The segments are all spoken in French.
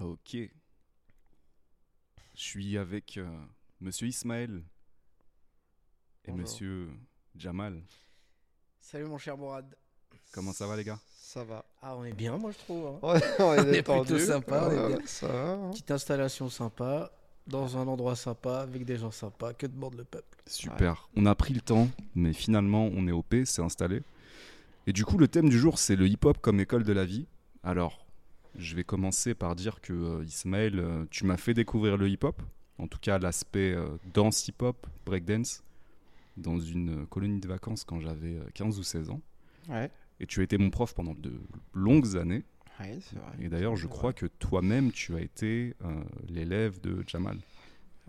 Ok. Je suis avec euh, Monsieur Ismaël et Bonjour. Monsieur Jamal. Salut mon cher Mourad. Comment ça va les gars? Ça va. Ah, on est bien, moi je trouve. hein. On est, détendu. plutôt sympa, on est bien. ça va. hein. Petite installation sympa, dans un endroit sympa, avec des gens sympas, que demande le peuple? Super. On a pris le temps, mais finalement on est OP, c'est installé. Et du coup le thème du jour c'est le hip-hop comme école de la vie. Alors, je vais commencer par dire que euh, Ismaël, euh, tu m'as fait découvrir le hip-hop, en tout cas l'aspect euh, danse hip-hop, breakdance, dans une colonie de vacances quand j'avais euh, 15 ou 16 ans. Ouais. Et tu as été mon prof pendant de longues années. Ouais, c'est vrai. Et d'ailleurs, je crois que toi-même, tu as été euh, l'élève de Jamal.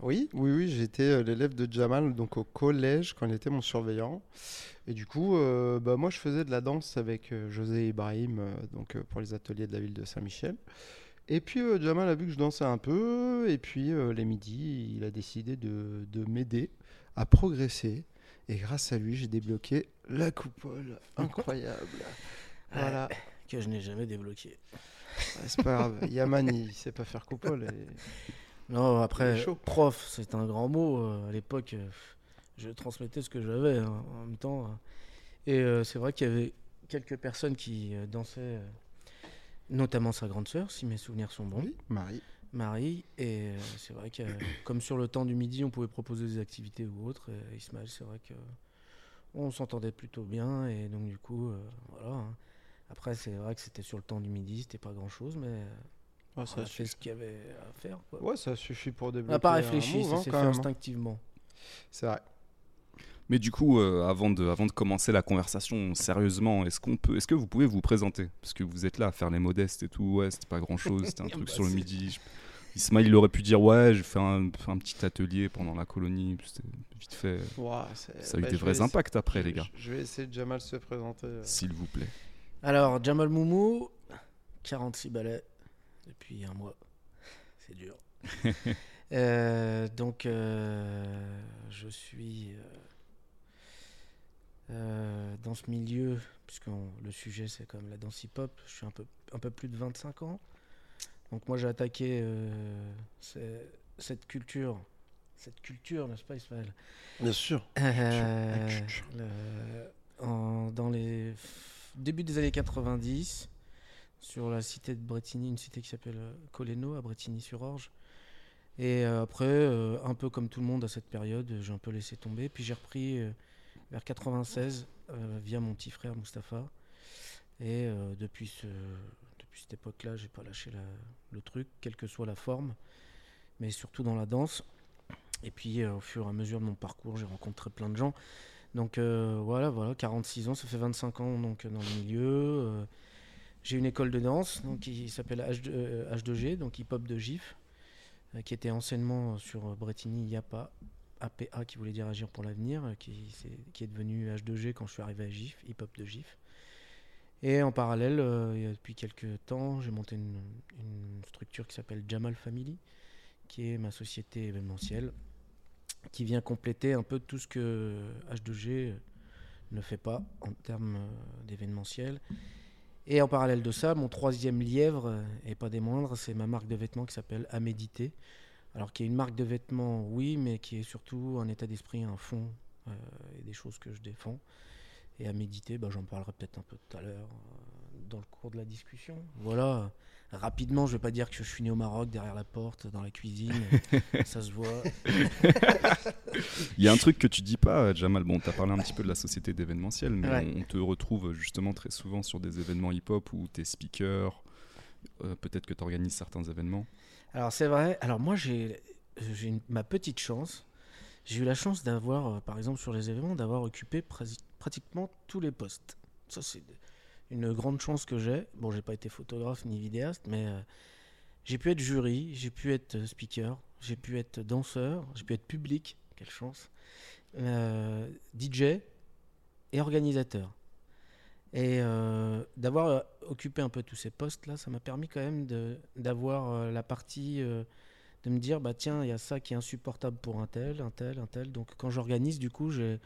Oui, oui, oui, j'étais euh, l'élève de Jamal donc au collège quand il était mon surveillant. Et du coup, euh, bah, moi je faisais de la danse avec euh, José Ibrahim euh, donc euh, pour les ateliers de la ville de Saint-Michel. Et puis Jamal a vu que je dansais un peu et puis les midis, il a décidé de, de m'aider à progresser. Et grâce à lui, j'ai débloqué la coupole. Incroyable. voilà. Que je n'ai jamais débloqué. Ouais, c'est pas grave. Yaman, il sait pas faire coupole. Et... Non, après, chaud. prof, c'est un grand mot. euh, à l'époque, euh, je transmettais ce que j'avais hein, en même temps. hein. Et euh, c'est vrai qu'il y avait quelques personnes qui euh, dansaient, euh, notamment sa grande sœur, si mes souvenirs sont bons. Oui, Marie. Marie, et euh, c'est vrai que euh, comme sur le temps du midi, on pouvait proposer des activités ou autres, et Ismaël, c'est vrai que on s'entendait plutôt bien, et donc du coup, euh, voilà. hein. Après, c'est vrai que c'était sur le temps du midi, c'était pas grand chose, mais euh, Ouais, on ça, a fait ce qu'il y avait à faire. Quoi. Ouais, ça suffit pour on débloquer. n'a pas réfléchi, move, ça hein, s'est fait même, hein. instinctivement. C'est vrai. Mais du coup, euh, avant, de, avant de commencer la conversation sérieusement, est-ce qu'on peut, est-ce que vous pouvez vous présenter? Parce que vous êtes là à faire les modestes et tout. Ouais, c'était pas grand-chose, c'était un truc Bah, sur le midi. Je- Ismaël, il aurait pu dire ouais, j'ai fait un, fait un petit atelier pendant la colonie, c'était vite fait. C'est- Ça a eu bah, des vrais impacts après, les gars. Je je vais essayer de Jamal se présenter. euh. S'il vous plaît. Alors, Jamal Moumou, 46 balais depuis un mois. C'est dur. Euh, donc, euh, je suis euh, dans ce milieu, puisque on- le sujet c'est comme la danse hip-hop, je suis un peu, un peu plus de 25 ans. Donc, moi j'ai attaqué cette culture. Cette culture, n'est-ce pas, Ismaël? Bien sûr. culture. le- en- dans les débuts des années 90, sur la cité de Bretigny, une cité qui s'appelle euh, Coleno, à Bretigny-sur-Orge. Et euh, après, euh, un peu comme tout le monde à cette période, j'ai un peu laissé tomber. Puis j'ai repris vers 96 euh, via mon petit frère Mustapha. Et depuis, ce, depuis cette époque-là, j'ai pas lâché le truc, quelle que soit la forme, mais surtout dans la danse. Et puis au fur et à mesure de mon parcours, j'ai rencontré plein de gens. Donc voilà, voilà, 46 ans, ça fait 25 ans donc dans le milieu. J'ai une école de danse qui s'appelle H2, euh, H2G, donc hip hop de GIF, euh, qui était enseignement sur Bretigny YAPA, APA qui voulait dire agir pour l'avenir, euh, qui, s'est- qui est devenu H2G quand je suis arrivé à GIF, hip hop de GIF. Et en parallèle, depuis quelques temps, j'ai monté une, une structure qui s'appelle Jamal Family, qui est ma société événementielle, qui vient compléter un peu tout ce que H2G ne fait pas en termes d'événementiel. Et en parallèle de ça, mon troisième lièvre, euh, et pas des moindres, c'est ma marque de vêtements qui s'appelle À Méditer. Alors, qui est une marque de vêtements, oui, mais qui est surtout un état d'esprit, un fond euh, et des choses que je défends. Et à méditer, bah, j'en parlerai peut-être un peu tout à l'heure euh, dans le cours de la discussion. Voilà. Rapidement, je vais pas dire que je suis né au Maroc, derrière la porte, dans la cuisine. ça se voit. Il y a un truc que tu dis pas, Jamal. Bon, t'as parlé un petit peu de la société d'événementiel, mais Ouais. on, te retrouve justement très souvent sur des événements hip-hop où t'es speaker. euh, Peut-être que tu organises certains événements. Alors c'est vrai. Alors moi j'ai ma petite chance. J'ai eu la chance d'avoir, euh, par exemple sur les événements, d'avoir occupé pratiquement tous les postes. Ça c'est une grande chance que j'ai. Bon, j'ai pas été photographe ni vidéaste, mais euh, j'ai pu être jury, j'ai pu être euh, speaker, j'ai pu être danseur, j'ai pu être public. Quelle chance. Euh, DJ et organisateur. Et d'avoir occupé un peu tous ces postes-là, ça m'a permis quand même d'avoir la partie de me dire, bah tiens, il y a ça qui est insupportable pour un tel, un tel, un tel. Donc quand j'organise, du coup, je,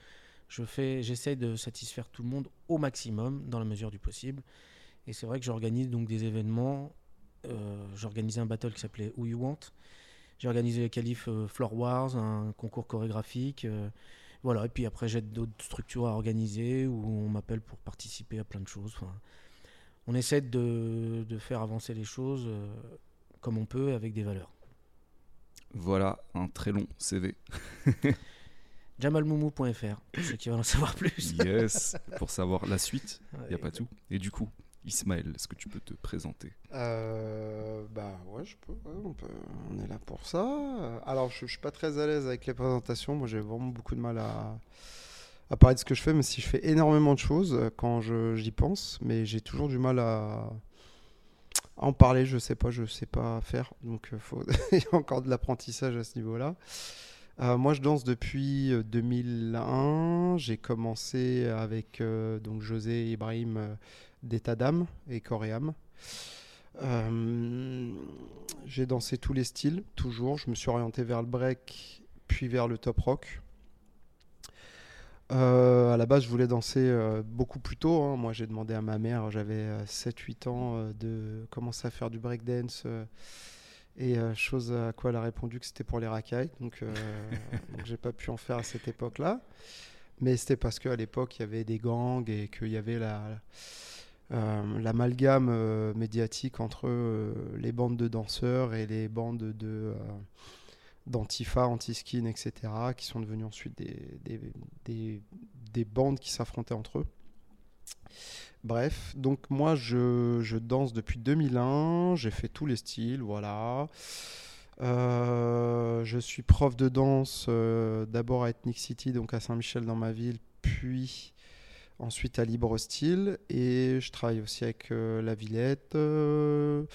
je fais, j'essaie de satisfaire tout le monde au maximum, dans la mesure du possible. Et c'est vrai que j'organise donc des événements euh, j'organisais un battle qui s'appelait Who You Want. J'ai organisé les qualifs euh, Floor Wars, un concours chorégraphique. euh, voilà, et puis après, j'ai d'autres structures à organiser où on m'appelle pour participer à plein de choses. Enfin, on essaie de, de faire avancer les choses euh, comme on peut avec des valeurs. Voilà un très long CV. Jamalmoumou.fr, pour ceux qui veulent en savoir plus. Yes, pour savoir la suite, il n'y a pas tout. Et du coup, Ismaël, est-ce que tu peux te présenter? Euh, bah ouais, je peux, ouais, on peut. On est là pour ça. Alors, je, je suis pas très à l'aise avec les présentations. Moi, j'ai vraiment beaucoup de mal à, à parler de ce que je fais, mais si je fais énormément de choses quand je- j'y pense, mais j'ai toujours du mal à, à en parler. Je sais pas, je sais pas faire. Donc, euh, faut... il y a encore de l'apprentissage à ce niveau-là. Euh, moi, je danse depuis euh, 2001. J'ai commencé avec euh, donc José Ibrahim euh, d'état d'âme et coréam. Euh, j'ai dansé tous les styles, toujours. Je me suis orienté vers le break, puis vers le top rock. Euh, à la base, je voulais danser euh, beaucoup plus tôt. hein. Moi, j'ai demandé à ma mère, j'avais 7-8 ans, euh, de commencer à faire du breakdance. euh, et euh, chose à quoi elle a répondu que c'était pour les racailles. Donc, euh, donc j'ai pas pu en faire à cette époque-là. Mais c'était parce qu'à l'époque, il y avait des gangs et qu'il y avait la, euh, l'amalgame euh, médiatique entre les bandes de danseurs et les bandes de, d'antifa, anti-skin, etc., qui sont devenues ensuite des, des- des bandes qui s'affrontaient entre eux. Bref, donc moi je, danse depuis 2001, j'ai fait tous les styles, voilà. Euh, je suis prof de danse euh, d'abord à Ethnic City, donc à Saint-Michel dans ma ville, puis ensuite à Libre Style. Et je travaille aussi avec euh, La Villette, le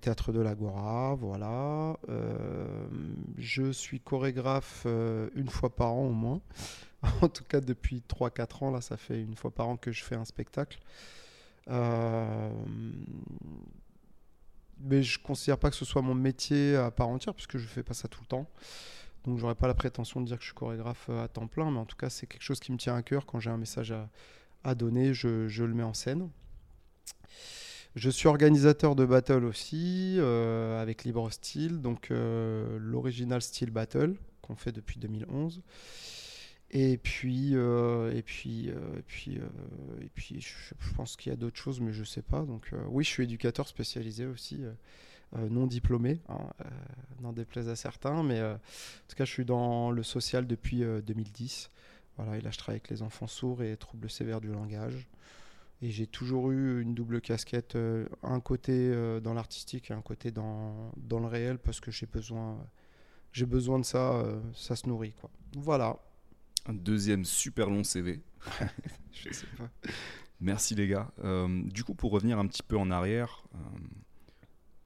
théâtre de l'Agora, voilà. Je suis chorégraphe une fois par an au moins. en tout cas, depuis 3-4 ans, là, ça fait une fois par an que je fais un spectacle. Euh, mais je considère pas que ce soit mon métier à part entière, puisque je fais pas ça tout le temps. Donc j'aurais pas la prétention de dire que je suis chorégraphe euh, à temps plein, mais en tout cas c'est quelque chose qui me tient à cœur. Quand j'ai un message à, donner, je, le mets en scène. Je suis organisateur de battle aussi, euh, avec Libre Style, donc l'original Style Battle qu'on fait depuis 2011. Et puis, euh, et puis, euh, et puis, euh, et puis, je, pense qu'il y a d'autres choses, mais je sais pas. Donc, oui, je suis éducateur spécialisé aussi, non diplômé, hein, n'en déplaise à certains, mais en tout cas, je suis dans le social depuis euh, 2010. Voilà, et là, je travaille avec les enfants sourds et troubles sévères du langage. Et j'ai toujours eu une double casquette, un côté dans l'artistique et un côté dans, dans le réel, parce que j'ai besoin, j'ai besoin de ça, ça se nourrit. Voilà. Un deuxième super long CV. Je sais pas. Merci les gars. Euh, du coup, pour revenir un petit peu en arrière, euh,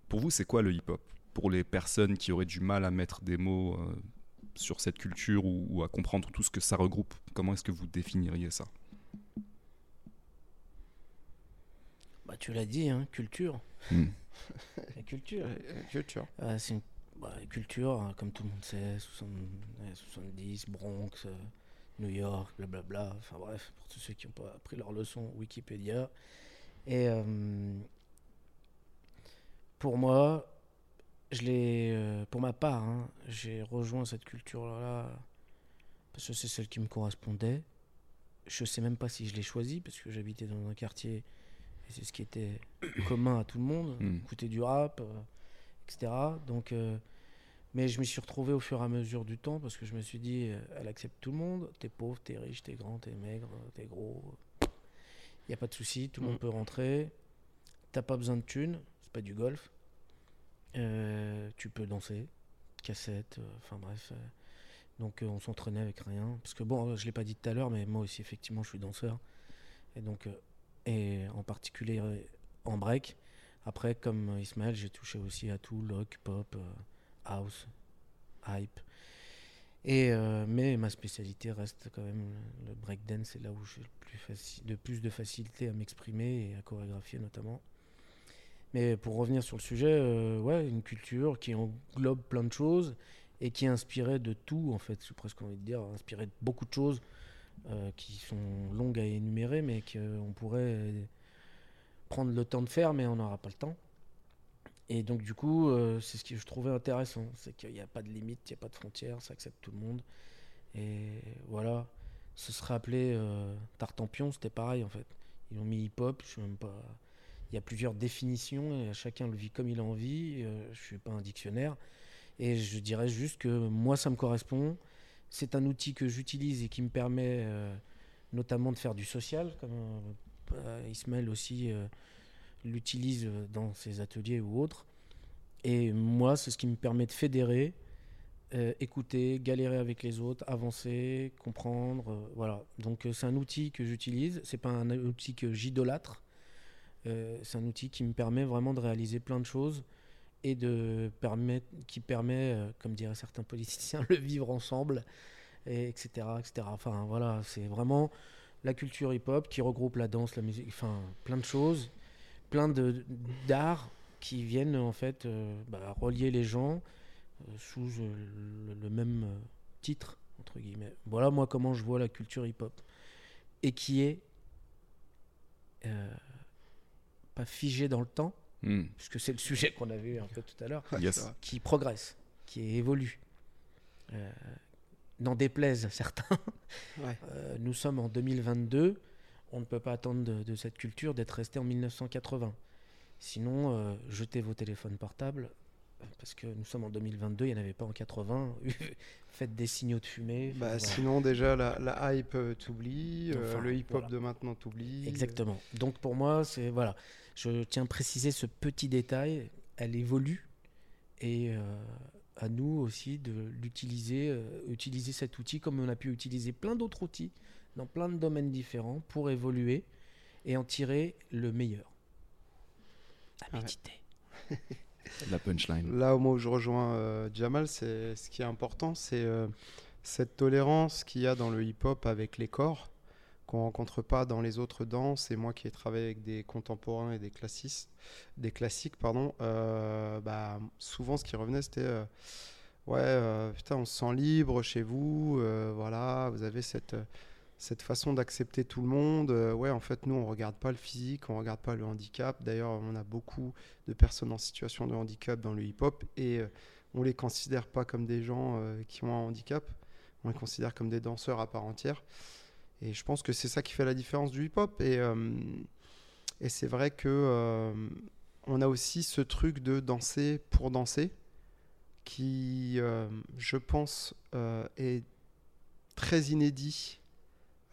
pour vous, c'est quoi le hip-hop? Pour les personnes qui auraient du mal à mettre des mots euh, sur cette culture ou, ou à comprendre tout ce que ça regroupe, comment est-ce que vous définiriez ça? Bah, tu l'as dit, hein, culture. La culture. Culture. Euh, c'est une bah, culture, comme tout le monde sait, 60 ouais, 70, Bronx, euh, New York, blablabla. Enfin bref, pour tous ceux qui n'ont pas appris leur leçon, Wikipédia. Et euh, pour moi, je l'ai, euh, pour ma part, hein, j'ai rejoint cette culture-là parce que c'est celle qui me correspondait. Je sais même pas si je l'ai choisi parce que j'habitais dans un quartier et c'est ce qui était commun à tout le monde, Mm. écouter du rap, euh, etc. Donc, euh, mais je m'y suis retrouvé au fur et à mesure du temps parce que je me suis dit, euh, elle accepte tout le monde. T'es pauvre, t'es riche, t'es grand, t'es maigre, t'es gros. Il y a pas de souci, tout le Mm. monde peut rentrer. T'as pas besoin de thunes, c'est pas du golf. Euh, tu peux danser, cassette, euh, enfin bref. euh, donc on s'entraînait avec rien. Parce que bon, je l'ai pas dit tout à l'heure, mais moi aussi effectivement je suis danseur. Et donc, et en particulier en break. Après, comme Ismaël, j'ai touché aussi à tout, lock, pop, house, hype. Et, euh, mais ma spécialité reste quand même le- breakdance, c'est là où j'ai le plus, de plus de facilité à m'exprimer et à chorégraphier notamment. Mais pour revenir sur le sujet, euh, ouais, une culture qui englobe plein de choses et qui est inspirée de tout, en fait, j'ai presque envie de dire, inspirée de beaucoup de choses euh, qui sont longues à énumérer, mais qu'on pourrait prendre le temps de faire, mais on n'aura pas le temps. Et donc, du coup, euh, c'est ce que je trouvais intéressant. C'est qu'il n'y a pas de limite, il n'y a pas de frontières, ça accepte tout le monde. Et voilà. Ce serait appelé euh, Tartampion, c'était pareil en fait. Ils ont mis hip-hop, je sais même pas. Il y a plusieurs définitions et chacun le vit comme il a envie. Euh, je suis pas un dictionnaire. Et je dirais juste que moi, ça me correspond. C'est un outil que j'utilise et qui me permet euh, notamment de faire du social, comme euh, Ismaël aussi l'utilise dans ses ateliers ou autres. Et moi, c'est ce qui me permet de fédérer, euh, écouter, galérer avec les autres, avancer, comprendre. euh, voilà. Donc euh, c'est un outil que j'utilise. C'est pas un outil que j'idolâtre. Euh, c'est un outil qui me permet vraiment de réaliser plein de choses et de permettre, qui permet, euh, comme diraient certains politiciens, le vivre ensemble, et etc., etc. Enfin voilà, c'est vraiment la culture hip-hop qui regroupe la danse, la musique, enfin plein de choses, plein de d'arts qui viennent en fait euh, bah, relier les gens euh, sous euh, le, le même titre entre guillemets. Voilà moi comment je vois la culture hip-hop et qui est euh, pas figée dans le temps, Hmm. puisque c'est le sujet qu'on avait un peu tout à l'heure, Yes. qui progresse, qui évolue. Euh, N'en déplaise certains, Ouais. euh, nous sommes en 2022, on ne peut pas attendre de, de cette culture d'être resté en 1980. Sinon, euh, jetez vos téléphones portables, euh, parce que nous sommes en 2022, il n'y en avait pas en 80. Faites des signaux de fumée. Bah, voilà. Sinon, déjà, la, la hype euh, t'oublie, euh, le hip-hop voilà. de maintenant t'oublie. Exactement. Donc pour moi, c'est voilà. Je tiens à préciser ce petit détail. Elle évolue et à nous aussi de l'utiliser, utiliser cet outil comme on a pu utiliser plein d'autres outils dans plein de domaines différents pour évoluer et en tirer le meilleur. À Ouais. méditer. La punchline. Là où moi je rejoins euh, Jamal, c'est ce qui est important, c'est euh, cette tolérance qu'il y a dans le hip-hop avec les corps qu'on rencontre pas dans les autres danses. Et moi qui ai travaillé avec des contemporains et des classistes, des classiques, pardon, euh, bah, souvent ce qui revenait c'était euh, ouais euh, putain on se sent libre chez vous, euh, voilà vous avez cette euh, cette façon d'accepter tout le monde. Euh, ouais en fait nous on regarde pas le physique, on regarde pas le handicap. D'ailleurs on a beaucoup de personnes en situation de handicap dans le hip-hop et euh, on les considère pas comme des gens euh, qui ont un handicap, on les considère comme des danseurs à part entière. Et je pense que c'est ça qui fait la différence du hip-hop. Et, et c'est vrai que on a aussi ce truc de danser pour danser qui, je pense, est très inédit,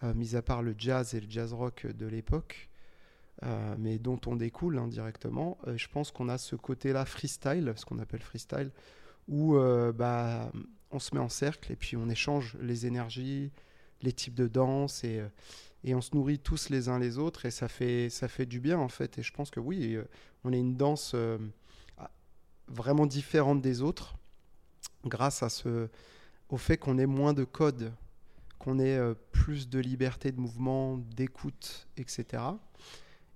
mis à part le jazz et le jazz rock de l'époque euh, mais dont on découle indirectement. Euh, je pense qu'on a ce côté-là freestyle, ce qu'on appelle freestyle, où euh, bah, on se met en cercle et puis on échange les énergies, les types de danse et, euh, on se nourrit tous les uns les autres et ça fait, ça fait du bien en fait. Et je pense que oui, euh, on est une danse euh, vraiment différente des autres grâce à ce, au fait qu'on ait moins de codes, qu'on ait euh, plus de liberté de mouvement, d'écoute, etc.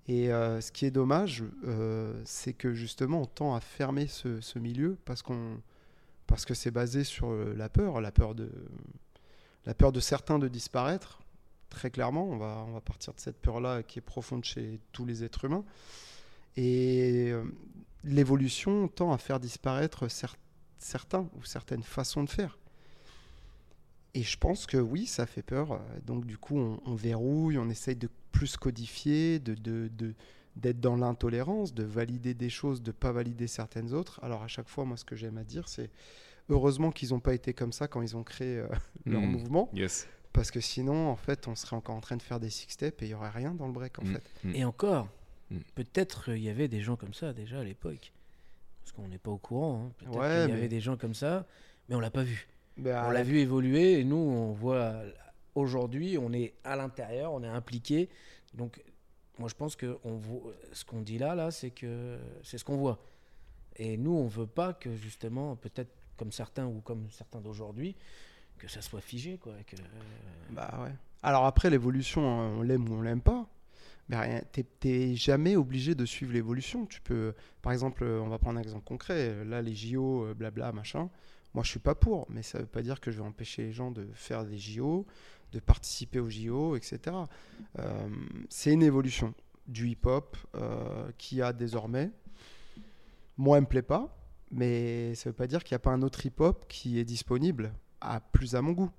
Et euh, ce qui est dommage, euh, c'est que justement on tend à fermer ce, milieu parce qu'on parce que c'est basé sur la peur, la peur de la peur de certains de disparaître. Très clairement, on va on va partir de cette peur-là qui est profonde chez tous les êtres humains. Et l'évolution tend à faire disparaître cer- certains ou certaines façons de faire. Et je pense que oui, ça fait peur. Euh, Donc du coup, on, on verrouille, on essaye de plus codifier, de, de, de- d'être dans l'intolérance, de valider des choses, de pas valider certaines autres. Alors à chaque fois, moi, ce que j'aime à dire, c'est heureusement qu'ils n'ont pas été comme ça quand ils ont créé euh, leur Mm. mouvement, Yes. parce que sinon, en fait, on serait encore en train de faire des six steps et il y aurait rien dans le break, en Mm. fait. Mm. Et encore, peut-être euh, il y avait des gens comme ça déjà à l'époque. Parce qu'on n'est pas au courant. hein. Peut-être Ouais, qu'il y mais- avait des gens comme ça, mais on l'a pas vu. Ben, On l'a vu évoluer et nous, on voit aujourd'hui, on est à l'intérieur, on est impliqué. Donc, moi, je pense que on voit, ce qu'on dit là, là, c'est que c'est ce qu'on voit. Et nous, on veut pas que justement, peut-être comme certains ou comme certains d'aujourd'hui, que ça soit figé, quoi. Que, Bah ouais. Alors après, l'évolution, hein, on l'aime ou on l'aime pas. Mais rien, t'es- jamais obligé de suivre l'évolution. Tu peux, par exemple, euh, on va prendre un exemple concret. Là, les JO, euh, blabla, machin. Moi, je suis pas pour, mais ça veut pas dire que je vais empêcher les gens de faire des JO, de participer aux JO, etc. Euh, c'est une évolution du hip-hop euh, qui a désormais moi, elle me plaît pas, mais ça veut pas dire qu'il n'y a pas un autre hip-hop qui est disponible à plus à mon goût.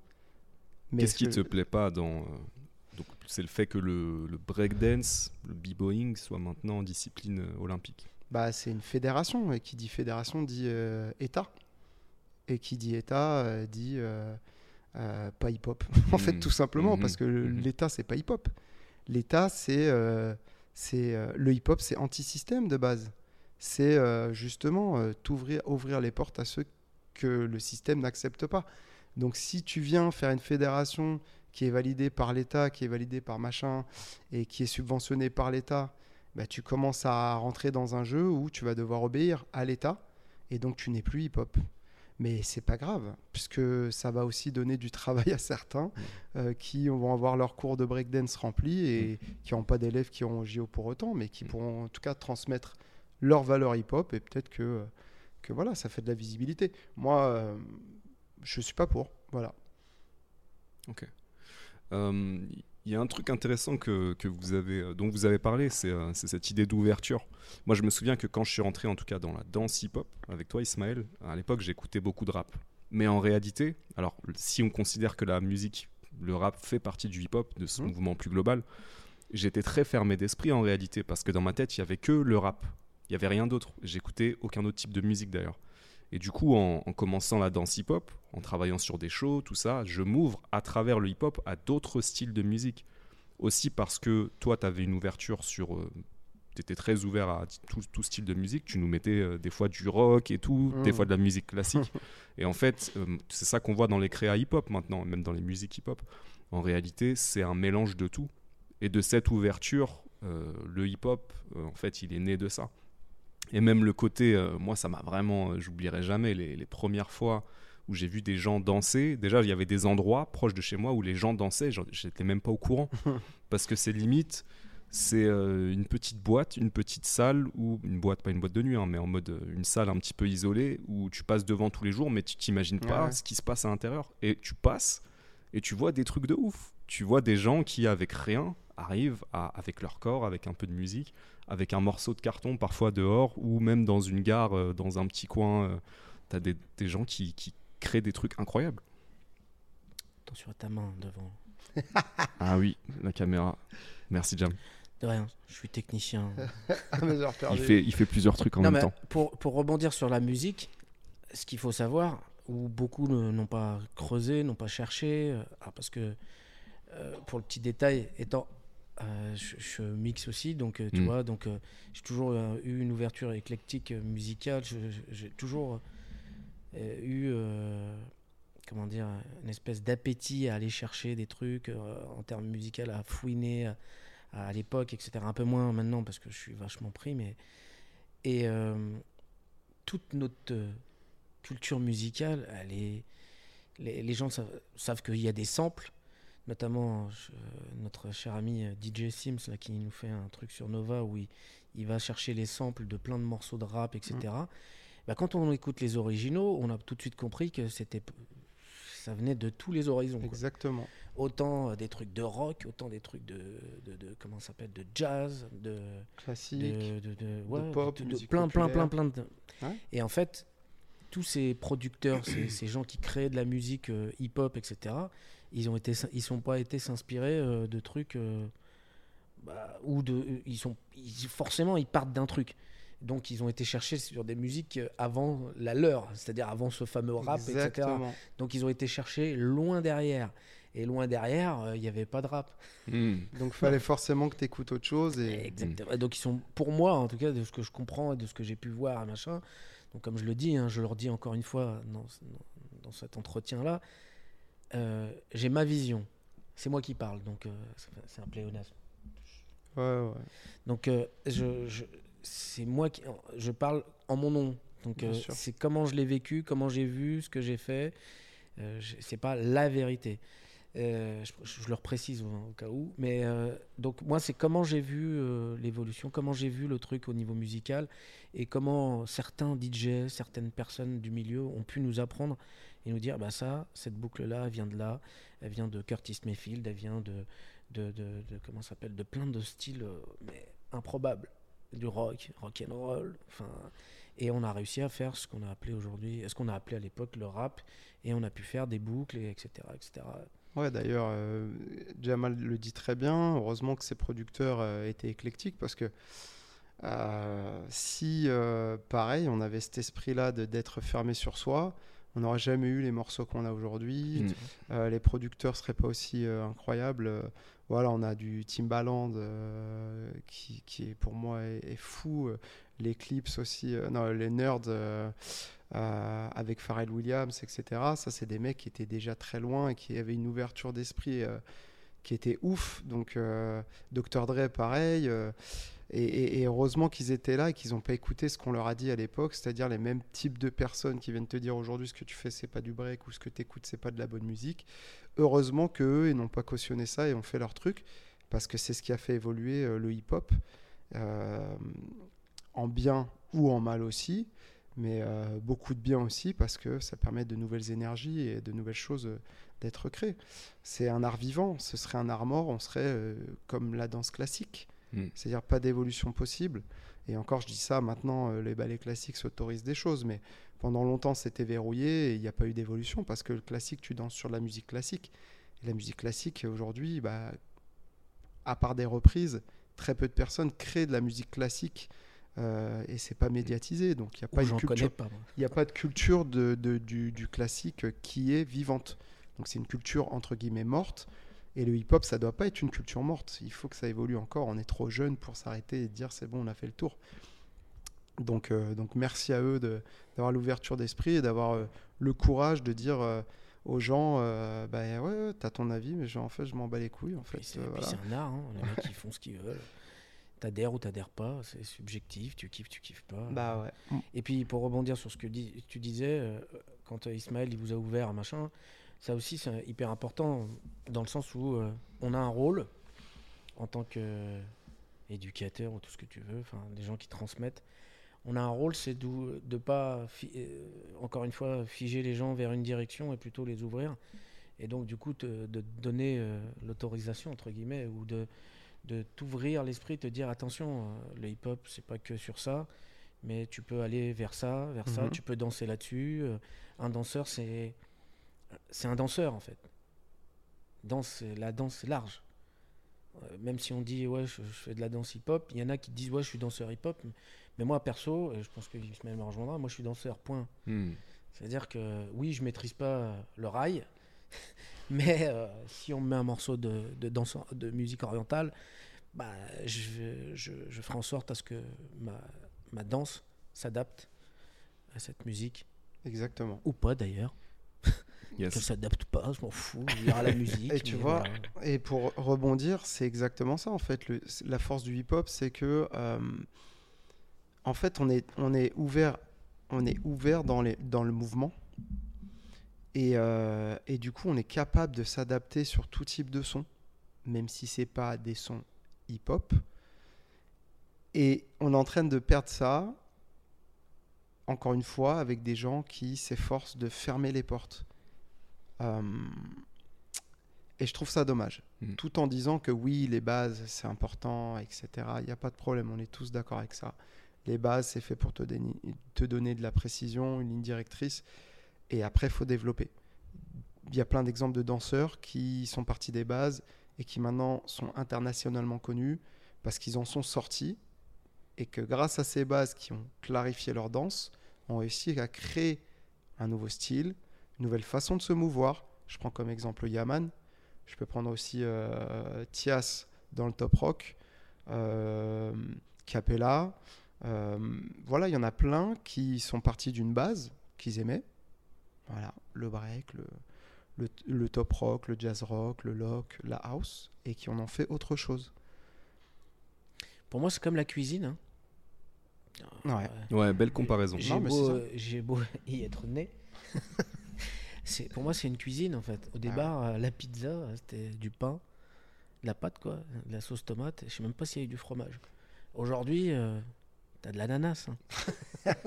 Qu'est-ce ce qui que- te plaît pas dans. euh, c'est le fait que le, le breakdance, le b-boying soit maintenant discipline euh, olympique? Bah, c'est une fédération, et qui dit fédération dit euh, État. Et qui dit État euh, dit euh, euh, pas hip-hop. en fait, Mhm. tout simplement, Mhm. parce que Mhm. l'État, c'est pas hip-hop. L'État, c'est. c'est euh, le hip-hop, c'est anti-système de base. C'est euh, justement euh, t'ouvrir, ouvrir les portes à ceux que le système n'accepte pas. Donc, si tu viens faire une fédération qui est validée par l'État, qui est validée par machin, et qui est subventionnée par l'État, bah, tu commences à rentrer dans un jeu où tu vas devoir obéir à l'État et donc tu n'es plus hip-hop. Mais c'est pas grave, puisque ça va aussi donner du travail à certains euh, qui vont avoir leur cours de breakdance rempli et qui n'ont pas d'élèves qui ont JO pour autant, mais qui Mm. pourront en tout cas transmettre leur valeur hip-hop et peut-être que, que voilà, ça fait de la visibilité. Moi, euh, je suis pas pour. Voilà. Euh, Il y a un truc intéressant que, que vous avez, euh, dont vous avez parlé, c'est euh, c'est cette idée d'ouverture. Moi, je me souviens que quand je suis rentré, en tout cas, dans la danse hip-hop, avec toi, Ismaël, à l'époque, j'écoutais beaucoup de rap. Mais en réalité, alors, si on considère que la musique, le rap fait partie du hip-hop, de ce Mhm. mouvement plus global, j'étais très fermé d'esprit en réalité, parce que dans ma tête, il y avait que le rap. Il y avait rien d'autre. J'écoutais aucun autre type de musique d'ailleurs. Et du coup, en, en commençant la danse hip-hop, en travaillant sur des shows, tout ça, je m'ouvre à travers le hip-hop à d'autres styles de musique. Aussi parce que toi, tu avais une ouverture sur... tu étais très ouvert à tout, tout style de musique. Tu nous mettais euh, des fois du rock et tout, des Mhm. fois de la musique classique. et en fait, euh, c'est ça qu'on voit dans les créas hip-hop maintenant, même dans les musiques hip-hop. En réalité, c'est un mélange de tout. Et de cette ouverture, euh, le hip-hop, euh, en fait, il est né de ça. Et même le côté, euh, moi, ça m'a vraiment, euh, j'oublierai jamais les, les premières fois où j'ai vu des gens danser. Déjà, il y avait des endroits proches de chez moi où les gens dansaient, j'étais même pas au courant. parce que c'est limite, c'est euh, une petite boîte, une petite salle, ou une boîte, pas une boîte de nuit, hein, mais en mode euh, une salle un petit peu isolée où tu passes devant tous les jours, mais tu t'imagines pas Ouais. ce qui se passe à l'intérieur. Et tu passes et tu vois des trucs de ouf. Tu vois des gens qui, avec rien, arrivent à, avec leur corps, avec un peu de musique, avec un morceau de carton parfois dehors, ou même dans une gare, euh, dans un petit coin, tu as des, des gens qui, qui créent des trucs incroyables. Attention à ta main devant. Ah oui, la caméra. Merci Jam. De rien, je suis technicien. J'ai Il fait, il fait plusieurs trucs en Non, même mais temps. Pour, pour rebondir sur la musique, ce qu'il faut savoir, où beaucoup n'ont pas creusé, n'ont pas cherché, euh, ah, parce que euh, pour le petit détail, étant, euh, je, je mixe aussi, donc euh, tu Mm. vois, donc euh, j'ai toujours eu une ouverture éclectique musicale. J'ai toujours eu, comment dire, une espèce d'appétit à aller chercher des trucs en termes musicaux, à fouiner à, à l'époque, etc. Un peu moins maintenant parce que je suis vachement pris, mais et toute notre culture musicale, elle est, les, les gens savent, savent qu'il y a des samples, notamment notre cher ami euh, DJ Sims là, qui nous fait un truc sur Nova où il, il va chercher les samples de plein de morceaux de rap, etc. Bah, quand on écoute les originaux, on a tout de suite compris que c'était ça venait de tous les horizons. quoi Exactement. autant euh, des trucs de rock, autant des trucs de, de, de- comment s'appelle, de jazz, de, Classique. de, de- de- ouais, pop, plein, plein, plein, plein de. Ouais. Et en fait, tous ces producteurs, ces, ces gens qui créent de la musique euh, hip-hop, etc. Ils ont été, ils sont pas été s'inspirer euh, de trucs euh, bah, ou de, ils sont, ils- forcément, ils partent d'un truc. Donc, ils ont été chercher sur des musiques euh, avant la leur, c'est-à-dire avant ce fameux rap, etc. Donc ils ont été chercher loin derrière. Et loin derrière, euh, il n'y avait pas de rap. Hmm. Donc fallait forcément que tu écoutes autre chose. Et... Exactement. Donc ils sont, pour moi en tout cas, de ce que je comprends et de ce que j'ai pu voir, machin. Donc comme je le dis, hein, je le redis encore une fois dans, dans cet entretien-là, euh, j'ai ma vision. C'est moi qui parle, donc euh, c'est- un pléonasme. Ouais, ouais. Donc euh, je, je- c'est moi qui, je parle en mon nom. Donc c'est comment je l'ai vécu, comment j'ai vu, ce que j'ai fait. C'est pas la vérité. Je, je le reprécise au, au cas où. Mais donc moi c'est comment j'ai vu l'évolution, comment j'ai vu le truc au niveau musical et comment certains DJ, certaines personnes du milieu ont pu nous apprendre et nous dire bah ça, cette boucle là, elle vient de là, elle vient de Curtis Mayfield, elle vient de de, de, comment s'appelle, de plein de styles euh, improbables, du rock, rock and roll, enfin Et on a réussi à faire ce qu'on a appelé aujourd'hui, ce qu'on a appelé à l'époque le rap, et on a pu faire des boucles, et etc., etc. Ouais, d'ailleurs, euh, Jamal le dit très bien. Heureusement que ses producteurs euh, étaient éclectiques parce que si, pareil, on avait cet esprit-là d'être fermé sur soi, on n'aurait jamais eu les morceaux qu'on a aujourd'hui. Mm. Euh, les producteurs seraient pas aussi euh, incroyables. Euh, voilà, on a du Timbaland qui, qui est pour moi est, est fou. Les clips aussi, non, les nerds avec Pharrell Williams, etc. Ça, c'est des mecs qui étaient déjà très loin et qui avaient une ouverture d'esprit qui était ouf. Donc, Dr. Dre, pareil. Et, heureusement qu'ils étaient là et qu'ils n'ont pas écouté ce qu'on leur a dit à l'époque, c'est-à-dire les mêmes types de personnes qui viennent te dire aujourd'hui ce que tu fais c'est pas du break ou ce que tu écoutes c'est pas de la bonne musique. Heureusement qu'eux ils n'ont pas cautionné ça et ont fait leur truc parce que c'est ce qui a fait évoluer euh, le hip-hop euh, en bien ou en mal aussi, mais euh, beaucoup de bien aussi parce que ça permet de nouvelles énergies et de nouvelles choses d'être créées. C'est un art vivant, ce serait un art mort, on serait comme la danse classique. Mm. C'est-à-dire pas d'évolution possible. Et encore, je dis ça, maintenant, euh, les ballets classiques s'autorisent des choses, mais pendant longtemps, c'était verrouillé et il n'y a pas eu d'évolution parce que le classique, tu danses sur la musique classique. Et la musique classique, aujourd'hui, bah, à part des reprises, très peu de personnes créent de la musique classique euh, et c'est pas médiatisé. Donc, il n'y a pas une culture a pas de culture de, de- du, du classique qui est vivante. Donc c'est une culture entre guillemets morte. Et le hip-hop, ça doit pas être une culture morte. Il faut que ça évolue encore. On est trop jeune pour s'arrêter et dire c'est bon, on a fait le tour. Donc, euh, donc merci à eux de- d'avoir l'ouverture d'esprit et d'avoir euh, le courage de dire euh, aux gens bah ouais, ouais t'as ton avis, mais genre, en fait je m'en bats les couilles. En fait, c'est voilà. un art, hein. les mecs ils font ce qu'ils veulent. T'adhères ou t'adhères pas, c'est subjectif, tu kiffes, tu kiffes pas. Bah ouais. Et puis pour rebondir sur ce que dis- tu disais, quand Ismaël il vous a ouvert un machin, ça aussi c'est hyper important dans le sens où euh, on a un rôle en tant qu'éducateur ou tout ce que tu veux, enfin des gens qui transmettent. On a un rôle, c'est de ne pas, euh, encore une fois, figer les gens vers une direction et plutôt les ouvrir. Et donc du coup te- de donner euh, l'autorisation entre guillemets ou de de t'ouvrir l'esprit, te dire attention, euh, le hip-hop c'est pas que sur ça, mais tu peux aller vers ça, vers ça, Mhm. tu peux danser là-dessus. euh, un danseur c'est c'est un danseur en fait. Danse, la danse large. Euh, même si on dit ouais je, je fais de la danse hip-hop, il y en a qui disent ouais je suis danseur hip-hop, mais moi perso, et je pense que Ismaël me rejoindra, moi je suis danseur point. Hmm. C'est-à-dire que oui, je maîtrise pas le rail, mais euh, si on me met un morceau de, de, danse, de musique orientale, bah, je, je, je ferai en sorte à ce que ma, ma danse s'adapte à cette musique, Exactement. ou pas d'ailleurs. Yes. Qu'elle s'adapte pas, je m'en fous, il y aura la musique. Et tu vois, voilà. Et pour rebondir, c'est exactement ça en fait. Le- la force du hip-hop, c'est que euh, en fait, on est, on est ouvert, on est ouvert dans, les, dans le mouvement. Et, euh, et du coup, on est capable de s'adapter sur tout type de son, même si c'est pas des sons hip-hop. Et on est en train de perdre ça, encore une fois, avec des gens qui s'efforcent de fermer les portes. Euh, et je trouve ça dommage. Mm. Tout en disant que oui, les bases, c'est important, etc. Il n'y a pas de problème, on est tous d'accord avec ça. Les bases, c'est fait pour te, donner- te donner de la précision, une ligne directrice. Et après, il faut développer. Il y a plein d'exemples de danseurs qui sont partis des bases et qui maintenant sont internationalement connus parce qu'ils en sont sortis et que grâce à ces bases qui ont clarifié leur danse, ont réussi à créer un nouveau style, nouvelle façon de se mouvoir. Je prends comme exemple Yaman. Je peux prendre aussi euh, Tias dans le top rock, euh, Capella. Euh, voilà, il y en a plein qui sont partis d'une base qu'ils aimaient. Voilà, le break, le, le, le top rock, le jazz rock, le lock, la house, et qui en ont fait autre chose. Pour moi, c'est comme la cuisine. hein. Ouais. Ouais, belle comparaison. J'ai beau, euh, j'ai beau y être né. C'est, pour moi, c'est une cuisine en fait. Au départ, euh, la pizza, c'était du pain, de la pâte, quoi, de la sauce tomate. Je sais même pas s'il y a eu du fromage. Aujourd'hui, euh, t'as de l'ananas. hein.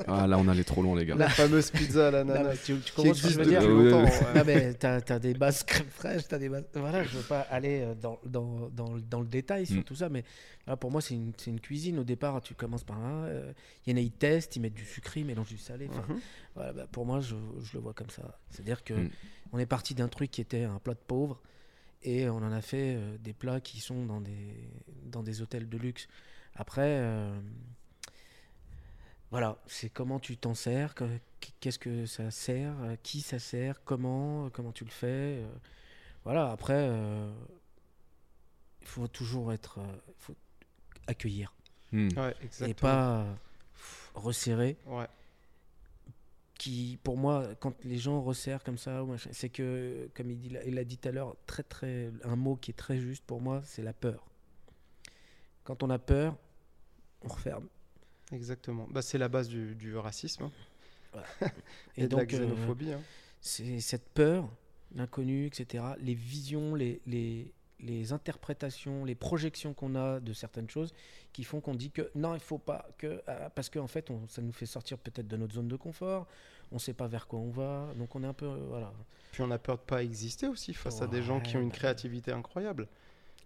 Ah, là, on allait trop loin, les gars. La fameuse pizza à l'ananas. tu, tu comprends ce que je existe veux depuis dire Ouais. Non, mais t'as as des bases crème fraîche, t'as des bases. Voilà, je veux pas aller euh, dans, dans, dans, le- dans le détail sur Mm. tout ça, mais voilà, pour moi, c'est une, c'est une cuisine. Au départ, tu commences par là. euh, Il y en a, ils testent, ils mettent du sucré, ils mélangent du salé. Mhm. voilà, bah, pour moi, je, je le vois comme ça. C'est-à-dire que Mm. on est parti d'un truc qui était un plat de pauvre et on en a fait euh, des plats qui sont dans des, dans des hôtels de luxe. Après, euh, voilà, c'est comment tu t'en sers, que- qu'est-ce que ça sert, à qui ça sert, comment, comment tu le fais. euh, voilà, après, euh, il faut toujours être, euh, faut accueillir Hmm. Ouais, et pas euh, resserrer Ouais. qui, pour moi, quand les gens resserrent comme ça, c'est que, comme il, dit, il l'a dit tout à l'heure, très, très, un mot qui est très juste pour moi, c'est la peur. Quand on a peur, on referme. Exactement. Bah, c'est la base du, du racisme hein, et, Et, de la donc, euh, hein. c'est cette peur, l'inconnu, etc., les visions, les, les, les interprétations, les projections qu'on a de certaines choses qui font qu'on dit que non, il faut pas, que, ah, parce qu'en fait, on- ça nous fait sortir peut-être de notre zone de confort, on sait pas vers quoi on va, donc on est un peu. euh, voilà. Puis on a peur de pas exister aussi face à des gens qui ont une créativité incroyable.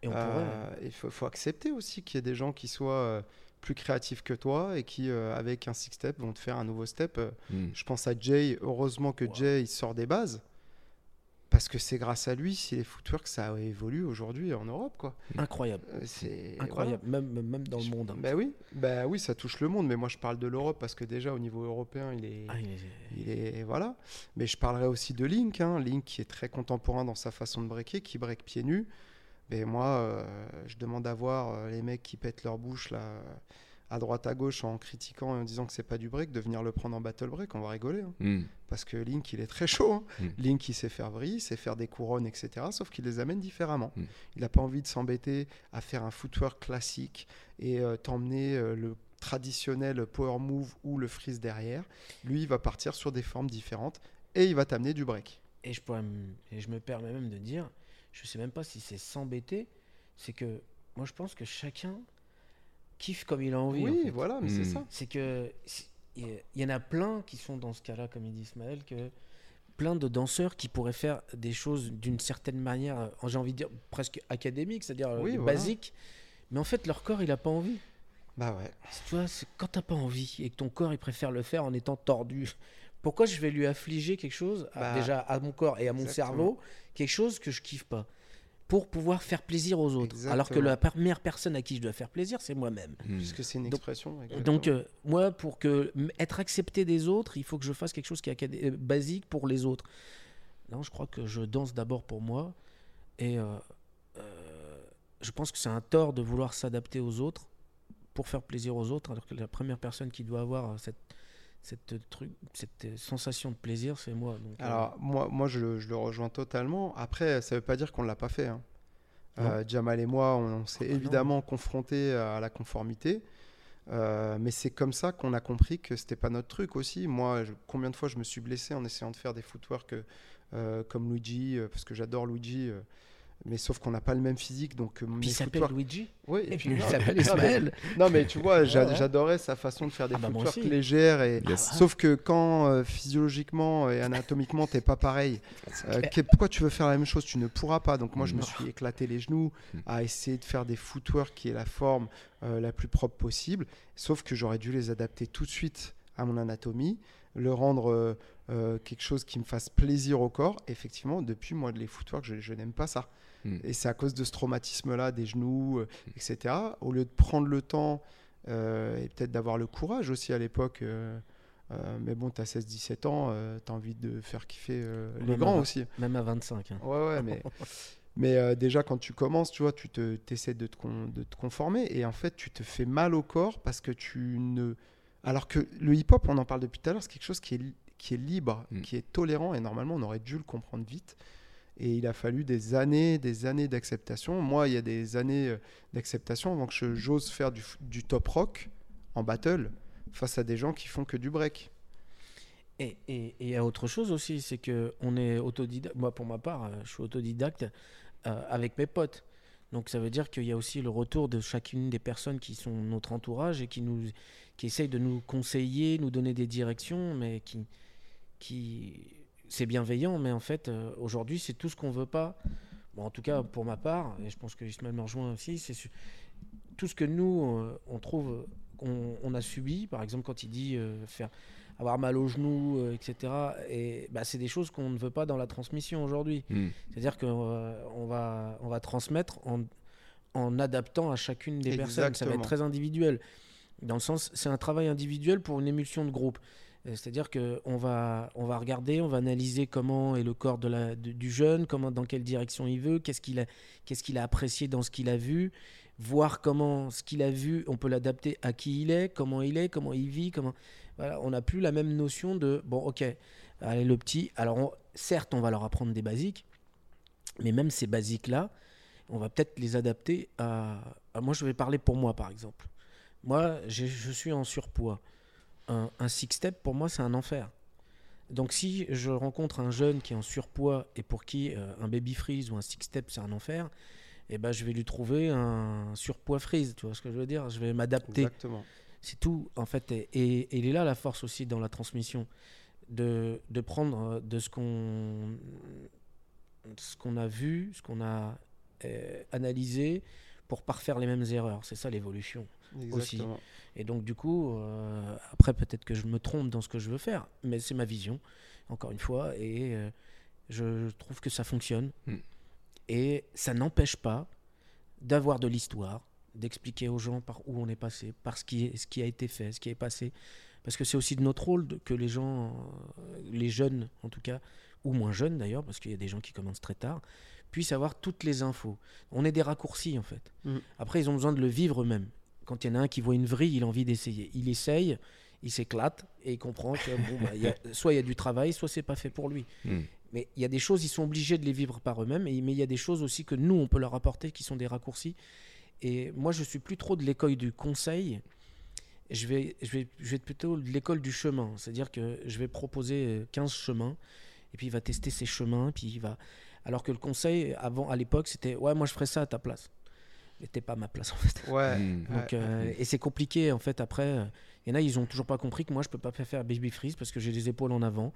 Et on Euh, pourrait. Il faut, faut accepter aussi qu'il y ait des gens qui soient euh, plus créatifs que toi et qui, euh, avec un six step, vont te faire un nouveau step. Euh, Hmm. Je pense à Jay. Heureusement que Wow. Jay il sort des bases. Parce que c'est grâce à lui si les footwork ça évolue aujourd'hui en Europe. Quoi. Incroyable. Euh, C'est Incroyable, même, même dans le Je- monde. hein. Bah oui, bah oui, ça touche le monde, mais moi je parle de l'Europe parce que déjà au niveau européen, il est, Ah, il est- il est voilà. Mais je parlerai aussi de Link, hein. Link qui est très contemporain dans sa façon de breaker, qui break pieds nus. Mais moi, euh, je demande à voir euh, les mecs qui pètent leur bouche là, à droite à gauche en critiquant et en disant que c'est pas du break, de venir le prendre en battle break, on va rigoler. hein. Hmm. Parce que Link, il est très chaud. hein. Mm. Link, il sait faire vrille, il sait faire des couronnes, etc. Sauf qu'il les amène différemment. Mm. Il n'a pas envie de s'embêter à faire un footwork classique et euh, t'emmener euh, le traditionnel power move ou le freeze derrière. Lui, il va partir sur des formes différentes et il va t'amener du break. Et je, pourrais me- et je me permets même de dire, je sais même pas si c'est s'embêter, c'est que moi je pense que chacun kiffe comme il a envie. Oui, en fait. voilà, mais c'est Mm. ça. C'est que il y, en a plein qui sont dans ce cas-là, comme il dit Ismaël, que plein de danseurs qui pourraient faire des choses d'une certaine manière, euh, j'ai envie de dire presque académique, c'est-à-dire euh, Oui, voilà. basique, mais en fait leur corps il a pas envie. Bah ouais. C'est- Tu vois, c'est quand t'as pas envie et que ton corps il préfère le faire en étant tordu. Pourquoi je vais lui affliger quelque chose, à- Bah, déjà à mon corps et à mon exactement. cerveau, quelque chose que je kiffe pas, pour pouvoir faire plaisir aux autres. Alors que la première personne à qui je dois faire plaisir, c'est moi-même. Hmm. Puisque c'est une Donc- expression. Donc exactement. euh, moi, pour que être accepté des autres, il faut que je fasse quelque chose qui est euh, basique pour les autres. Non, je crois que je danse d'abord pour moi et euh, je pense que c'est un tort de vouloir s'adapter aux autres pour faire plaisir aux autres, alors que la première personne qui doit avoir cette cette truc, cette euh, sensation de plaisir, c'est moi. Donc, euh, Alors, moi, moi je, le- je le rejoins totalement. Après, ça veut pas dire qu'on ne l'a pas fait. hein. Euh, Jamal et moi, on, s'est Ah non. évidemment confrontés à la conformité. Euh, mais c'est comme ça qu'on a compris que c'était pas notre truc aussi. Moi, je- combien de fois je me suis blessé en essayant de faire des footwork comme Luigi, parce que j'adore Luigi, mais sauf qu'on n'a pas le même physique. Donc, euh, puis il s'appelle footwork- Luigi Oui, et puis non, il s'appelle non, mais- Ismaël. Non, mais tu vois, j'a- Ouais, ouais. j'adorais sa façon de faire des Ah bah, footwork légères et Yes. Sauf que quand euh, physiologiquement et anatomiquement t'es pas pareil, euh, que- pourquoi tu veux faire la même chose? Tu ne pourras pas. Donc moi je me suis éclaté les genoux Mm. à essayer de faire des footwork qui est la forme euh, la plus propre possible. Sauf que j'aurais dû les adapter tout de suite à mon anatomie, le rendre euh, euh, quelque chose qui me fasse plaisir au corps. Effectivement, depuis moi les footwork, je, je n'aime pas ça. Mm. Et c'est à cause de ce traumatisme-là, des genoux, euh, etc. Au lieu de prendre le temps euh, et peut-être d'avoir le courage aussi à l'époque. euh, euh, mais bon, tu as 16-17 ans, tu as envie de faire kiffer euh, les Même grands à- aussi. Même à 25. hein. Ouais, ouais, mais, mais euh, déjà quand tu commences, tu vois, tu te, essaies de te, con- de te conformer et en fait, tu te fais mal au corps parce que tu ne. Alors que le hip-hop, on en parle depuis tout à l'heure, c'est quelque chose qui est, qui est libre, Mm. qui est tolérant et normalement, on aurait dû le comprendre vite. Et il a fallu des années, des années d'acceptation. Moi, il y a des années euh, d'acceptation avant que j'ose faire du, top rock en battle face à des gens qui font que du break. Et il y a autre chose aussi, c'est que on est autodidacte. Moi, pour ma part, euh, je suis autodidacte euh, avec mes potes. Donc ça veut dire qu'il y a aussi le retour de chacune des personnes qui sont notre entourage et qui nous qui essayent de nous conseiller, nous donner des directions, mais qui qui c'est bienveillant, mais en fait euh, aujourd'hui c'est tout ce qu'on veut pas. Bon, en tout cas pour ma part, et je pense que Ismaël me rejoint aussi, c'est su- tout ce que nous euh, on trouve qu'on on a subi, par exemple quand il dit euh, faire avoir mal aux genoux, etc. Et bah, c'est des choses qu'on ne veut pas dans la transmission aujourd'hui. Hmm. C'est-à-dire qu'on on va, on va transmettre en, en adaptant à chacune des personnes. Ça va être très individuel. Dans le sens, c'est un travail individuel pour une émulsion de groupe. Euh, C'est-à-dire qu'on va, on va regarder, on va analyser comment est le corps du jeune, comment, dans quelle direction il veut, qu'est-ce qu'il a, qu'est-ce a apprécié dans ce qu'il a vu, voir comment ce qu'il a vu, on peut l'adapter à qui il est, comment il est, comment il vit, comment. Voilà, on n'a plus la même notion de bon, ok, allez le petit. Alors certes, on va leur apprendre des basiques, mais même ces basiques-là, on va peut-être les adapter à, à- Moi, je vais parler pour moi, par exemple. Moi, je suis en surpoids. Un, un six-step, pour moi, c'est un enfer. Donc, si je rencontre un jeune qui est en surpoids et pour qui euh, un baby freeze ou un six-step, c'est un enfer, eh ben, je vais lui trouver un surpoids freeze. Tu vois ce que je veux dire? Je vais m'adapter. Exactement. C'est tout, en fait. Et, et- et il est là la force aussi dans la transmission. De, de prendre euh, de ce qu'on ce qu'on a vu, ce qu'on a euh, analysé pour pas refaire les mêmes erreurs. C'est ça l'évolution. Aussi. Et donc, du coup, euh, après, peut-être que je me trompe dans ce que je veux faire, mais c'est ma vision, encore une fois, et euh, je trouve que ça fonctionne. Mm. Et ça n'empêche pas d'avoir de l'histoire, d'expliquer aux gens par où on est passé, par ce qui, est, ce qui a été fait, ce qui est passé. Parce que c'est aussi de notre rôle que les gens, euh, les jeunes en tout cas, ou moins jeunes d'ailleurs, parce qu'il y a des gens qui commencent très tard, puissent avoir toutes les infos. On est des raccourcis en fait. Mm. Après, ils ont besoin de le vivre eux-mêmes. Quand il y en a un qui voit une vrille, il a envie d'essayer. Il essaye, il s'éclate et il comprend que bon, bah, y a- soit il y a du travail, soit c'est pas fait pour lui. Hmm. Mais il y a des choses, ils sont obligés de les vivre par eux-mêmes, mais il y a des choses aussi que nous, on peut leur apporter qui sont des raccourcis. Et moi, je suis plus trop de l'école du conseil. Je vais, je, vais, je vais être plutôt de l'école du chemin. C'est-à-dire que je vais proposer euh, 15 chemins, et puis il va tester ces chemins, puis il va. Alors que le conseil, avant, à l'époque, c'était Ouais, moi je ferais ça à ta place. T'es pas à ma place en fait. Ouais. Donc, Ouais. euh, et c'est compliqué en fait après. euh, Il y en a, ils ont toujours pas compris que moi je peux pas faire baby freeze parce que j'ai les épaules en avant.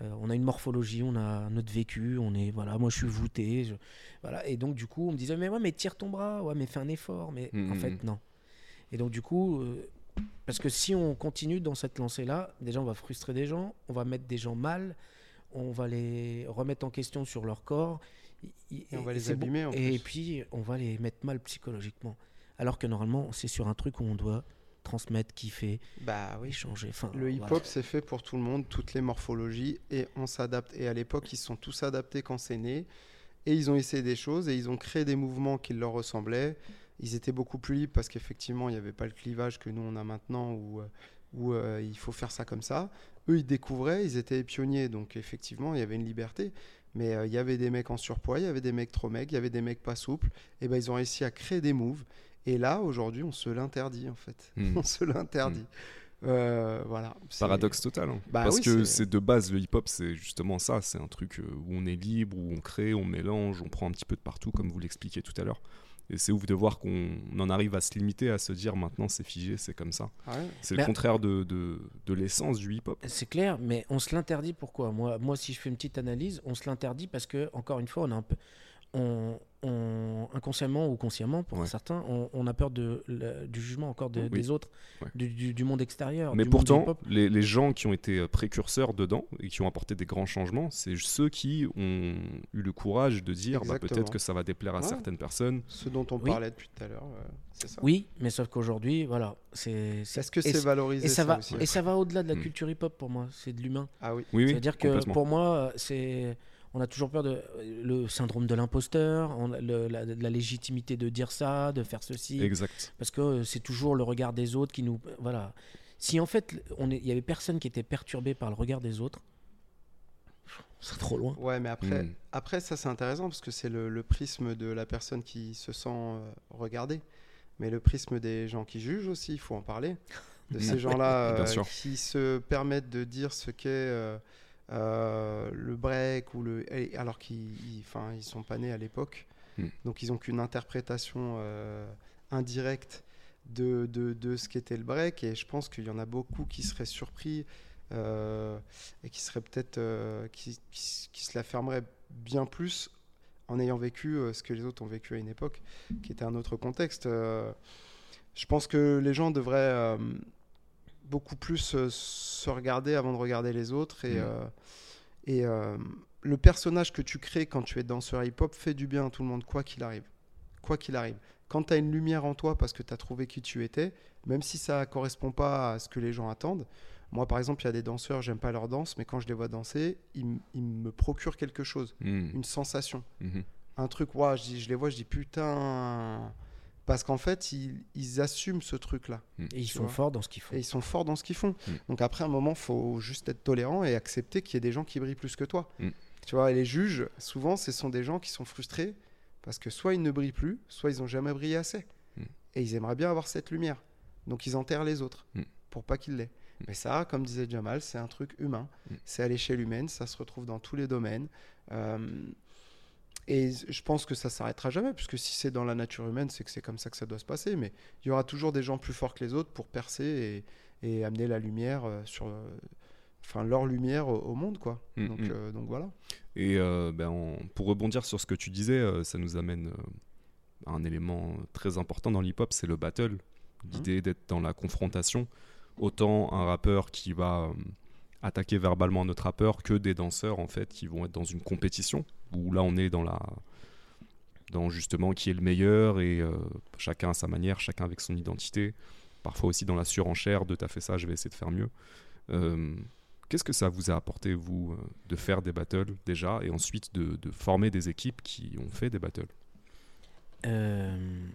Euh, on a une morphologie, on a notre vécu, on est voilà, moi je suis voûté, je- voilà. Et donc du coup on me disait mais ouais mais tire ton bras, ouais mais fais un effort, mais Mhm. en fait non. Et donc du coup euh, parce que si on continue dans cette lancée là, déjà on va frustrer des gens, on va mettre des gens mal, on va les remettre en question sur leur corps. Et, on va les abîmer, en Et plus. puis on va les mettre mal psychologiquement. Alors que normalement c'est sur un truc où on doit transmettre, kiffer, Bah oui. échanger. Enfin, Le hip-hop, voilà. c'est fait pour tout le monde, toutes les morphologies, et on s'adapte. Et à l'époque, ils sont tous adaptés quand c'est né, et ils ont essayé des choses, et ils ont créé des mouvements qui leur ressemblaient. Ils étaient beaucoup plus libres parce qu'effectivement, il n'y avait pas le clivage que nous, on a maintenant, où, euh, où euh, il faut faire ça comme ça. Eux, ils découvraient, ils étaient pionniers, donc effectivement, il y avait une liberté. Mais euh, il y avait des mecs en surpoids, il y avait des mecs trop mecs, il y avait des mecs pas souples, et ben ils ont réussi à créer des moves. Et là, aujourd'hui, on se l'interdit, en fait. Hmm. On se l'interdit. Euh, voilà. Paradoxe total. hein. Bah Parce oui, que c'est- c'est de base, le hip-hop, c'est justement ça. C'est un truc euh, où on est libre, où on crée, on mélange, on prend un petit peu de partout, comme vous l'expliquiez tout à l'heure. Et c'est ouf de voir qu'on en arrive à se limiter, à se dire maintenant c'est figé, c'est comme ça. Ouais. C'est le contraire de, de, de l'essence du hip-hop. C'est clair, mais on se l'interdit pourquoi? Moi, moi, si je fais une petite analyse, on se l'interdit parce que, encore une fois, on a un peu. On, on- inconsciemment ou consciemment, pour Ouais. certains, on, on a peur de, le- du jugement encore de- Oui. des autres, Ouais. du, du- du monde extérieur. Mais pourtant, les, les gens qui ont été euh, précurseurs dedans et qui ont apporté des grands changements, c'est ceux qui ont eu le courage de dire bah, peut-être que ça va déplaire à Ouais. certaines personnes. Ce dont on Oui. parlait depuis tout à l'heure, euh, c'est ça. Oui, mais sauf qu'aujourd'hui, voilà, c'est. Est-ce que c'est valorisé Et ça, va, aussi et ça va au-delà de la Mm. culture hip-hop pour moi, c'est de l'humain. Ah oui. Oui, oui. C'est-à-dire que pour moi, c'est on a toujours peur de le syndrome de l'imposteur, on a le- la, la légitimité de dire ça, de faire ceci, Exact. parce que euh, c'est toujours le regard des autres qui nous voilà. Si en fait il y avait personne qui était perturbé par le regard des autres, c'est trop loin. Ouais, mais après, Mm. après ça c'est intéressant parce que c'est le, le prisme de la personne qui se sent euh, regardée. Mais le prisme des gens qui jugent aussi, il faut en parler. De ces gens-là Bien euh, sûr. qui se permettent de dire ce qu'est euh, euh, le break ou le. Alors qu'ils ils- enfin, ils sont pas nés à l'époque. Mm. Donc ils ont qu'une interprétation euh, indirecte de, de, de ce qu'était le break. Et je pense qu'il y en a beaucoup qui seraient surpris euh, et qui seraient peut-être qui, qui- qui se la fermeraient bien plus en ayant vécu ce que les autres ont vécu à une époque, qui était un autre contexte. Je pense que les gens devraient beaucoup plus euh, se regarder avant de regarder les autres. Et, Mm. euh, et euh, le personnage que tu crées quand tu es danseur hip-hop fait du bien à tout le monde, quoi qu'il arrive. Quoi qu'il arrive. Quand tu as une lumière en toi parce que tu as trouvé qui tu étais, même si ça correspond pas à ce que les gens attendent. Moi, par exemple, il y a des danseurs, j'aime pas leur danse, mais quand je les vois danser, ils, ils me procurent quelque chose, Mm. une sensation Mhm. un truc, ouah, je, je les vois, je dis putain. Parce qu'en fait, ils, ils assument ce truc-là. Et ils sont forts dans ce qu'ils font. Et ils sont forts dans ce qu'ils font. Mm. Donc après, un moment, faut juste être tolérant et accepter qu'il y ait des gens qui brillent plus que toi. Mm. Tu vois, et les juges, souvent, ce sont des gens qui sont frustrés parce que soit ils ne brillent plus, soit ils n'ont jamais brillé assez. Mm. Et ils aimeraient bien avoir cette lumière. Donc ils enterrent les autres Mm. pour pas qu'ils l'aient. Mais ça, comme disait Jamal, c'est un truc humain. Mm. C'est à l'échelle humaine, ça se retrouve dans tous les domaines. Euh, et je pense que ça s'arrêtera jamais, puisque si c'est dans la nature humaine, c'est que c'est comme ça que ça doit se passer. Mais il y aura toujours des gens plus forts que les autres pour percer et, et amener la lumière euh, sur, euh, enfin leur lumière au, monde, quoi. Mm, donc, mm. euh, donc voilà. Et euh, ben, en- pour rebondir sur ce que tu disais, euh, ça nous amène à un élément très important dans l'hip-hop, c'est le battle. L'idée d'être dans la confrontation. Autant un rappeur qui va attaquer verbalement un autre rappeur que des danseurs en fait qui vont être dans une compétition où là on est dans la dans justement qui est le meilleur et euh, chacun à sa manière, chacun avec son identité. Parfois aussi dans la surenchère de t'as fait ça, je vais essayer de faire mieux. Euh, Qu'est-ce que ça vous a apporté, vous, euh, de faire des battles déjà et ensuite de, de former des équipes qui ont fait des battles? Euh,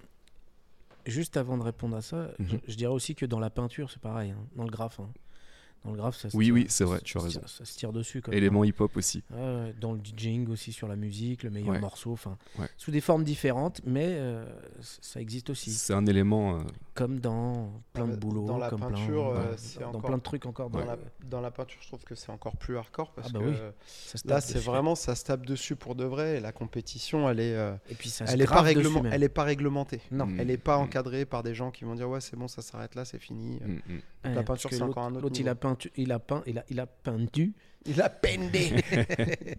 juste avant de répondre à ça, je, Mhm. je dirais aussi que dans la peinture, c'est pareil, hein, dans le graphe. hein. Dans le graphe, ça se Oui, tire- oui, c'est vrai, ça- tu as ça se raison. tire- Ça se tire dessus. Comme Élément hip-hop aussi. Dans le DJing aussi, sur la musique, le meilleur Ouais. morceau, enfin, Ouais. sous des formes différentes, mais euh, ça existe aussi. C'est un élément. euh, Comme dans plein de Dans boulot, la comme peinture, plein, euh, dans encore- plein de trucs encore. Dans, dans- la, dans la peinture, je trouve que c'est encore plus hardcore parce Ah bah que oui, euh, ça se là, tape c'est dessus. vraiment ça se tape dessus pour de vrai. Et la compétition, elle est, euh, Et puis ça se elle est pas grave dessus réglement- même. elle est pas réglementée. Non. Mm. Elle n'est pas Mm. encadrée par des gens qui vont dire ouais c'est bon ça s'arrête là c'est fini. mm. Ouais, la peinture, c'est l'autre- encore un autre L'autre, il a peint, il a peint, il a, il a peintu, Il a pendé.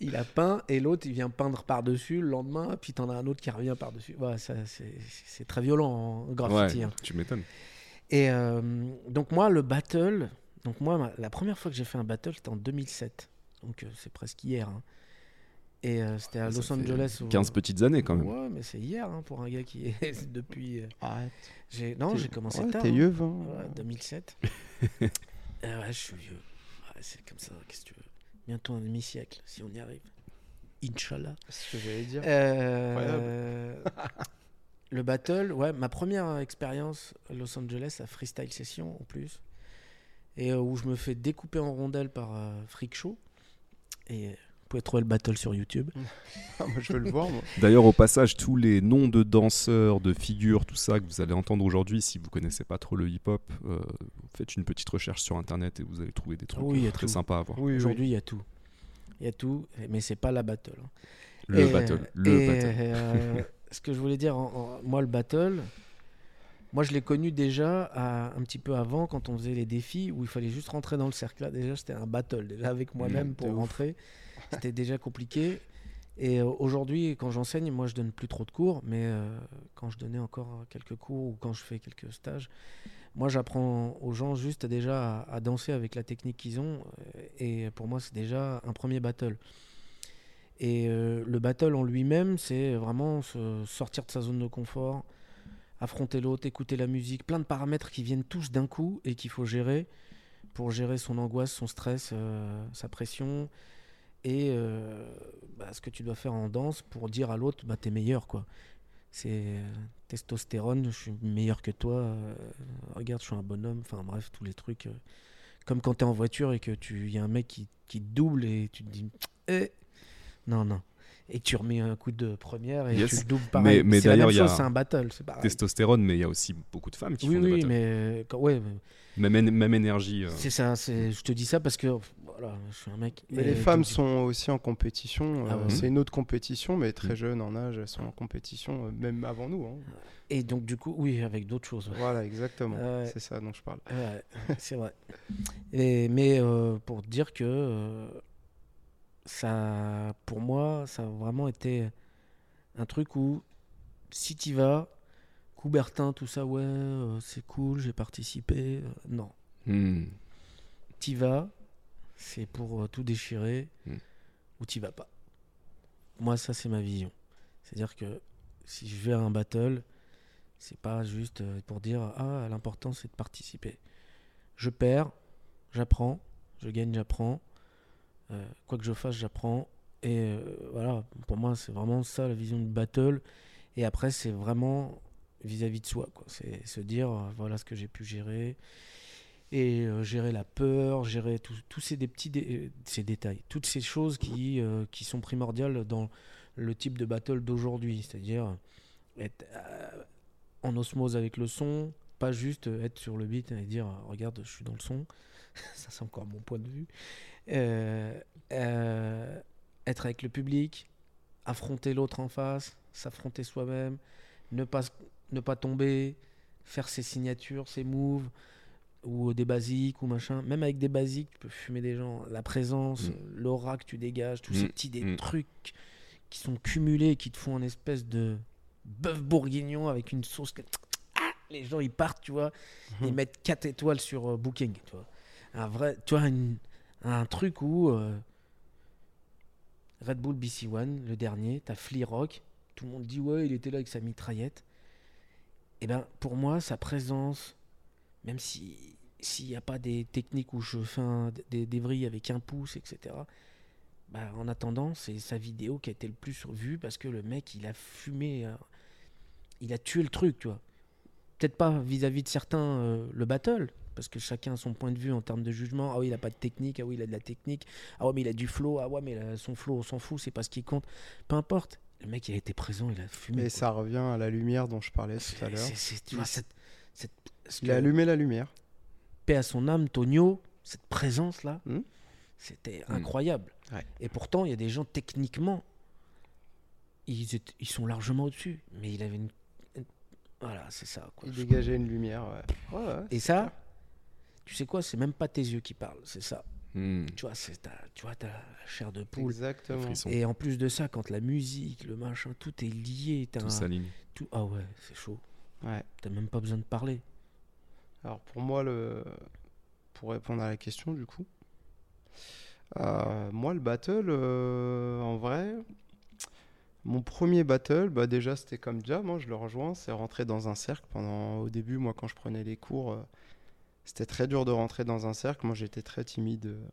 il a peint, et l'autre, il vient peindre par-dessus le lendemain, puis t'en as un autre qui revient par-dessus. Ouais, ça, c'est, c'est très violent en graffiti. Ouais, hein. tu m'étonnes. Et euh, donc moi, le battle, donc moi, ma- la première fois que j'ai fait un battle, c'était en 2007. Donc euh, c'est presque hier. hein. Et euh, c'était à Ça Los Angeles. au- 15 petites années quand même. Ouais, mais c'est hier hein, pour un gars qui est depuis. euh, Arrête. Non, j'ai commencé Ouais, tard. T'es hein. vieux, hein. Ouais, 2007. Euh, ouais, je suis vieux. Ouais, c'est comme ça, qu'est-ce que tu veux. Bientôt un demi-siècle, si on y arrive. Inch'Allah. C'est ce que j'allais dire. Euh, le battle, ouais, ma première expérience à Los Angeles à Freestyle Session en plus. Et euh, où je me fais découper en rondelles par euh, Freak Show. Et euh, pouvez trouver le battle sur YouTube. Ah, moi, je veux le voir. D'ailleurs, au passage, tous les noms de danseurs, de figures, tout ça que vous allez entendre aujourd'hui, si vous connaissez pas trop le hip-hop, euh, faites une petite recherche sur internet et vous allez trouver des trucs Oui, il y a euh, très sympas à voir. Oui, Aujourd'hui, il y a tout. Il y a tout, mais c'est pas la battle. hein. Le Et, battle, euh, le et, battle. euh, ce que je voulais dire, en- en- moi, le battle, moi, je l'ai connu déjà à- un petit peu avant, quand on faisait les défis, où il fallait juste rentrer dans le cercle. Là, déjà, c'était un battle. Déjà, avec moi-même, Mmh, pour ouf. C'était déjà compliqué. Et euh, aujourd'hui, quand j'enseigne, moi, je donne plus trop de cours, mais euh, quand je donnais encore quelques cours ou quand je fais quelques stages, moi, j'apprends aux gens juste déjà à, danser avec la technique qu'ils ont. euh, Et pour moi, c'est déjà un premier battle. Et le battle en lui-même, c'est vraiment sortir de sa zone de confort, affronter l'autre, écouter la musique, plein de paramètres qui viennent tous d'un coup et qu'il faut gérer pour gérer son angoisse, son stress, sa pression et euh, bah, ce que tu dois faire en danse pour dire à l'autre bah, t'es meilleur quoi. C'est euh, testostérone, je suis meilleur que toi, euh, regarde je suis un bonhomme, enfin bref tous les trucs. euh, comme quand tu es en voiture et que tu y a un mec qui, qui te double et tu te dis eh, non, non. et tu remets un coup de première et Yes. tu le doubles pareil. Mais- mais c'est la même chose, c'est un battle. Testostérone, mais il y a aussi beaucoup de femmes qui Oui, font des oui, battles. mais quand- ouais, mais Même, en- même énergie. euh. c'est ça. c'est- Je te dis ça parce que voilà, je suis un mec. Mais les femmes sont aussi en compétition. Ah euh, ouais. C'est une autre compétition, mais très Mhm. jeunes en âge, elles sont en compétition, euh, même avant nous. hein. Et donc du coup, oui, avec d'autres choses. ouais. Voilà, exactement. Ouais. C'est ça dont je parle. Ouais, c'est vrai. Et, mais euh, pour dire que euh, ça, pour moi, ça a vraiment été un truc où si tu vas, Coubertin, tout ça, ouais, euh, c'est cool, j'ai participé. euh, non, Hmm. t'y vas, c'est pour euh, tout déchirer, Mm. ou t'y vas pas. Moi, ça, c'est ma vision. C'est-à-dire que si je vais à un battle, c'est pas juste pour dire ah l'important c'est de participer. Je perds, j'apprends, je gagne, j'apprends. Euh, quoi que je fasse, j'apprends. Et euh, voilà, pour moi, c'est vraiment ça la vision du battle. Et après, c'est vraiment vis-à-vis de soi. C'est se dire euh, voilà ce que j'ai pu gérer et euh, gérer la peur, gérer tous ces petits euh, ces détails, toutes ces choses qui, qui sont primordiales dans le type de battle d'aujourd'hui, c'est-à-dire être en osmose avec le son, pas juste être sur le beat et dire regarde je suis dans le son, ça c'est encore mon point de vue, être avec le public, affronter l'autre en face, s'affronter soi-même, ne pas, ne pas tomber, faire ses signatures, ses moves, ou des basiques, ou machin. Même avec des basiques, tu peux fumer des gens. La présence, Mm. l'aura que tu dégages, tous ces Mm, petits des mm. trucs qui sont cumulés, qui te font un espèce de bœuf bourguignon avec une sauce. que- Ah les gens, ils partent, tu vois, ils Mhm. mettent 4 étoiles sur euh, Booking, tu vois. Un vrai, tu vois, une- un truc où euh, Red Bull BC One, le dernier, t'as Flea Rock, tout le monde dit ouais, il était là avec sa mitraillette. Et ben pour moi, sa présence, même si s'il n'y a pas des techniques où je fais des, vrilles avec un pouce, etc. Bah, en attendant, c'est sa vidéo qui a été le plus vue parce que le mec, il a fumé, euh, il a tué le truc, tu vois. Peut-être pas vis-à-vis de certains euh, le battle, parce que chacun a son point de vue en termes de jugement. Ah oui, il a pas de technique, ah oui, il a de la technique, ah ouais, mais il a du flow, ah ouais, mais son flow, on s'en fout, c'est pas ce qui compte. Peu importe. Le mec, il a été présent, il a fumé. Et quoi. ça revient à la lumière dont je parlais tout à C'est- l'heure. c'est- c'est- tu vois, cette, cette, ce Il a allumé la lumière. paix à son âme, Tonio, cette présence-là, Hmm. c'était Hmm. incroyable. Ouais. Et pourtant, il y a des gens techniquement, ils, étaient- ils sont largement au-dessus. Mais il avait une. une- Voilà, c'est ça. quoi. Il dégageait une lumière. Ouais. Ouais, ouais, Et ça, clair. tu sais quoi, c'est même pas tes yeux qui parlent, c'est ça. Hmm. Tu vois, c'est ta, tu vois, ta chair de poule. Exactement. Et en plus de ça, quand la musique, le machin, tout est lié. t'as Tout un- s'aligne. tout- Ah ouais, c'est chaud. Ouais. T'as même pas besoin de parler. Alors pour moi, le... pour répondre à la question du coup, euh, moi le battle, euh, en vrai, mon premier battle, bah déjà c'était comme Jam, hein, je le rejoins, c'est rentrer dans un cercle. Pendant au début, moi quand je prenais les cours, euh, c'était très dur de rentrer dans un cercle. Moi j'étais très timide, euh,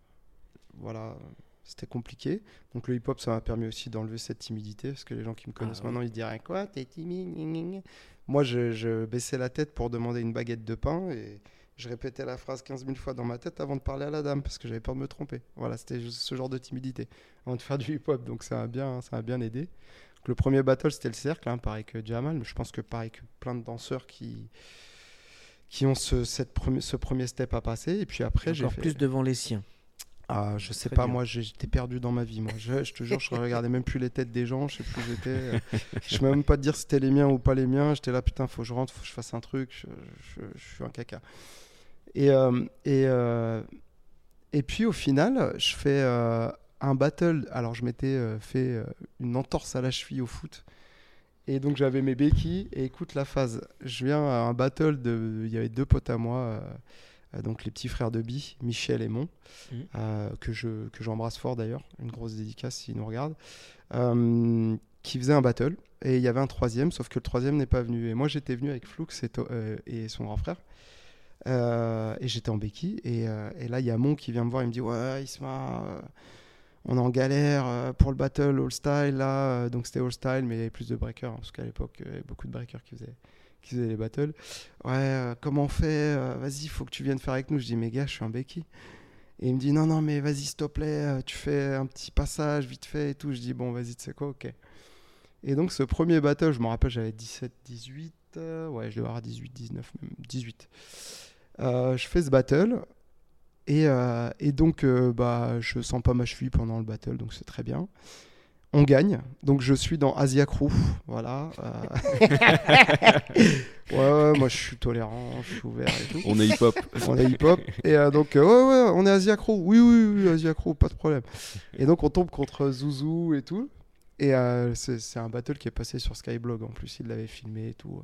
voilà, c'était compliqué. Donc le hip-hop, ça m'a permis aussi d'enlever cette timidité, parce que les gens qui me connaissent oui. maintenant, ils diraient quoi, t'es timide. Moi, je, je baissais la tête pour demander une baguette de pain et je répétais la phrase 15 000 fois dans ma tête avant de parler à la dame parce que j'avais peur de me tromper. Voilà, c'était ce genre de timidité avant de faire du hip-hop, donc ça a bien, ça a bien aidé. Donc, le premier battle, c'était le cercle, hein, pareil que Jamal, mais je pense que pareil que plein de danseurs qui, qui ont ce, cette premi- ce premier step à passer. Et puis après, j'ai Encore fait... plus devant les siens. Ah, je sais Très pas, moi j'étais perdu dans ma vie. Moi, je, je te jure, je regardais même plus les têtes des gens, je sais plus où j'étais. Je peux même pas te dire si c'était les miens ou pas les miens. J'étais là, putain, faut que je rentre, faut que je fasse un truc. Je, je- je suis un caca. Et, euh, et, euh, et puis au final, je fais euh, un battle. Alors, je m'étais fait une entorse à la cheville au foot. Et donc, j'avais mes béquilles. Et écoute la phase. Je viens à un battle de. Il y avait deux potes à moi. euh, donc les petits frères de Bi, Michel et Mon, Mhm. euh, que je que j'embrasse fort d'ailleurs, une grosse dédicace s'ils nous regardent, euh, qui faisait un battle et il y avait un troisième, sauf que le troisième n'est pas venu. Et moi j'étais venu avec Flux et, euh, son grand frère. Et j'étais en béquille et, et là il y a Mon qui vient me voir il me dit ouais Isma on est en galère euh, pour le battle all style là Euh, donc c'était all style mais il y avait plus de breakers hein, parce qu'à l'époque il y avait beaucoup de breakers qui faisaient qui faisaient les battles ouais euh, comment on fait vas-y faut que tu viennes faire avec nous je dis mais gars je suis en béquille Et il me dit non, non, mais vas-y, s'il te plaît, tu fais un petit passage vite fait et tout. Je dis bon, vas-y, tu sais quoi, ok. Et donc, ce premier battle, je me rappelle, j'avais 17, 18, euh, ouais, je devais avoir 18, 19, même 18. Euh, je fais ce battle. Et, euh, et donc, euh, bah, je sens pas ma cheville pendant le battle, donc c'est très bien. On gagne. Donc, je suis dans Asia Crew. Voilà. euh. ouais, ouais, moi, je suis tolérant, je suis ouvert et tout. On est hip-hop. On est hip-hop. Et euh, donc, euh, ouais, ouais, on est Asia Crew. Oui, oui, oui, Asia Crew, pas de problème. Et donc, on tombe contre Zouzou et tout. Et euh, c'est c'est un battle qui est passé sur Skyblog. En plus, il l'avait filmé et tout.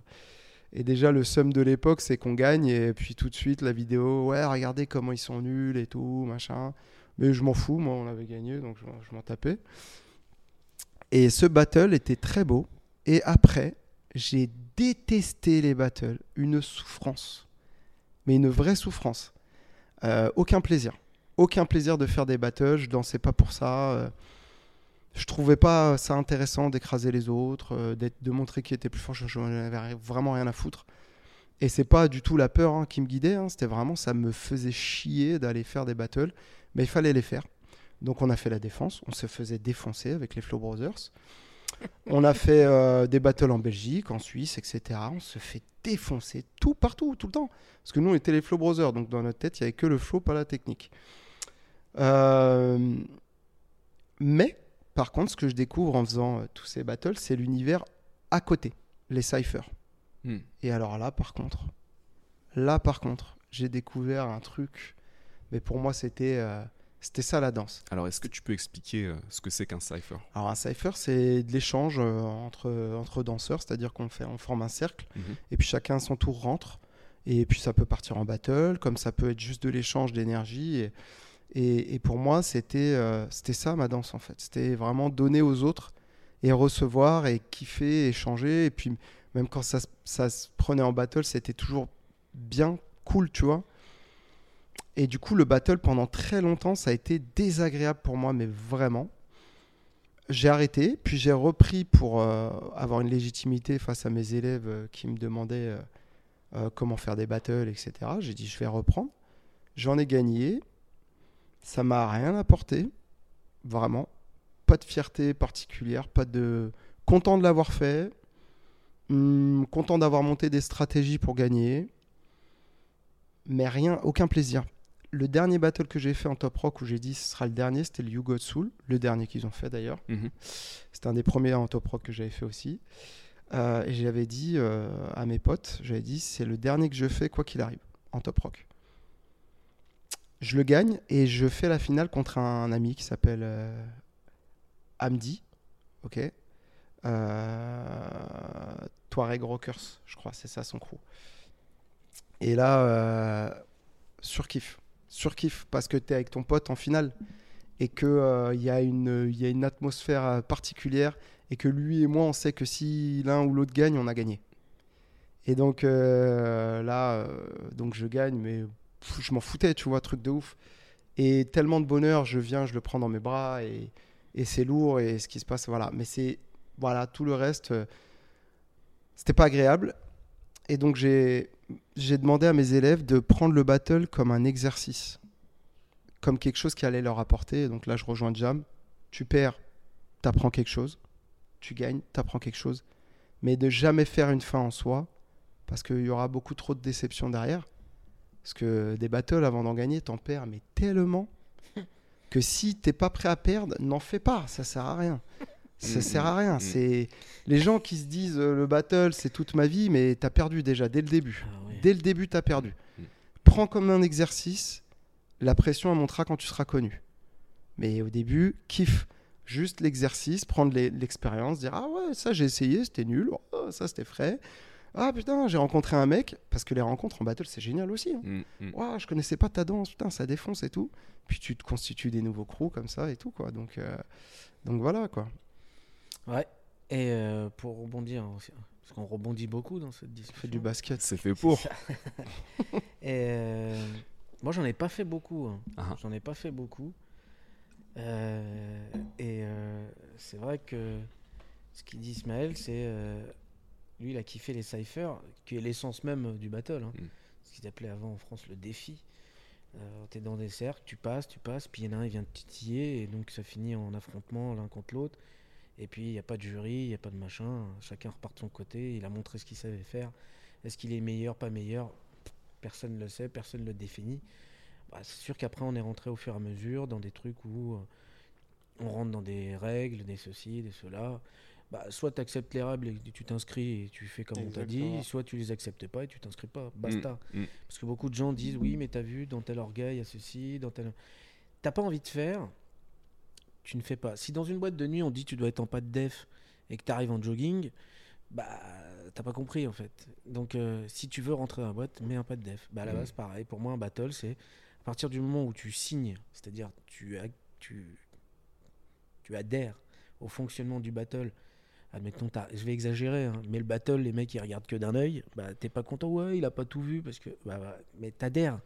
Et déjà, le sum de l'époque, c'est qu'on gagne. Et puis, tout de suite, la vidéo, ouais, regardez comment ils sont nuls et tout, machin. Mais je m'en fous, moi, on avait gagné, donc je, m'en- tapais. Et ce battle était très beau. Et après, j'ai détesté les battles. Une souffrance. Mais une vraie souffrance. Euh, aucun plaisir. Aucun plaisir de faire des battles. Je dansais pas pour ça. euh, je trouvais pas ça intéressant d'écraser les autres, euh, de montrer qui était plus fort. Je, je n'en avais vraiment rien à foutre. Et c'est pas du tout la peur hein, qui me guidait. hein, C'était vraiment, ça me faisait chier d'aller faire des battles. Mais il fallait les faire. Donc on a fait la défense. On se faisait défoncer avec les Flow Brothers. On a fait euh, des battles en Belgique, en Suisse, etc. On se fait défoncer tout partout, tout le temps. Parce que nous, on était les Flow Brothers. Donc dans notre tête, il n'y avait que le flow, pas la technique. Euh, Mais, par contre, ce que je découvre en faisant euh, tous ces battles, c'est l'univers à côté, les cyphers. Hmm. Et alors là, par contre, là, par contre, j'ai découvert un truc. Mais pour moi, c'était euh, c'était ça la danse. Alors, est-ce que tu peux expliquer euh, ce que c'est qu'un cypher Alors un cypher, c'est de l'échange entre, entre danseurs, c'est-à-dire qu'on fait, on forme un cercle Mhm. et puis chacun à son tour rentre. Et puis ça peut partir en battle, comme ça peut être juste de l'échange d'énergie. Et, et, pour moi, c'était euh, c'était ça ma danse en fait. C'était vraiment donner aux autres et recevoir et kiffer, échanger. Et puis même quand ça, ça se prenait en battle, c'était toujours bien cool, tu vois. Et du coup, le battle pendant très longtemps, ça a été désagréable pour moi, mais vraiment. J'ai arrêté, puis j'ai repris pour euh, avoir une légitimité face à mes élèves euh, qui me demandaient comment faire des battles, etc. J'ai dit, je vais reprendre. J'en ai gagné. Ça m'a rien apporté. Vraiment. Pas de fierté particulière, pas de. Content de l'avoir fait. Hum, content d'avoir monté des stratégies pour gagner. Mais rien, aucun plaisir. Le dernier battle que j'ai fait en top rock où j'ai dit ce sera le dernier, c'était le You Got Soul, le dernier qu'ils ont fait d'ailleurs. Mhm. C'était un des premiers en top rock que j'avais fait aussi. Euh, et j'avais dit euh, à mes potes, j'avais dit c'est le dernier que je fais quoi qu'il arrive en top rock. Je le gagne et je fais la finale contre un ami qui s'appelle euh, Hamdi, ok? Euh, Touareg Rockers, je crois, c'est ça son crew. Et là, euh, surkiff, surkiff parce que tu es avec ton pote en finale et qu'il il y, a une- atmosphère euh, particulière et que lui et moi, on sait que si l'un ou l'autre gagne, on a gagné. Et donc euh, là, euh, donc je gagne, mais je m'en foutais, tu vois, truc de ouf. Et tellement de bonheur, je viens, je le prends dans mes bras et, c'est lourd et ce qui se passe, voilà. Mais c'est, voilà, tout le reste, euh, c'était pas agréable. Et donc j'ai j'ai demandé à mes élèves de prendre le battle comme un exercice, comme quelque chose qui allait leur apporter. Et donc là, je rejoins Jam. Tu perds, t'apprends quelque chose. Tu gagnes, t'apprends quelque chose. Mais de jamais faire une fin en soi, parce qu'il y aura beaucoup trop de déceptions derrière. Parce que des battles, avant d'en gagner, t'en perds, mais tellement que si t'es pas prêt à perdre, n'en fais pas, ça sert à rien. Ça Mm, sert à rien. mm. C'est les gens qui se disent euh, le battle, c'est toute ma vie, mais t'as perdu déjà dès le début. Ah ouais. Dès le début, tu as perdu. Mm. Prends comme un exercice. La pression, elle montera quand tu seras connu. Mais au début, kiffe. Juste l'exercice, prendre l'expérience, dire Ah ouais, ça j'ai essayé, c'était nul. Oh, ça c'était frais. Ah putain, j'ai rencontré un mec. Parce que les rencontres en battle, c'est génial aussi. hein. Mm, mm. Je connaissais pas ta danse, putain, ça défonce et tout. Puis tu te constitues des nouveaux crews comme ça et tout, quoi. Donc, euh, donc voilà, quoi. Ouais. Et euh, pour rebondir, hein, aussi, parce qu'on rebondit beaucoup dans cette discussion. Fais du basket. C'est fait pour. Et euh, moi, j'en ai pas fait beaucoup. hein. Ah. J'en ai pas fait beaucoup. Euh, et euh, c'est vrai que ce qu'il dit Ismaël, c'est. Lui, il a kiffé les cyphers, qui est l'essence même du battle. hein. Mm. Ce qu'ils appelaient avant en France le défi. Euh, t'es dans des cercles, tu passes, tu passes, puis il y en a un, il vient te titiller, et donc ça finit en affrontement l'un contre l'autre. Et puis il n'y a pas de jury, il n'y a pas de machin, chacun repart de son côté, il a montré ce qu'il savait faire. Est-ce qu'il est meilleur, pas meilleur? Personne ne le sait, personne ne le définit. Bah, c'est sûr qu'après on est rentré au fur et à mesure dans des trucs où euh, on rentre dans des règles, des ceci, des cela. Bah, soit tu acceptes les règles et tu t'inscris et tu fais comme on t'a dit, soit tu les acceptes pas et tu t'inscris pas. Basta. Mm, mm. Parce que beaucoup de gens disent oui, mais t'as vu, dans tel orgueil, il y a ceci, dans tel. T'as pas envie de faire, tu ne fais pas. Si dans une boîte de nuit, on dit tu dois être en pas de def et que tu arrives en jogging, bah t'as pas compris en fait. Donc euh, si tu veux rentrer dans la boîte, mets un pas de def. Bah à la Mm. base, pareil. Pour moi, un battle, c'est à partir du moment où tu signes, c'est-à-dire tu, tu, tu adhères au fonctionnement du battle. Admettons, t'as- je vais exagérer, hein, mais le battle, les mecs ils regardent que d'un œil, bah t'es pas content, ouais, il a pas tout vu parce que, bah, bah, mais t'adhères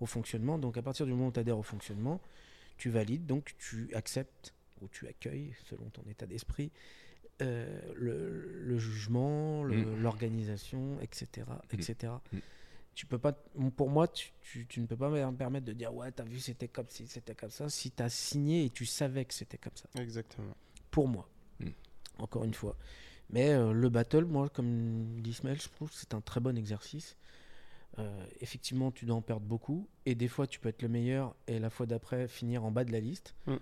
au fonctionnement. Donc à partir du moment où t'adhères au fonctionnement, tu valides, donc tu acceptes ou tu accueilles, selon ton état d'esprit, euh, le, le jugement, le- Mm. l'organisation, etc., etc. Mm. Tu peux pas, pour moi, tu, tu- tu ne peux pas me permettre de dire ouais, t'as vu, c'était comme si c'était comme ça. Si t'as signé et tu savais que c'était comme ça Exactement. pour moi. Mm. Encore une fois. Mais euh, le battle, moi, comme dit Ismaël, je trouve que c'est un très bon exercice. Euh, effectivement, tu dois en perdre beaucoup. Et des fois, tu peux être le meilleur et la fois d'après finir en bas de la liste. Mm.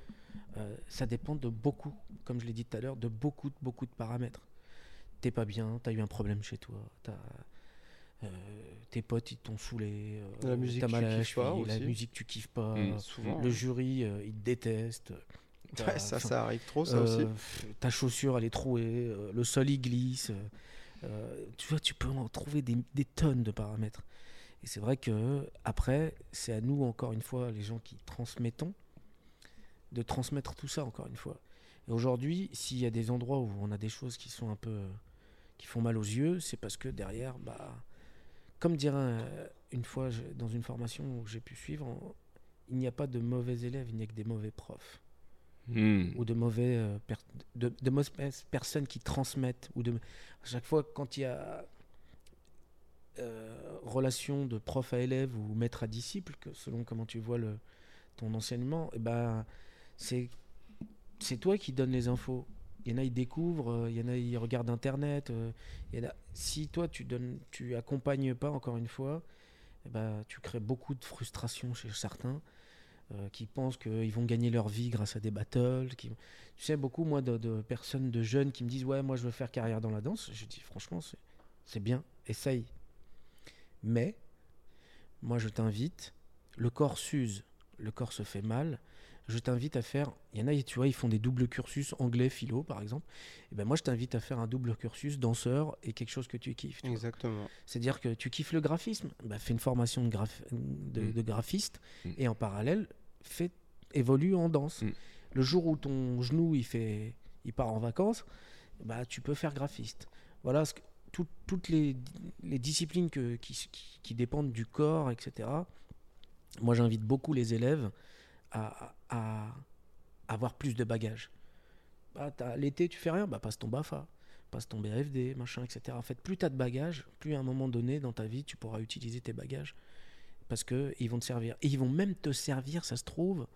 Euh, ça dépend de beaucoup, comme je l'ai dit tout à l'heure, de beaucoup, beaucoup de paramètres. T'es pas bien, t'as eu un problème chez toi, t'as, euh, tes potes ils t'ont saoulé, euh, La musique, t'as tu mal à la kiffes pas cheville, la musique tu kiffes pas, Mm. Souvent. le jury euh, il te déteste. Ouais, ça, enfin, ça arrive trop, ça euh, aussi. Ta chaussure, elle est trouée, euh, le sol, il glisse. euh, tu vois, tu peux en trouver des, des tonnes de paramètres. Et c'est vrai que après, c'est à nous, encore une fois, les gens qui transmettons, de transmettre tout ça, encore une fois. Et aujourd'hui, s'il y a des endroits où on a des choses qui sont un peu. qui font mal aux yeux, c'est parce que derrière, bah. Comme dirait une fois dans une formation où j'ai pu suivre, il n'y a pas de mauvais élèves, il n'y a que des mauvais profs Mm. ou de mauvais euh, de, mauvaises personnes qui transmettent ou à chaque fois quand il y a euh, relation de prof à élève ou maître à disciple selon comment tu vois le ton enseignement et ben c'est toi qui donnes les infos il y en a ils découvrent euh, il y en a ils regardent internet il y en a si toi tu donnes tu accompagnes pas encore une fois eh ben, tu crées beaucoup de frustration chez certains euh, qui pensent qu'ils vont gagner leur vie grâce à des battles. Qui... Tu sais, beaucoup, moi, de, de personnes, de jeunes qui me disent Ouais, moi, je veux faire carrière dans la danse. Je dis Franchement, c'est- bien, essaye. Mais, moi, je t'invite, le corps s'use, le corps se fait mal. Je t'invite à faire. Il y en a, tu vois, ils font des doubles cursus anglais, philo, par exemple. Et ben moi, je t'invite à faire un double cursus danseur et quelque chose que tu kiffes. tu. Exactement. C'est-à-dire que tu kiffes le graphisme, bah, fais une formation de, Mm. de graphiste Mm. et en parallèle, fais, évolue en danse. Mm. Le jour où ton genou il, fait, il part en vacances, bah, tu peux faire graphiste. Voilà ce que- tout- toutes les, les disciplines que- qui, qui- qui dépendent du corps, etc. Moi, j'invite beaucoup les élèves à, à- à avoir plus de bagages. Bah, L'été, tu fais rien, bah, passe ton BAFA passe ton BFD, machin, etc. En fait, plus tu as de bagages, plus à un moment donné dans ta vie, tu pourras utiliser tes bagages. Parce que ils vont te servir. Et ils vont même te servir, ça se trouve,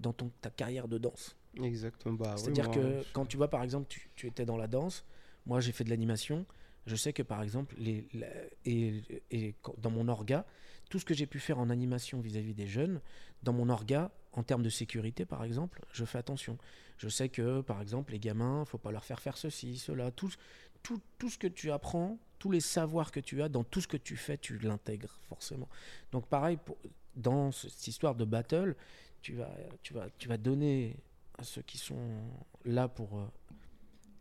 dans ton, ta carrière de danse. Exactement. Bah, C'est-à-dire que quand tu vois, par exemple, tu, tu étais dans la danse, moi j'ai fait de l'animation, je sais que par exemple, les, la- et, et dans mon orga, tout ce que j'ai pu faire en animation vis-à-vis des jeunes, dans mon orga, en termes de sécurité par exemple, je fais attention. Je sais que par exemple, les gamins, faut pas leur faire faire ceci, cela, tout, tout, tout ce que tu apprends, tous les savoirs que tu as, dans tout ce que tu fais, tu l'intègres forcément. Donc pareil, pour, dans ce- cette histoire de battle, tu vas, tu vas, tu vas donner à ceux qui sont là pour euh,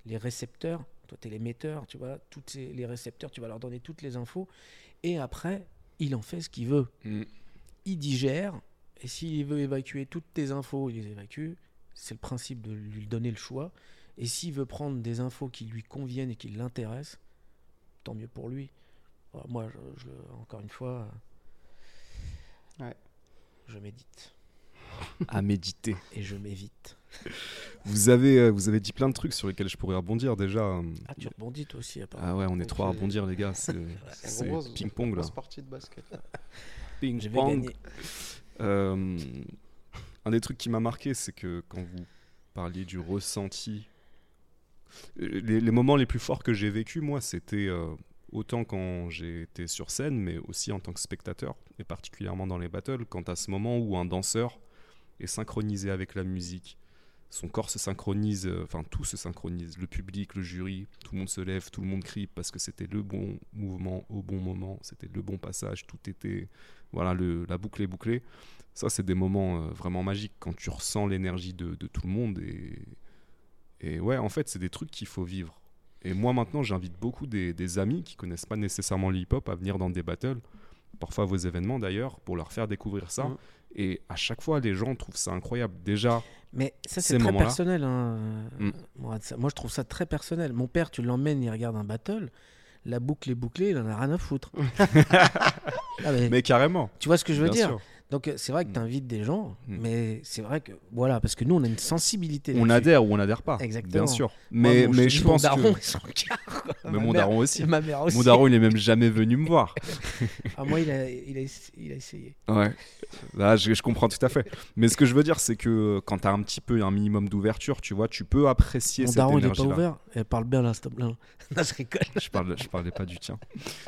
les récepteurs, toi tu es l'émetteur, tu vois, toutes ces- les récepteurs, tu vas leur donner toutes les infos, et après, il en fait ce qu'il veut. Mm. Il digère, et s'il veut évacuer toutes tes infos, il les évacue. C'est le principe de lui donner le choix. Et s'il veut prendre des infos qui lui conviennent et qui l'intéressent, tant mieux pour lui. Voilà, moi, je, je- encore une fois, Ouais. je médite À méditer. et je m'évite. Vous avez, euh, vous avez dit plein de trucs sur lesquels je pourrais rebondir déjà. Ah, tu rebondis toi aussi, apparemment. Ah ouais, on est trois à rebondir, les gars. C'est ping-pong là. partie de basket. Ping-pong. Euh, un des trucs qui m'a marqué, c'est que quand vous parliez du ressenti, euh, les, les moments les plus forts que j'ai vécu, moi, c'était euh, autant quand j'étais sur scène, mais aussi en tant que spectateur, et particulièrement dans les battles, quand à ce moment où un danseur est synchronisé avec la musique, son corps se synchronise, euh, enfin tout se synchronise, le public, le jury, tout le monde se lève, tout le monde crie parce que c'était le bon mouvement au bon moment, c'était le bon passage, tout était, voilà, la boucle est bouclée. Ça, c'est des moments euh, vraiment magiques quand tu ressens l'énergie de, de tout le monde et, et ouais, en fait, c'est des trucs qu'il faut vivre. Et moi maintenant, j'invite beaucoup des, des amis qui connaissent pas nécessairement le hip-hop à venir dans des battles, parfois vos événements d'ailleurs, pour leur faire découvrir ça. Et à chaque fois, les gens trouvent ça incroyable. Déjà, Mais ça, Ces c'est très personnel. hein. Mm. Moi, je trouve ça très personnel. Mon père, tu l'emmènes, il regarde un battle. La boucle est bouclée, il en a rien à foutre. Ah, mais mais carrément. tu vois ce que je veux bien dire? sûr. Donc, euh, c'est vrai que Mm. tu invites des gens, Mm. mais c'est vrai que, voilà, parce que nous, on a une sensibilité. On adhère ou on adhère pas. Exactement. Bien sûr. Moi, Mais, mon- mais je dis, pense mon daron, que. quoi. Mais Ma mon mère- daron aussi. Ma mère aussi. Mon daron, il est même jamais venu me voir. Ah, moi, il a, il, a, il a essayé. Ouais. Là, je, je comprends tout à fait. Mais ce que je veux dire, c'est que quand tu as un petit peu un minimum d'ouverture, tu vois, tu peux apprécier Mon cette daron, il est pas ouvert. Elle parle bien là, stop. Non, non, je rigole. Je, parle, je parlais pas du tien.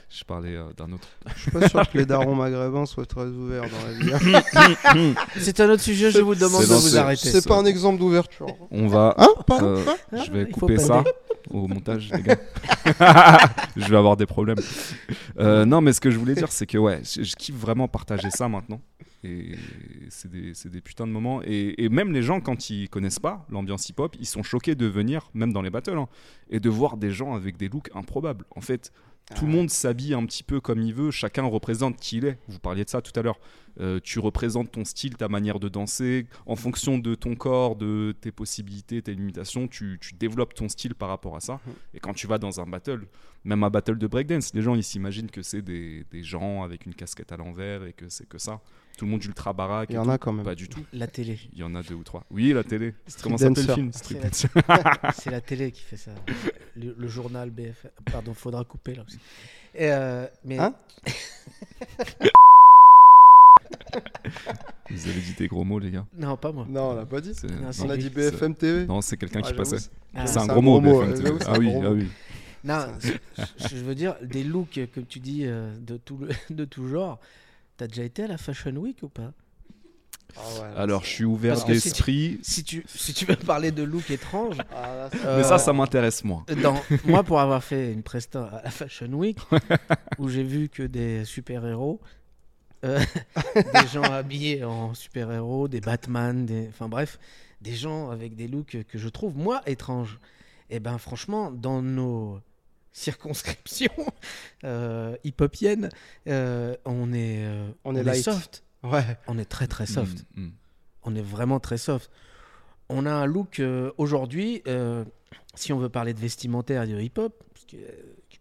Je parlais euh, d'un autre. Je suis pas sûr que les darons maghrébins soient très ouverts dans la vie. C'est un autre sujet, je vous demande de vous arrêter. C'est pas un exemple d'ouverture. On va. Hein Pardon euh, je vais couper ça au montage, les gars. je vais avoir des problèmes. Euh, non, mais ce que je voulais dire, c'est que ouais, je, je kiffe vraiment partager ça maintenant. Et c'est des, putains de moments. Et, et même les gens, quand ils connaissent pas l'ambiance hip-hop, ils sont choqués de venir, même dans les battles, hein, et de voir des gens avec des looks improbables. En fait, tout le monde s'habille un petit peu comme il veut, chacun représente qui il est. Vous parliez de ça tout à l'heure. Euh, tu représentes ton style, ta manière de danser. En fonction de ton corps, de tes possibilités, tes limitations, tu, tu développes ton style par rapport à ça. Et quand tu vas dans un battle, même un battle de breakdance, les gens ils s'imaginent que c'est des, des gens avec une casquette à l'envers et que c'est que ça. Tout le monde ultra baraque. Il y en a quand même. Pas du tout. La télé. Il y en a deux ou trois. Oui, la télé. Comment s'appelle le film Street C'est la télé qui fait ça. Le, le journal BFM. Pardon, faudra couper là aussi. Et, euh, mais Hein Vous avez dit des gros mots, les gars. non, pas moi. Non, on l'a pas dit. Non, On a dit BFM TV. Non, c'est quelqu'un Ah, qui passait. c'est- Ah, c'est un gros mot, BFM TV. Ah oui, ah oui. Non, je veux dire, des looks, comme tu dis, euh, de tout, le- de tout genre. T'as déjà été à la Fashion Week ou pas? Ah ouais, Alors, je suis ouvert si tu- d'esprit. si tu, si tu veux parler de look étrange, Ah, là, c'est- euh, Mais ça, ça m'intéresse moins. dans, moi, pour avoir fait une presta à la Fashion Week, où j'ai vu que des super-héros, euh, des gens habillés en super-héros, des Batman, des... enfin bref, des gens avec des looks que je trouve, moi, étranges. Et ben franchement, dans nos circonscriptions euh, hip-hopiennes, euh, on est, euh, On est light. soft. Ouais. On est très très soft. Mm, mm. On est vraiment très soft. On a un look euh, aujourd'hui, euh, si on veut parler de vestimentaire et de hip-hop, ce qui,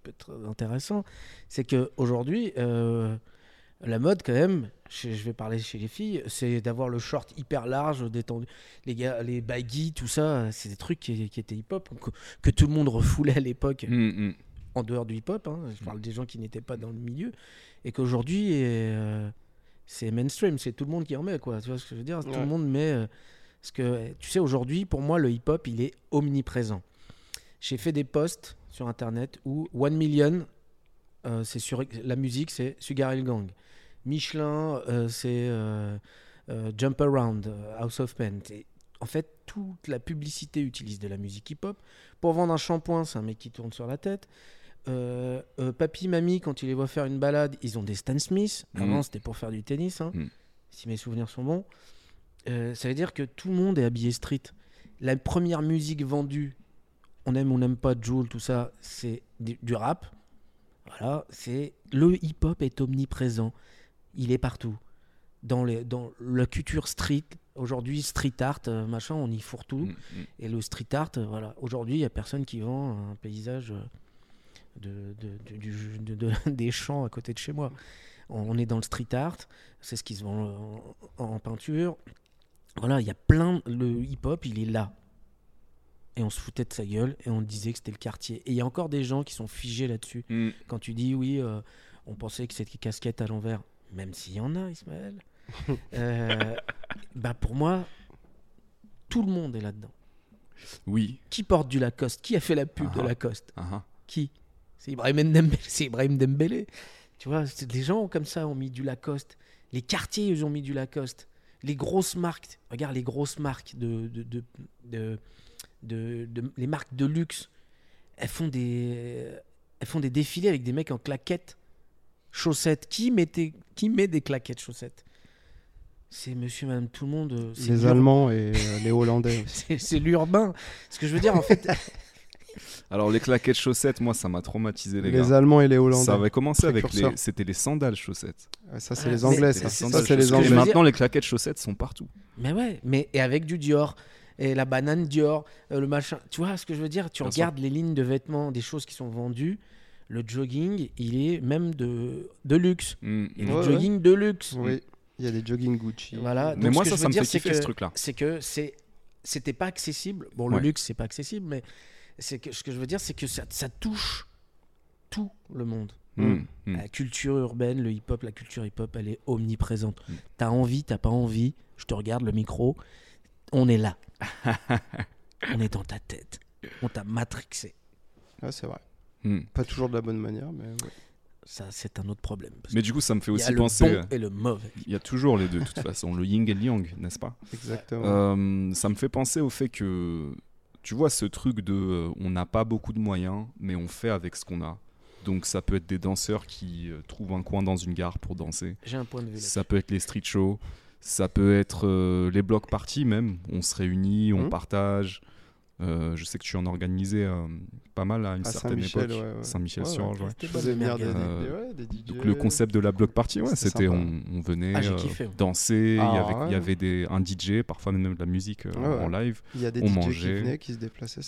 peut être intéressant, c'est qu'aujourd'hui, euh, la mode quand même, je vais parler chez les filles, c'est d'avoir le short hyper large, détendu. Les gars, les baggy, tout ça, c'est des trucs qui, qui étaient hip-hop, que, que tout le monde refoulait à l'époque Mm, mm. en dehors du hip-hop, hein, je parle des gens qui n'étaient pas dans le milieu, et qu'aujourd'hui, euh, c'est mainstream, c'est tout le monde qui en met, quoi. Tu vois ce que je veux dire? Tout le monde met. euh, parce que, tu sais, aujourd'hui, pour moi, le hip-hop, il est omniprésent. J'ai fait des posts sur Internet où One Million, euh, c'est sur la musique, c'est Sugar Hill Gang. Michelin, euh, c'est euh, euh, Jump Around, House of Pain. En fait, toute la publicité utilise de la musique hip-hop. Pour vendre un shampoing, c'est un mec qui tourne sur la tête. Euh, euh, papy, mamie, quand ils les voient faire une balade, ils ont des Stan Smith. Avant, Mhm. c'était pour faire du tennis, hein, Mhm. si mes souvenirs sont bons. Euh, ça veut dire que tout le monde est habillé street. La première musique vendue, on aime ou on n'aime pas Joule, tout ça, c'est du, du rap. Voilà, c'est le hip-hop est omniprésent. Il est partout. Dans, les, dans la culture street, aujourd'hui, street art, euh, machin, on y fourre tout. Mm, mm. Et le street art, euh, voilà. Aujourd'hui, il n'y a personne qui vend un paysage euh, de, de- de- du- de- de- des champs à côté de chez moi. On, on est dans le street art, c'est ce qui se vend en, en peinture. Voilà, il y a plein. Le hip-hop, il est là. Et on se foutait de sa gueule et on disait que c'était le quartier. Et il y a encore des gens qui sont figés là-dessus. Mm. Quand tu dis oui, euh, on pensait que c'était casquette à l'envers. Même s'il y en a, Ismaël. Euh, bah pour moi, tout le monde est là-dedans. Oui. Qui porte du Lacoste? Qui a fait la pub de. Lacoste? Qui? C'est Ibrahim Dembélé. C'est Ibrahim Dembélé. Tu vois, des gens comme ça ont mis du Lacoste. Les quartiers, ils ont mis du Lacoste. Les grosses marques, regarde les grosses marques de, de- de- de- les marques de luxe, elles font des, elles font des défilés avec des mecs en claquettes, chaussettes. Qui mettait, qui met des claquettes chaussettes? C'est Monsieur, Madame, tout le monde. euh, c'est Les Allemands et euh, les Hollandais. C'est l'urbain. Ce que je veux dire, en fait, Alors, les claquettes chaussettes, moi, ça m'a traumatisé, les, Les gars. Allemands et les Hollandais. Ça avait commencé avec les. C'était les sandales chaussettes. Ouais, Ça, c'est Ah, les Anglais, ça. les c'est les. Et maintenant, les claquettes chaussettes sont partout. Mais ouais, mais et avec du Dior et la banane Dior, euh, le machin. Tu vois ce que je veux dire? Tu Bien regardes les lignes de vêtements, des choses qui sont vendues. Le jogging, il est même de, de luxe. Mm, Il y a mm. du Ouais, jogging de luxe. Oui, il y a des jogging Gucci. Voilà. Mais Donc, moi, ce que ça, je ça me fait dire, kiffer que- ce truc-là. C'est que c'est c'était pas accessible. Bon, le Ouais. luxe, c'est pas accessible, mais c'est que ce que je veux dire, c'est que ça, ça touche tout le monde. Mm, mm. La culture urbaine, le hip-hop, la culture hip-hop, elle est omniprésente. Mm. T'as envie, t'as pas envie, je te regarde le micro, on est là. on est dans ta tête. On t'a matrixé. Ouais, c'est vrai. Mm. Pas toujours de la bonne manière, mais ouais. Ça, c'est un autre problème. parce Mais du coup, ça me fait qu'il y a aussi le penser. bon euh, et le mauvais. Il y a toujours les deux, de toute façon, le yin et le yang, n'est-ce pas? Exactement. Euh, Ça me fait penser au fait que, tu vois, ce truc de euh, on n'a pas beaucoup de moyens, mais on fait avec ce qu'on a. Donc ça peut être des danseurs qui euh, trouvent un coin dans une gare pour danser. J'ai un point de vue là Ça peut être les street shows. Ça peut être euh, les blocs parties même. On se réunit, on Mhm. partage. Euh, je sais que tu en organisais euh, pas mal à une À certaine époque. ouais, ouais. Saint-Michel-sur-Orge. Euh. Donc le concept de la block party, ouais, C'était on, on venait Ah, euh, danser, il y Ah, avait, il y ouais. avait des, un DJ, parfois même de la musique euh, Ouais, ouais. en live. Il y a des on DJ mangeait. qui venaient, qui se déplaçaient.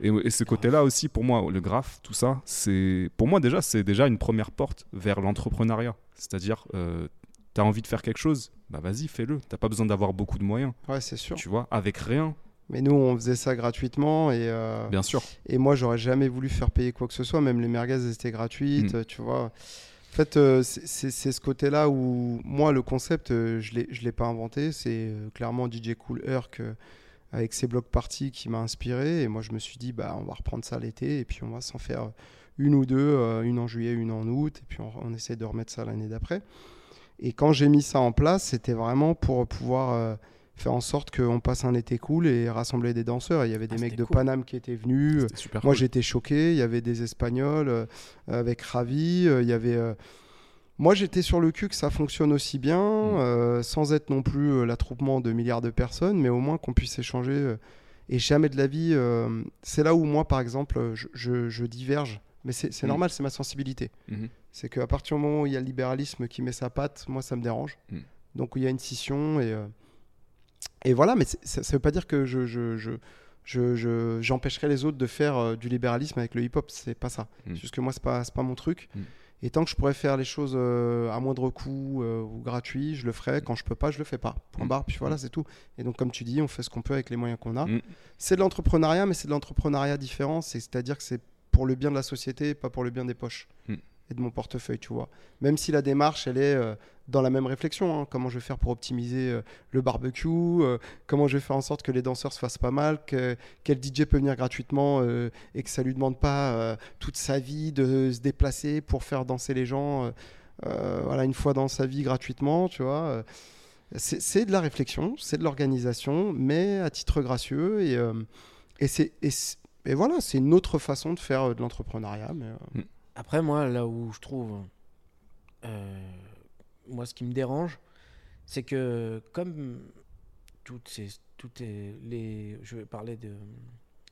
Et, et ce côté-là aussi, pour moi, le graphe, tout ça, c'est pour moi déjà, c'est déjà une première porte vers l'entrepreneuriat. C'est-à-dire, tu as envie de faire quelque chose, bah vas-y, fais-le. T'as pas besoin d'avoir beaucoup de moyens, Ouais, c'est sûr. tu vois, avec rien, Mais nous, on faisait ça gratuitement et, euh, bien sûr. et moi, j'aurais jamais voulu faire payer quoi que ce soit. Même les merguez, elles étaient gratuites, Mm. tu vois. En fait, euh, c'est- ce côté-là où moi, le concept, euh, je je l'ai pas inventé. C'est clairement DJ Cool Herc avec ses blocs parties qui m'a inspiré. Et moi, je me suis dit, bah, on va reprendre ça l'été et puis on va s'en faire une ou deux, une en juillet, une en août. Et puis on, on essaie de remettre ça l'année d'après. Et quand j'ai mis ça en place, c'était vraiment pour pouvoir faire en sorte qu'on passe un été cool et rassembler des danseurs. Il y avait des Ah, mecs de cool. Paname qui étaient venus. Moi, cool. j'étais choqué. Il y avait des Espagnols euh, avec Ravi. euh, Il y avait. euh, Moi, j'étais sur le cul que ça fonctionne aussi bien, Mm. sans être non plus l'attroupement de milliards de personnes, mais au moins qu'on puisse échanger. et jamais de la vie. c'est là où moi, par exemple, je, je- je diverge. Mais c'est Mm. normal, c'est ma sensibilité. Mhm. C'est qu'à partir du moment où il y a le libéralisme qui met sa patte, moi, ça me dérange. Mm. Donc, il y a une scission et. Et voilà, mais ça ne veut pas dire que je, je, je, je- je- j'empêcherai les autres de faire euh, du libéralisme avec le hip-hop. C'est pas ça. Mm. C'est juste que moi, c'est pas, c'est pas mon truc. Mm. Et tant que je pourrais faire les choses euh, à moindre coût euh, ou gratuit, je le ferai. Quand je peux pas, je le fais pas. Point Mm. barre. Puis voilà, c'est tout. Et donc, comme tu dis, on fait ce qu'on peut avec les moyens qu'on a. C'est de l'entrepreneuriat, mais c'est de l'entrepreneuriat différent. C'est- C'est-à-dire que c'est pour le bien de la société, pas pour le bien des poches. Et de mon portefeuille, tu vois. Même si la démarche, elle est euh, dans la même réflexion. hein. Comment je vais faire pour optimiser euh, le barbecue euh, Comment je vais faire en sorte que les danseurs se fassent pas mal que, Quel DJ peut venir gratuitement et que ça lui demande pas toute sa vie de se déplacer pour faire danser les gens voilà, une fois dans sa vie gratuitement, tu vois. C'est de la réflexion, c'est de l'organisation, mais à titre gracieux. Et, et, et, et voilà, c'est une autre façon de faire de l'entrepreneuriat. Mais, euh, Après, moi, là où je trouve. euh, moi, ce qui me dérange, c'est que comme toutes ces. Toutes les, je vais parler de.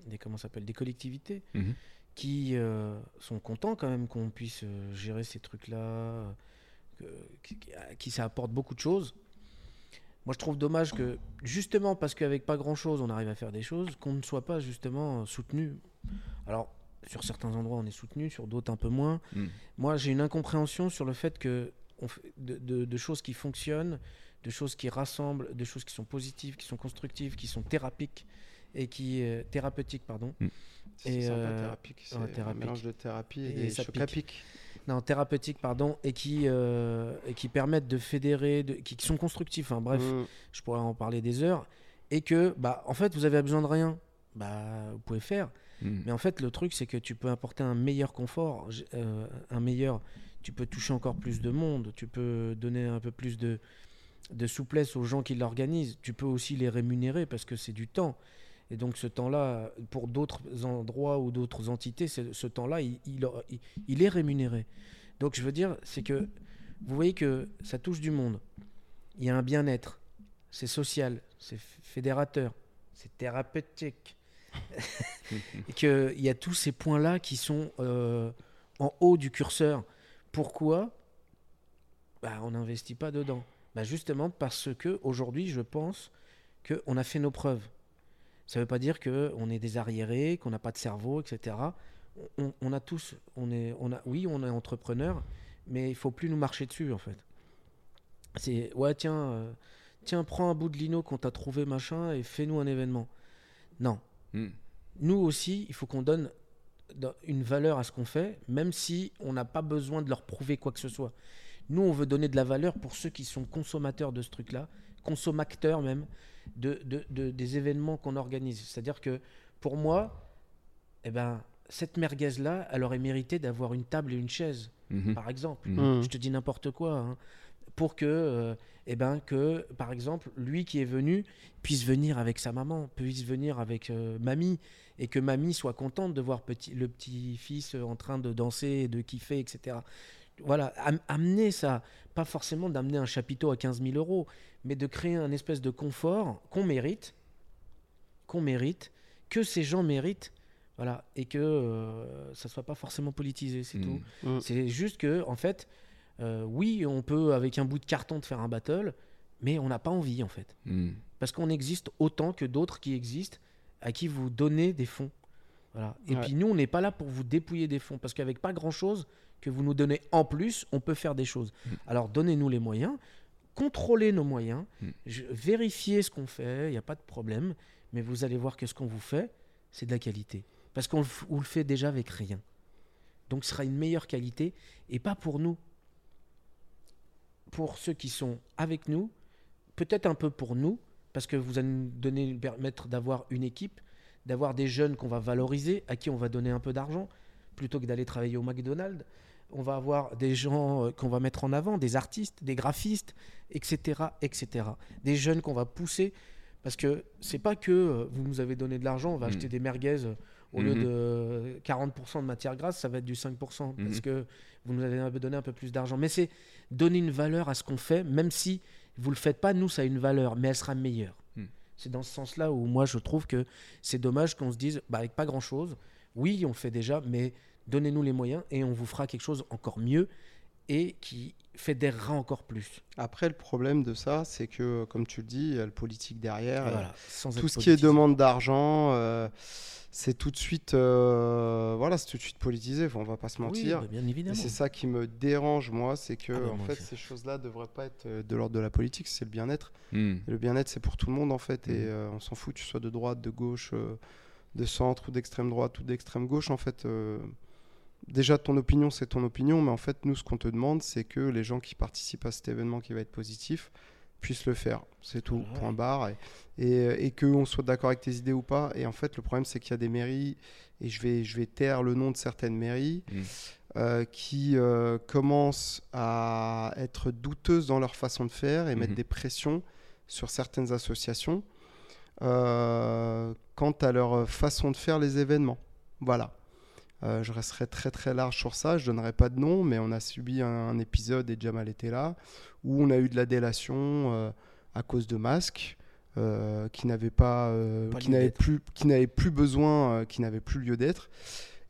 Des, comment ça s'appelle Des collectivités Mhm. qui euh, sont contents quand même qu'on puisse euh, gérer ces trucs-là, qui, qui- ça apporte beaucoup de choses. Moi, je trouve dommage que, justement, parce qu'avec pas grand-chose, on arrive à faire des choses, qu'on ne soit pas justement soutenu. Alors, sur certains endroits, on est soutenu, sur d'autres, un peu moins. Mm. Moi, j'ai une incompréhension sur le fait que on fait de, de- de choses qui fonctionnent, de choses qui rassemblent, de choses qui sont positives, qui sont constructives, qui sont thérapiques et qui euh, thérapeutiques, pardon. c'est Et, euh. C'est ouais, un thérapique. mélange de thérapie et, Et ça pique. non, thérapeutiques, pardon, et qui, euh, et qui permettent de fédérer, de- qui, qui sont constructifs. Enfin, bref, Mm. je pourrais en parler des heures. Et que, bah, en fait, vous avez besoin de rien. Bah, vous pouvez faire. Mm. Mais en fait, le truc, c'est que tu peux apporter un meilleur confort, euh, un meilleur. Tu peux toucher encore plus de monde. Tu peux donner un peu plus de, de souplesse aux gens qui l'organisent. Tu peux aussi les rémunérer parce que c'est du temps. Et donc, ce temps-là, pour d'autres endroits ou d'autres entités, ce temps-là, il, il- est rémunéré. Donc, je veux dire, c'est que vous voyez que ça touche du monde. Il y a un bien-être. C'est social. C'est fédérateur. C'est thérapeutique et qu'il y a tous ces points-là qui sont euh, en haut du curseur. Pourquoi? Bah, On n'investit pas dedans. Bah, justement parce que aujourd'hui, je pense qu'on a fait nos preuves. Ça ne veut pas dire qu'on est des arriérés, qu'on n'a pas de cerveau, etc. On, a tous, on est, on a, oui, on est entrepreneur, mais il faut plus nous marcher dessus en fait. C'est ouais, tiens, euh, tiens, prends un bout de lino qu'on t'a trouvé machin et fais-nous un événement. Non, Mm. nous aussi, il faut qu'on donne une valeur à ce qu'on fait, même si on n'a pas besoin de leur prouver quoi que ce soit. Nous, on veut donner de la valeur pour ceux qui sont consommateurs de ce truc-là, consommateurs même, de, de- de- des événements qu'on organise. C'est-à-dire que pour moi, eh ben, cette merguez-là, elle aurait mérité d'avoir une table et une chaise, Mhm. par exemple. Mhm. Je te dis n'importe quoi. hein. Pour que, euh, eh ben, que, par exemple, lui qui est venu puisse venir avec sa maman, puisse venir avec euh, mamie, et que mamie soit contente de voir petit, le petit-fils en train de danser, de kiffer, etc. Voilà, am- amener ça, pas forcément d'amener un chapiteau à 15 000 euros, mais de créer un espèce de confort qu'on mérite, qu'on mérite, que ces gens méritent, voilà, et que euh, ça soit pas forcément politisé, c'est Mm. tout. Mm. C'est juste que, en fait, euh, oui, on peut avec un bout de carton te faire un battle, mais on n'a pas envie, en fait. Mm. Parce qu'on existe autant que d'autres qui existent, à qui vous donnez des fonds. Voilà. Et Ouais. puis nous, on n'est pas là pour vous dépouiller des fonds, parce qu'avec pas grand-chose que vous nous donnez en plus, on peut faire des choses. Mm. Alors donnez-nous les moyens, contrôlez nos moyens, Mm. je- vérifiez ce qu'on fait, il n'y a pas de problème, mais vous allez voir que ce qu'on vous fait, c'est de la qualité. Parce qu'on le fait déjà avec rien. Donc ce sera une meilleure qualité, et pas pour nous. Pour ceux qui sont avec nous, peut-être un peu pour nous, parce que vous allez nous donner, permettre d'avoir une équipe, d'avoir des jeunes qu'on va valoriser, à qui on va donner un peu d'argent, plutôt que d'aller travailler au McDonald's. On va avoir des gens euh, qu'on va mettre en avant, des artistes, des graphistes, etc., etc. Des jeunes qu'on va pousser, parce que c'est pas que euh, vous nous avez donné de l'argent, on va Mm. acheter des merguez au lieu Mhm. de 40% de matière grasse, ça va être du 5%, parce Mhm. que vous nous avez donné un peu plus d'argent. Mais c'est donner une valeur à ce qu'on fait, même si vous le faites pas, nous, ça a une valeur, mais elle sera meilleure. Hmm. C'est dans ce sens-là où moi, je trouve que c'est dommage qu'on se dise, bah, avec pas grand-chose, oui, on fait déjà, mais donnez-nous les moyens et on vous fera quelque chose encore mieux et qui fédérera encore plus. Après, le problème de ça, c'est que, comme tu le dis, il y a le politique derrière. et Voilà, sans tout ce qui est demande d'argent, euh, c'est tout de suite, euh, voilà, c'est tout de suite politisé. Enfin, on va pas se mentir. bah, bien Et évidemment. c'est ça qui me dérange, moi, c'est que Ah bah, en fait, aussi. ces choses-là devraient pas être euh, de l'ordre de la politique, c'est le bien-être. Mm. Et le bien-être, c'est pour tout le monde, en fait, et euh, on s'en fout, que tu sois de droite, de gauche, euh, de centre ou d'extrême droite ou d'extrême gauche, en fait. Déjà, ton opinion, c'est ton opinion, mais en fait, nous, ce qu'on te demande, c'est que les gens qui participent à cet événement qui va être positif puissent le faire. C'est tout, Ouais. point barre. Et, et, et qu'on soit d'accord avec tes idées ou pas. Et en fait, le problème, c'est qu'il y a des mairies, et je vais, je vais taire le nom de certaines mairies, Mm. euh, qui euh, commencent à être douteuses dans leur façon de faire et mettre Mhm. des pressions sur certaines associations euh, quant à leur façon de faire les événements. Voilà. Euh, je resterai très très large sur ça, je donnerai pas de nom, mais on a subi un, un épisode, et Jamal était là, où on a eu de la délation euh, à cause de masques. euh, qui n'avaient pas, euh, Pas qui plus, qui n'avaient plus besoin, euh, qui n'avaient plus lieu d'être,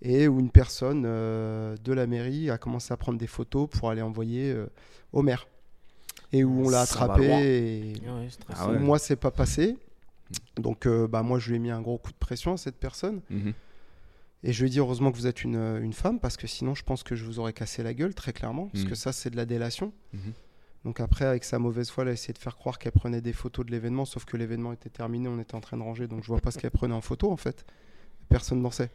et où une personne euh, de la mairie a commencé à prendre des photos pour aller envoyer euh, au maire, et où on l'a attrapé. Et... Ouais, Ah ouais. Moi, c'est pas passé. Donc, euh, bah, moi, je lui ai mis un gros coup de pression à cette personne. Mhm. Et je lui ai dit heureusement que vous êtes une, euh, une femme, parce que sinon, je pense que je vous aurais cassé la gueule, très clairement. Parce Mhm. que ça, c'est de la délation. Mhm. Donc, après, avec sa mauvaise foi, elle a essayé de faire croire qu'elle prenait des photos de l'événement, sauf que l'événement était terminé, on était en train de ranger, donc je vois pas ce qu'elle prenait en photo, en fait. Personne n'en sait.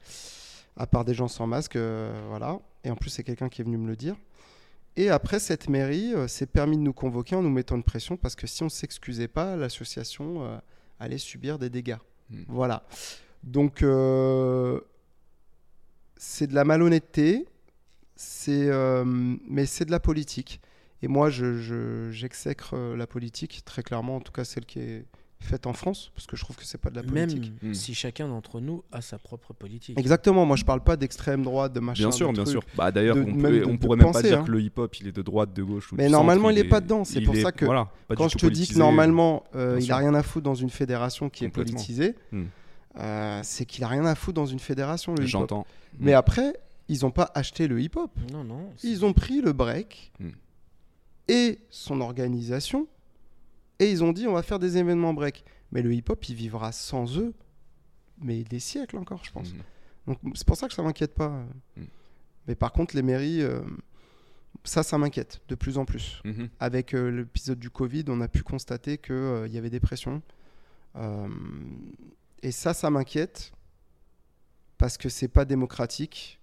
à part des gens sans masque, euh, voilà. Et en plus, c'est quelqu'un qui est venu me le dire. Et après, cette mairie euh, s'est permis de nous convoquer en nous mettant une pression parce que si on s'excusait pas, l'association euh, allait subir des dégâts. Hmm. Voilà. Donc, euh, c'est de la malhonnêteté, c'est, euh, mais c'est de la politique. Et moi, je, je- j'exècre euh, la politique, très clairement, en tout cas celle qui est faite en France, parce que je trouve que c'est pas de la Même politique. Hmm. si chacun d'entre nous a sa propre politique. Exactement, moi je parle pas d'extrême droite, de machin. Bien sûr, de bien trucs. sûr. Bah, D'ailleurs, de- on, même peut- de- on de pourrait même pas dire hein. que le hip-hop, il est de droite, de gauche ou Mais du normalement, centre, il est pas dedans, c'est il pour est- ça que voilà, Quand je te dis que normalement euh, il a rien à foutre dans une fédération qui est politisée, Hmm. Euh, c'est qu'il a rien à foutre dans une fédération. Le hip-hop. J'entends. Mais Hmm. après, ils n'ont pas acheté le hip-hop. Non, non. Ils ont pris le break Hmm. et son organisation et ils ont dit on va faire des événements break. Mais le hip-hop, il vivra sans eux, mais des siècles encore, je pense. Mhm. Donc c'est pour ça que ça m'inquiète pas. Mais par contre, les mairies, euh, ça, ça m'inquiète de plus en plus. Mhm. Avec euh, l'épisode du Covid, on a pu constater qu'il y avait des pressions. Et ça, ça m'inquiète parce que c'est pas démocratique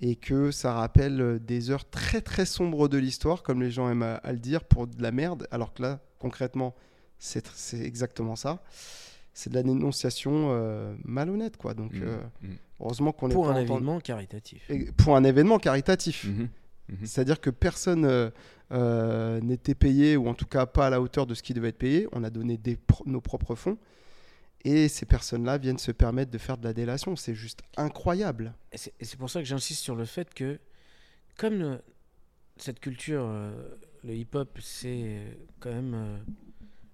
et que ça rappelle euh, des heures très très sombres de l'histoire, comme les gens aiment à, à le dire, pour de la merde. Alors que là, concrètement, c'est exactement ça. C'est de la dénonciation euh, malhonnête, quoi. Donc, Mhm. euh, Mhm. heureusement qu'on est Pour un événement caritatif. et pour un événement caritatif. Mhm. C'est-à-dire que personne euh, euh, n'était payé, ou en tout cas pas à la hauteur de ce qui devait être payé. On a donné des pro- nos propres fonds. Et ces personnes-là viennent se permettre de faire de la délation. C'est juste incroyable. Et c'est pour ça que j'insiste sur le fait que, comme cette culture, euh, le hip-hop, c'est euh, quand même euh,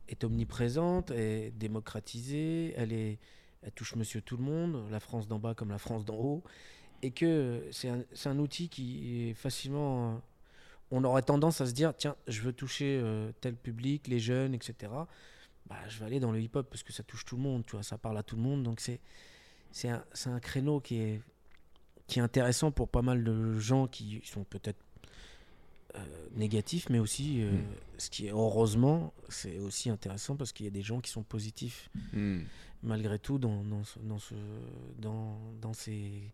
est omniprésente, est démocratisée, elle est, elle touche Monsieur tout le monde, la France d'en bas comme la France d'en haut, et que c'est un, un outil qui est facilement, on aurait tendance à se dire, tiens, je veux toucher tel public, les jeunes, etc. Bah, je vais aller dans le hip-hop parce que ça touche tout le monde, tu vois, ça parle à tout le monde, donc c'est c'est un, c'est un créneau qui est, qui est intéressant pour pas mal de gens qui sont peut-être euh, négatifs, mais aussi, euh, Mm. ce qui est heureusement, c'est aussi intéressant parce qu'il y a des gens qui sont positifs Mhm. malgré tout dans, dans, ce- dans, ce, dans, dans ces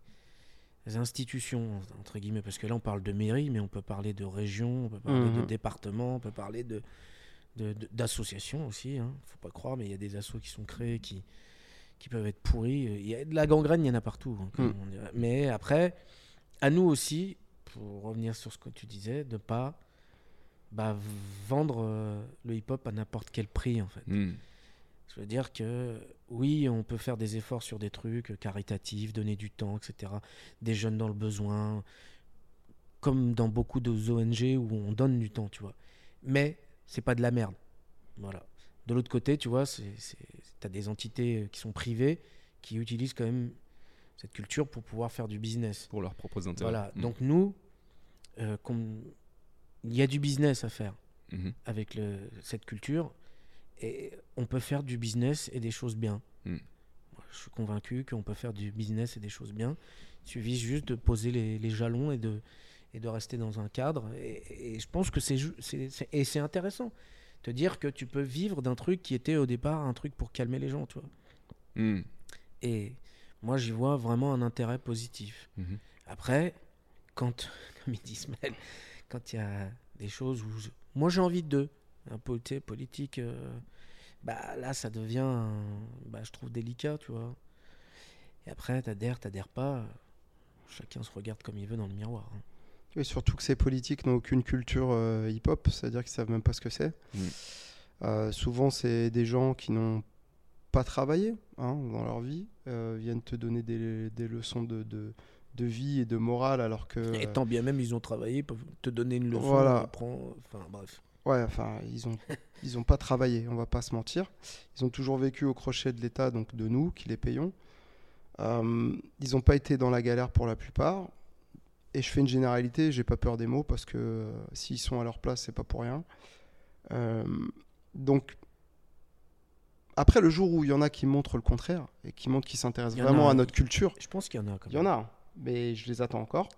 institutions, entre guillemets, parce que là on parle de mairie, mais on peut parler de région, on peut parler de Mhm. département, on peut parler de- d'associations aussi, hein. faut pas croire, mais il y a des assos qui sont créés qui, qui peuvent être pourris. Il y a de la gangrène, il y en a partout. hein, Mm. on. Mais après, à nous aussi, pour revenir sur ce que tu disais, de pas bah, vendre euh, le hip-hop à n'importe quel prix en fait. Mhm. Je veux dire que oui, on peut faire des efforts sur des trucs caritatifs, donner du temps, etc. Des jeunes dans le besoin, comme dans beaucoup de ONG où on donne du temps, tu vois. Mais c'est pas de la merde. Voilà. De l'autre côté, tu vois, c'est, t'as des entités euh, qui sont privées qui utilisent quand même cette culture pour pouvoir faire du business. Pour leurs propres intérêts. Voilà. Mhm. Donc nous, euh, il y a du business à faire Mhm. avec le- cette culture et on peut faire du business et des choses bien. Mm. Moi, Je suis convaincu qu'on peut faire du business et des choses bien. Il suffit juste de poser les, les jalons et de, et de rester dans un cadre. Et, et je pense que c'est et intéressant. Te dire que tu peux vivre d'un truc qui était au départ un truc pour calmer les gens, tu vois. Mhm. Et moi, j'y vois vraiment un intérêt positif. Mhm. Après, quand, comme il dit Ismaël, quand il y a des choses où je- moi j'ai envie de un peu politique, euh, bah là ça devient, un- bah, je trouve délicat, tu vois. Et après, t'adhères, t'adhères pas, chacun se regarde comme il veut dans le miroir. hein. Et surtout que ces politiques n'ont aucune culture euh, hip-hop, c'est-à-dire qu'ils savent même pas ce que c'est. Mm. Euh, souvent, c'est des gens qui n'ont pas travaillé hein, dans leur vie, euh, viennent te donner des, des leçons de, de, de vie et de morale, alors que. Et tant bien même ils ont travaillé, peuvent te donner une leçon, Voilà. enfin bref. Ouais, enfin, ils ont, ils ont pas travaillé, on va pas se mentir. Ils ont toujours vécu au crochet de l'État, donc de nous, qui les payons. Ils n'ont pas été dans la galère pour la plupart. Et je fais une généralité, j'ai pas peur des mots, parce que euh, s'ils sont à leur place, c'est pas pour rien. Euh, donc, après, le jour où il y en a qui montrent le contraire, et qui montrent qu'ils s'intéressent vraiment a, à notre culture, Je pense qu'il y en a quand il y même. en a, mais je les attends encore.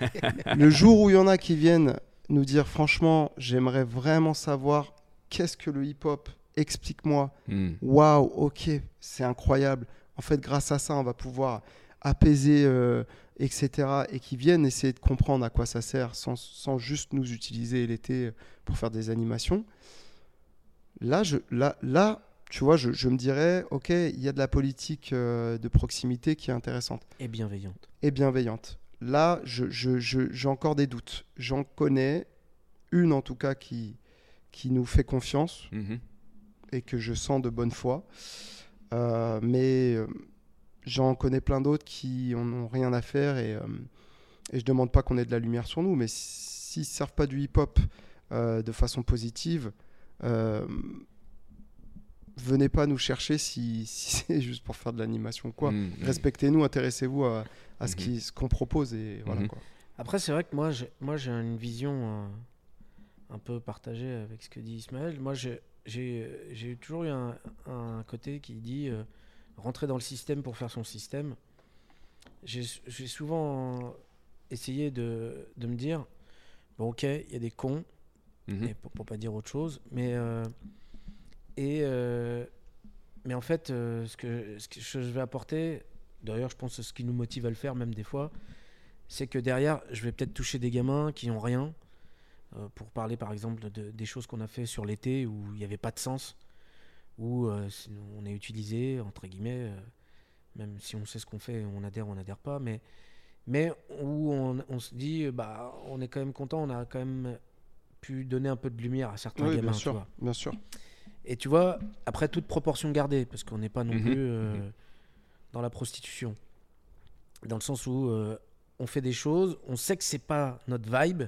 le jour où il y en a qui viennent nous dire franchement, j'aimerais vraiment savoir qu'est-ce que le hip-hop, explique-moi. Mhm. Waouh, ok, c'est incroyable. En fait, grâce à ça, on va pouvoir apaisés, euh, etc., et qui viennent essayer de comprendre à quoi ça sert sans, sans juste nous utiliser l'été pour faire des animations, là, je, là, là tu vois, je, je me dirais, ok, il y a de la politique euh, de proximité qui est intéressante Et bienveillante. et bienveillante. Là, je- je- je- j'ai encore des doutes. J'en connais une en tout cas qui, qui nous fait confiance Mhm. et que je sens de bonne foi. Euh, mais euh, j'en connais plein d'autres qui en ont rien à faire et, euh, et je demande pas qu'on ait de la lumière sur nous, mais s'ils ne servent pas du hip-hop euh, de façon positive, euh, venez pas nous chercher si, si c'est juste pour faire de l'animation ou quoi. Mhm. Respectez-nous, intéressez-vous à, à ce ce qu'on propose et voilà Mhm. quoi. Après, c'est vrai que moi, j'ai, moi, j'ai une vision euh, un peu partagée avec ce que dit Ismaël. Moi, j'ai, j'ai, j'ai toujours eu un, un côté qui dit euh, rentrer dans le système pour faire son système. J'ai, souvent essayé de, de me dire bon, ok, il y a des cons, Mhm. et pour, pour pas dire autre chose, mais euh, et euh, mais en fait, euh, ce que ce que je vais apporter, d'ailleurs, je pense que ce qui nous motive à le faire, même des fois, c'est que derrière, je vais peut-être toucher des gamins qui ont rien. pour parler par exemple de- des choses qu'on a fait sur l'été où il n'y avait pas de sens, où euh, on est utilisé, entre guillemets, euh, même si on sait ce qu'on fait, on adhère ou on n'adhère pas, mais, mais où on, on se dit, bah, on est quand même content, on a quand même pu donner un peu de lumière à certains Oui, gamins. bien tu sûr, vois. bien sûr. Et tu vois, après toute proportion gardée, parce qu'on n'est pas non Mhm. plus euh, Mhm. dans la prostitution. Dans le sens où euh, on fait des choses, on sait que c'est pas notre vibe,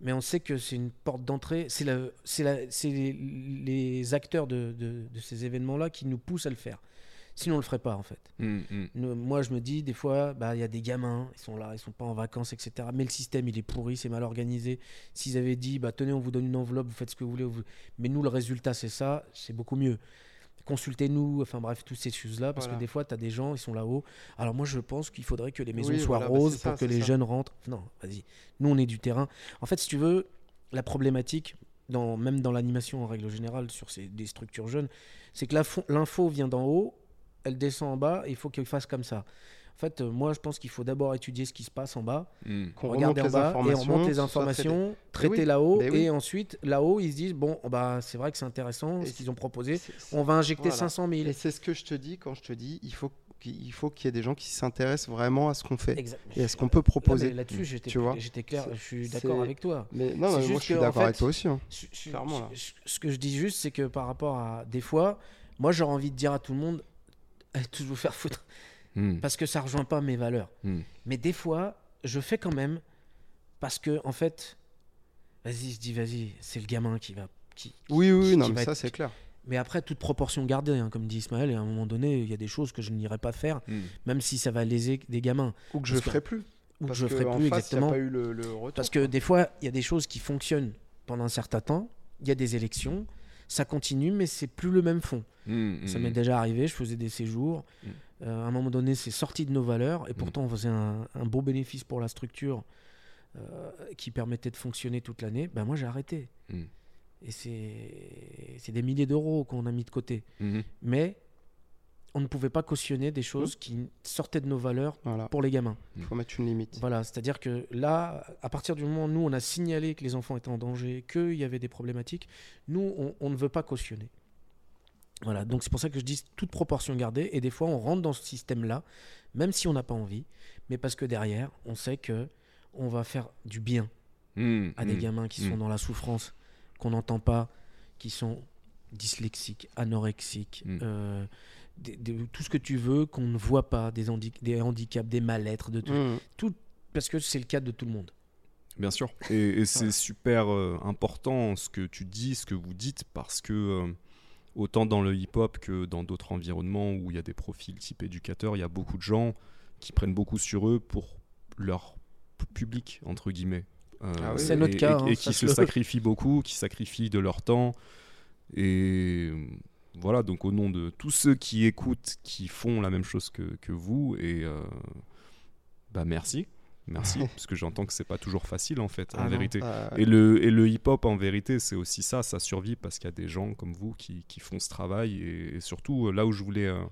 mais on sait que c'est une porte d'entrée. C'est les, les acteurs de, de- de ces événements-là qui nous poussent à le faire. Sinon, on le ferait pas, en fait. Mhm. Nous- moi, je me dis, des fois, bah, il y a des gamins, ils sont là, ils sont pas en vacances, etc. Mais le système, il est pourri, c'est mal organisé. S'ils avaient dit, bah, tenez, on vous donne une enveloppe, vous faites ce que vous voulez, vous- mais nous, le résultat, c'est ça, c'est beaucoup mieux. Consultez-nous, enfin bref, toutes ces choses-là, parce Voilà. que des fois, tu as des gens, ils sont là-haut. Alors moi, je pense qu'il faudrait que les maisons Oui, soient voilà, bah, roses ça, pour que les ça. jeunes rentrent. Non, vas-y. Nous, on est du terrain. En fait, si tu veux, la problématique, dans, même dans l'animation en règle générale, sur ces, des structures jeunes, c'est que l'info vient d'en haut, elle descend en bas, et il faut qu'elle fasse comme ça. En fait, euh, moi, je pense qu'il faut d'abord étudier ce qui se passe en bas, Mhm. Qu'on regarder en bas, et on informations, remonte les informations, traiter oui, là-haut, oui. et ensuite, là-haut, ils se disent, bon, bah, c'est vrai que c'est intéressant Et ce qu'ils ont proposé, on va injecter voilà. 500 000. Et c'est ce que je te dis quand je te dis, il faut qu'il il faut qu'il y ait des gens qui s'intéressent vraiment à ce qu'on fait et à ce qu'on peut proposer. Là-dessus, j'étais clair, je suis d'accord avec toi. Mais non, mais moi je suis en d'accord avec toi aussi. hein. Je- je- Clairement, là. je- ce que je dis juste, c'est que par rapport à des fois, moi j'aurais envie de dire à tout le monde, allez tous vous faire foutre, Mhm. parce que ça rejoint pas mes valeurs. Mhm. Mais des fois, je fais quand même, parce que en fait, vas-y, je dis vas-y, c'est le gamin qui va. Qui, Oui, oui, qui non, mais ça être- c'est clair. Mais après, toute proportion gardée, hein, comme dit Ismaël, et à un moment donné, il y a des choses que je n'irai pas faire, Mhm. même si ça va léser des gamins, Ou que je que- ferai plus. ou que je que ferai plus face, exactement. Il n'y a pas eu le, le retour. Parce que des fois, il y a des choses qui fonctionnent pendant un certain temps, il y a des élections, ça continue, mais c'est plus le même fond. Ça m'est déjà arrivé, je faisais des séjours. Mm. Euh, à un moment donné, c'est sorti de nos valeurs, et pourtant, on faisait un, un beau bénéfice pour la structure euh, qui permettait de fonctionner toute l'année. Ben, moi, j'ai arrêté. Mm. Et c'est des milliers d'euros qu'on a mis de côté. Mhm. Mais on ne pouvait pas cautionner des choses qui sortaient de nos valeurs Voilà, pour les gamins. il faut mettre une limite. Voilà, c'est-à-dire que là, à partir du moment où nous, on a signalé que les enfants étaient en danger, qu'il y avait des problématiques, nous, on, on ne veut pas cautionner. Voilà, donc c'est pour ça que je dis toute proportion gardée, et des fois, on rentre dans ce système-là, même si on n'a pas envie, mais parce que derrière, on sait que on va faire du bien Mhm. à des Mhm. gamins qui sont Mm. dans la souffrance, qu'on n'entend pas, qui sont dyslexiques, anorexiques, euh, des- des- tout ce que tu veux, qu'on ne voit pas, des, handi- des handicaps, des mal-être, de tout. Mmh. Parce que c'est le cas de tout le monde. Bien sûr. Et, et c'est Voilà. super euh, important ce que tu dis, ce que vous dites, parce que euh, autant dans le hip-hop que dans d'autres environnements où il y a des profils type éducateur, il y a beaucoup de gens qui prennent beaucoup sur eux pour leur public, entre guillemets. Euh, Ah oui, C'est notre et- cas, Et, hein, et qui se sacrifient beaucoup, qui sacrifient de leur temps. Et voilà, donc au nom de tous ceux qui écoutent, qui font la même chose que, que vous, et euh, bah merci. Merci, parce que j'entends que c'est pas toujours facile en fait, Ah en non. vérité. Euh, Et le, et le hip-hop, en vérité, c'est aussi ça, ça survit parce qu'il y a des gens comme vous qui, qui font ce travail. Et, et surtout, euh, là où je voulais euh,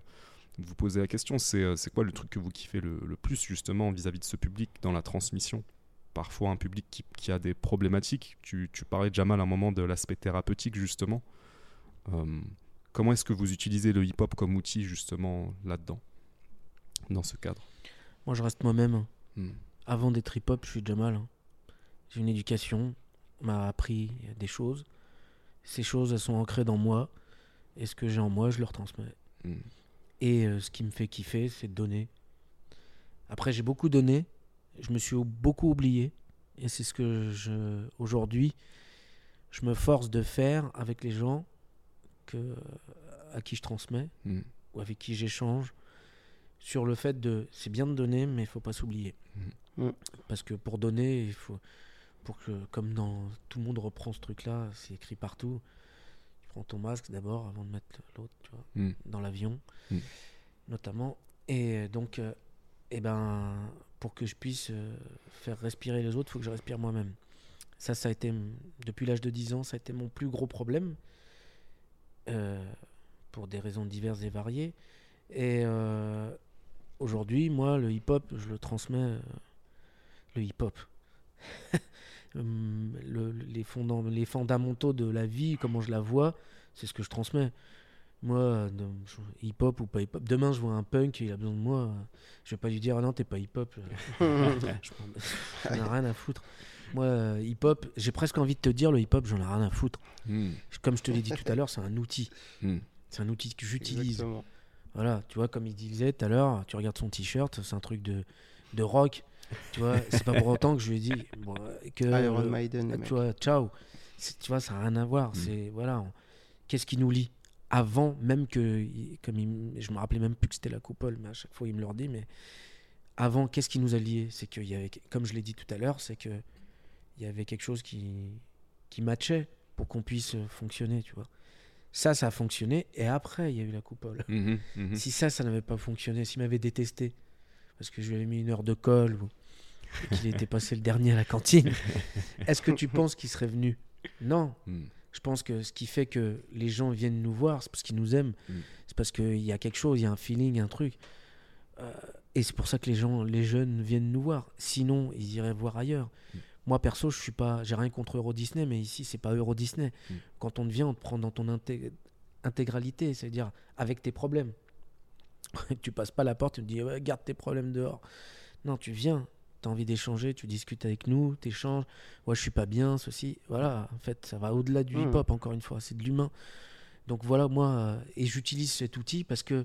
vous poser la question. C'est euh, c'est quoi le truc que vous kiffez le, le plus justement vis-à-vis de ce public dans la transmission? Parfois un public qui, qui a des problématiques. Tu, tu parlais, Jamal, à un moment de l'aspect thérapeutique justement. Euh, comment est-ce que vous utilisez le hip-hop comme outil justement là-dedans, dans ce cadre? Moi, je reste moi-même. Hmm. Avant d'être hip-hop, je suis Jamal. hein. J'ai une éducation, on m'a appris des choses. Ces choses, elles sont ancrées dans moi. Et ce que j'ai en moi, je leur transmets. Hmm. Et euh, ce qui me fait kiffer, c'est de donner. Après, j'ai beaucoup donné. Je me suis beaucoup oublié. Et c'est ce que je, aujourd'hui, je me force de faire avec les gens que, à qui je transmets Hmm. ou avec qui j'échange sur le fait de c'est bien de donner mais il faut pas s'oublier. Mm. parce que pour donner il faut pour que comme dans tout le monde reprend ce truc là c'est écrit partout tu prends ton masque d'abord avant de mettre l'autre tu vois Mm. dans l'avion Mm. notamment et donc euh, eh ben pour que je puisse euh, faire respirer les autres il faut que je respire moi-même ça ça a été depuis l'âge de 10 ans ça a été mon plus gros problème euh, pour des raisons diverses et variées et euh, aujourd'hui moi le hip-hop je le transmets euh, le hip-hop le- les, fondam- les fondamentaux de la vie comment je la vois c'est ce que je transmets moi, hip-hop ou pas hip-hop, demain je vois un punk, il a besoin de moi, euh, je vais pas lui dire ah non t'es pas hip-hop, euh, j'en ai rien à foutre. Moi, euh, hip-hop, j'ai presque envie de te dire le hip-hop, j'en ai rien à foutre. Hmm. Comme je te l'ai dit tout à l'heure, c'est un outil, Hmm. c'est un outil que j'utilise. Voilà, tu vois, comme il disait tout à l'heure, tu regardes son t-shirt, c'est un truc de, de rock, tu vois, c'est pas pour autant que je lui ai dit bon, que Iron euh, Maiden, ah, tu vois, ciao. Tu vois, ça n'a rien à voir. Mm. C'est voilà, qu'est-ce qui nous lie Avant même que, comme il je me rappelais même plus que c'était la coupole, mais à chaque fois il me le redit. Mais avant, qu'est-ce qui nous a liés C'est qu'il y avait, comme je l'ai dit tout à l'heure, c'est que il y avait quelque chose qui qui matchait pour qu'on puisse fonctionner, tu vois. Ça, ça a fonctionné, et après, il y a eu la coupole. Mhm, mhm. Si ça, ça n'avait pas fonctionné, s'il m'avait détesté, parce que je lui avais mis une heure de colle, ou qu'il était passé le dernier à la cantine, est-ce que tu penses qu'il serait venu? Non. Hmm. Je pense que ce qui fait que les gens viennent nous voir, c'est parce qu'ils nous aiment. Mm. C'est parce qu'il y a quelque chose, il y a un feeling, un truc. Euh, et c'est pour ça que les gens, les jeunes viennent nous voir. Sinon, ils iraient voir ailleurs. Moi, perso, je suis pas, j'ai rien contre Euro Disney, mais ici, c'est pas Euro Disney. Mm. Quand on te vient, on te prend dans ton inté- intégralité, c'est-à-dire avec tes problèmes. tu passes pas la porte, tu te dis, Ouais, garde tes problèmes dehors. Non, tu viens, tu as envie d'échanger, tu discutes avec nous, tu échanges. Ouais, je suis pas bien, ceci. Voilà, en fait, ça va au-delà du Mm. hip-hop, encore une fois, c'est de l'humain. Donc voilà, moi, euh, et j'utilise cet outil parce que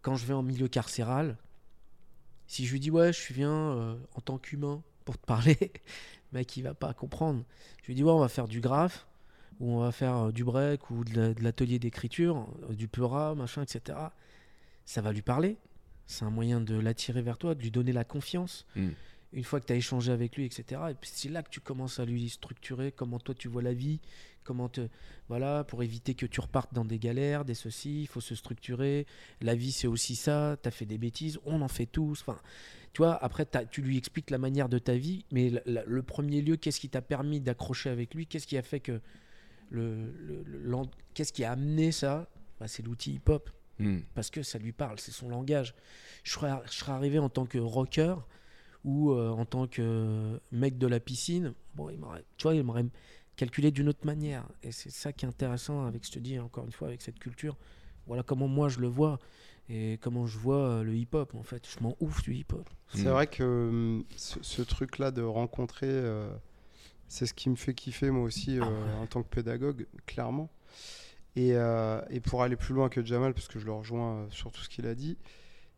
quand je vais en milieu carcéral, si je lui dis, ouais, je viens euh, en tant qu'humain pour te parler, le mec, il va pas comprendre. Je lui dis, ouais, on va faire du graphe, ou on va faire euh, du break, ou de la- de l'atelier d'écriture, euh, du peura, machin, etc. Ça va lui parler. C'est un moyen de l'attirer vers toi, de lui donner la confiance. Mm. Une fois que tu as échangé avec lui, etc. Et puis c'est là que tu commences à lui structurer comment toi tu vois la vie, comment te. Voilà, pour éviter que tu repartes dans des galères, des ceci, il faut se structurer. La vie c'est aussi ça, tu as fait des bêtises, on en fait tous. Enfin, tu vois, après tu lui expliques la manière de ta vie, mais la- la- le premier lieu, qu'est-ce qui t'a permis d'accrocher avec lui? Qu'est-ce qui a fait que. Le, le- le- l'en- qu'est-ce qui a amené ça? Bah, C'est l'outil hip-hop Hmm. parce que ça lui parle, c'est son langage. Je serais, je serais arrivé en tant que rocker ou euh, en tant que mec de la piscine, bon, il tu vois, il m'aurait calculé d'une autre manière. Et c'est ça qui est intéressant avec, je te dis encore une fois, avec cette culture. Voilà comment moi je le vois et comment je vois euh, le hip-hop en fait. Je m'en ouf du hip-hop. C'est Mm. vrai que hum, ce, ce truc-là de rencontrer, euh, c'est ce qui me fait kiffer moi aussi Ah euh, en tant que pédagogue, clairement. Et, euh, et pour aller plus loin que Jamal, parce que je le rejoins sur tout ce qu'il a dit,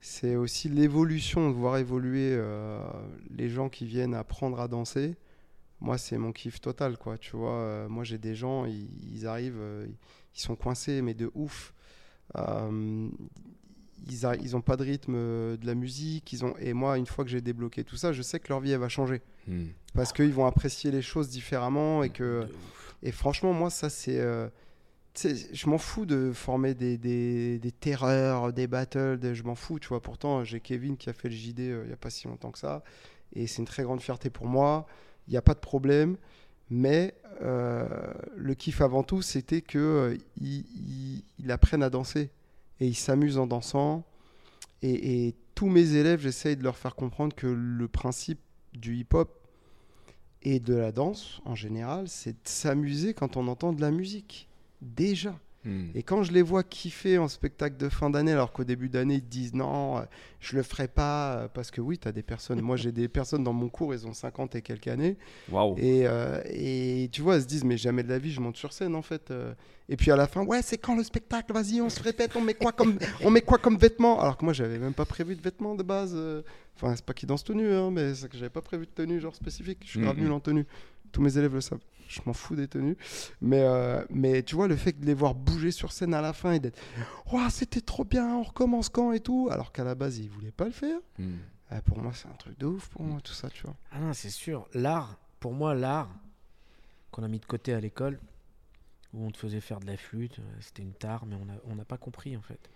c'est aussi l'évolution, de voir évoluer euh, les gens qui viennent apprendre à danser. Moi, c'est mon kiff total, quoi. Tu vois, euh, moi, j'ai des gens, ils, ils arrivent, euh, ils sont coincés, mais de ouf. Euh, ils, a- ils ont pas de rythme euh, de la musique. Ils ont... Et moi, une fois que j'ai débloqué tout ça, je sais que leur vie, elle va changer. Hmm. Parce qu'ils vont apprécier les choses différemment. Et, que... Et franchement, moi, ça, c'est. euh, sais, je m'en fous de former des, des, des terreurs, des battles, des- je m'en fous, tu vois. Pourtant, j'ai Kevin qui a fait le JD euh, il n'y a pas si longtemps que ça. Et c'est une très grande fierté pour moi. Il n'y a pas de problème. Mais euh, le kiff avant tout, c'était que ils- ils- ils apprennent à danser. Et ils s'amusent en dansant. Et, tous mes élèves, j'essaye de leur faire comprendre que le principe du hip-hop et de la danse en général, c'est de s'amuser quand on entend de la musique. Déjà. Hmm. Et quand je les vois kiffer en spectacle de fin d'année, alors qu'au début d'année, ils te disent non, euh, je le ferai pas, euh, parce que oui, tu as des personnes, moi j'ai des personnes dans mon cours, ils ont 50 et quelques années, et, euh, et tu vois, elles se disent, mais jamais de la vie, je monte sur scène en fait. Et puis à la fin, ouais, c'est quand le spectacle, vas-y, on se répète, on met quoi comme, on met quoi comme vêtements Alors que moi, j'avais même pas prévu de vêtements de base. Enfin, c'est pas qu'ils dansent nu, hein, mais c'est que j'avais pas prévu de tenue genre spécifique. Je suis grave Mhm. nul en tenue. Tous mes élèves le savent. Je m'en fous des tenues. Mais, euh, mais tu vois, le fait de les voir bouger sur scène à la fin et d'être Ouah, c'était trop bien, on recommence quand et tout. Alors qu'à la base, ils voulaient pas le faire. Hmm. Ah, pour moi, c'est un truc de ouf, pour moi, tout ça, tu vois. Ah non, c'est sûr. L'art, pour moi, l'art qu'on a mis de côté à l'école, où on te faisait faire de la flûte, euh, c'était une tare, mais on n'a on n'a pas compris en fait.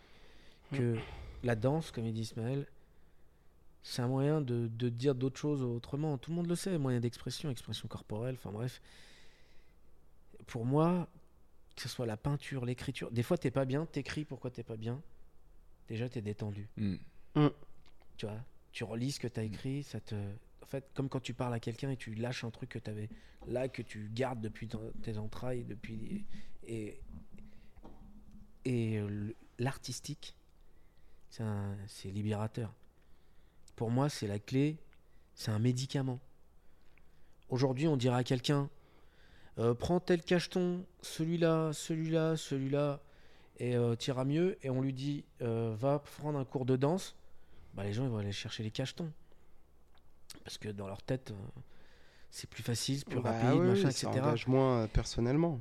Que la danse, comme il dit Ismaël, c'est un moyen de, de dire d'autres choses autrement. Tout le monde le sait, moyen d'expression, expression corporelle, enfin bref. Pour moi, que ce soit la peinture, l'écriture, des fois t'es pas bien, t'écris pourquoi t'es pas bien? Déjà, t'es détendu. Hmm. Tu vois, tu relis ce que tu as écrit, ça te. En fait, comme quand tu parles à quelqu'un et tu lâches un truc que tu avais là, que tu gardes depuis ton- tes entrailles, depuis. Et. Et euh, l'artistique, c'est libérateur. Pour moi, c'est la clé, c'est un médicament. Aujourd'hui, on dirait à quelqu'un euh, prends tel cacheton, celui-là, celui-là, celui-là, et euh, t'iras mieux. Et on lui dit euh, va prendre un cours de danse bah, les gens ils vont aller chercher les cachetons. Parce que dans leur tête, euh, c'est plus facile, plus Bah rapide, oui, machin, ça etc. engage moins personnellement.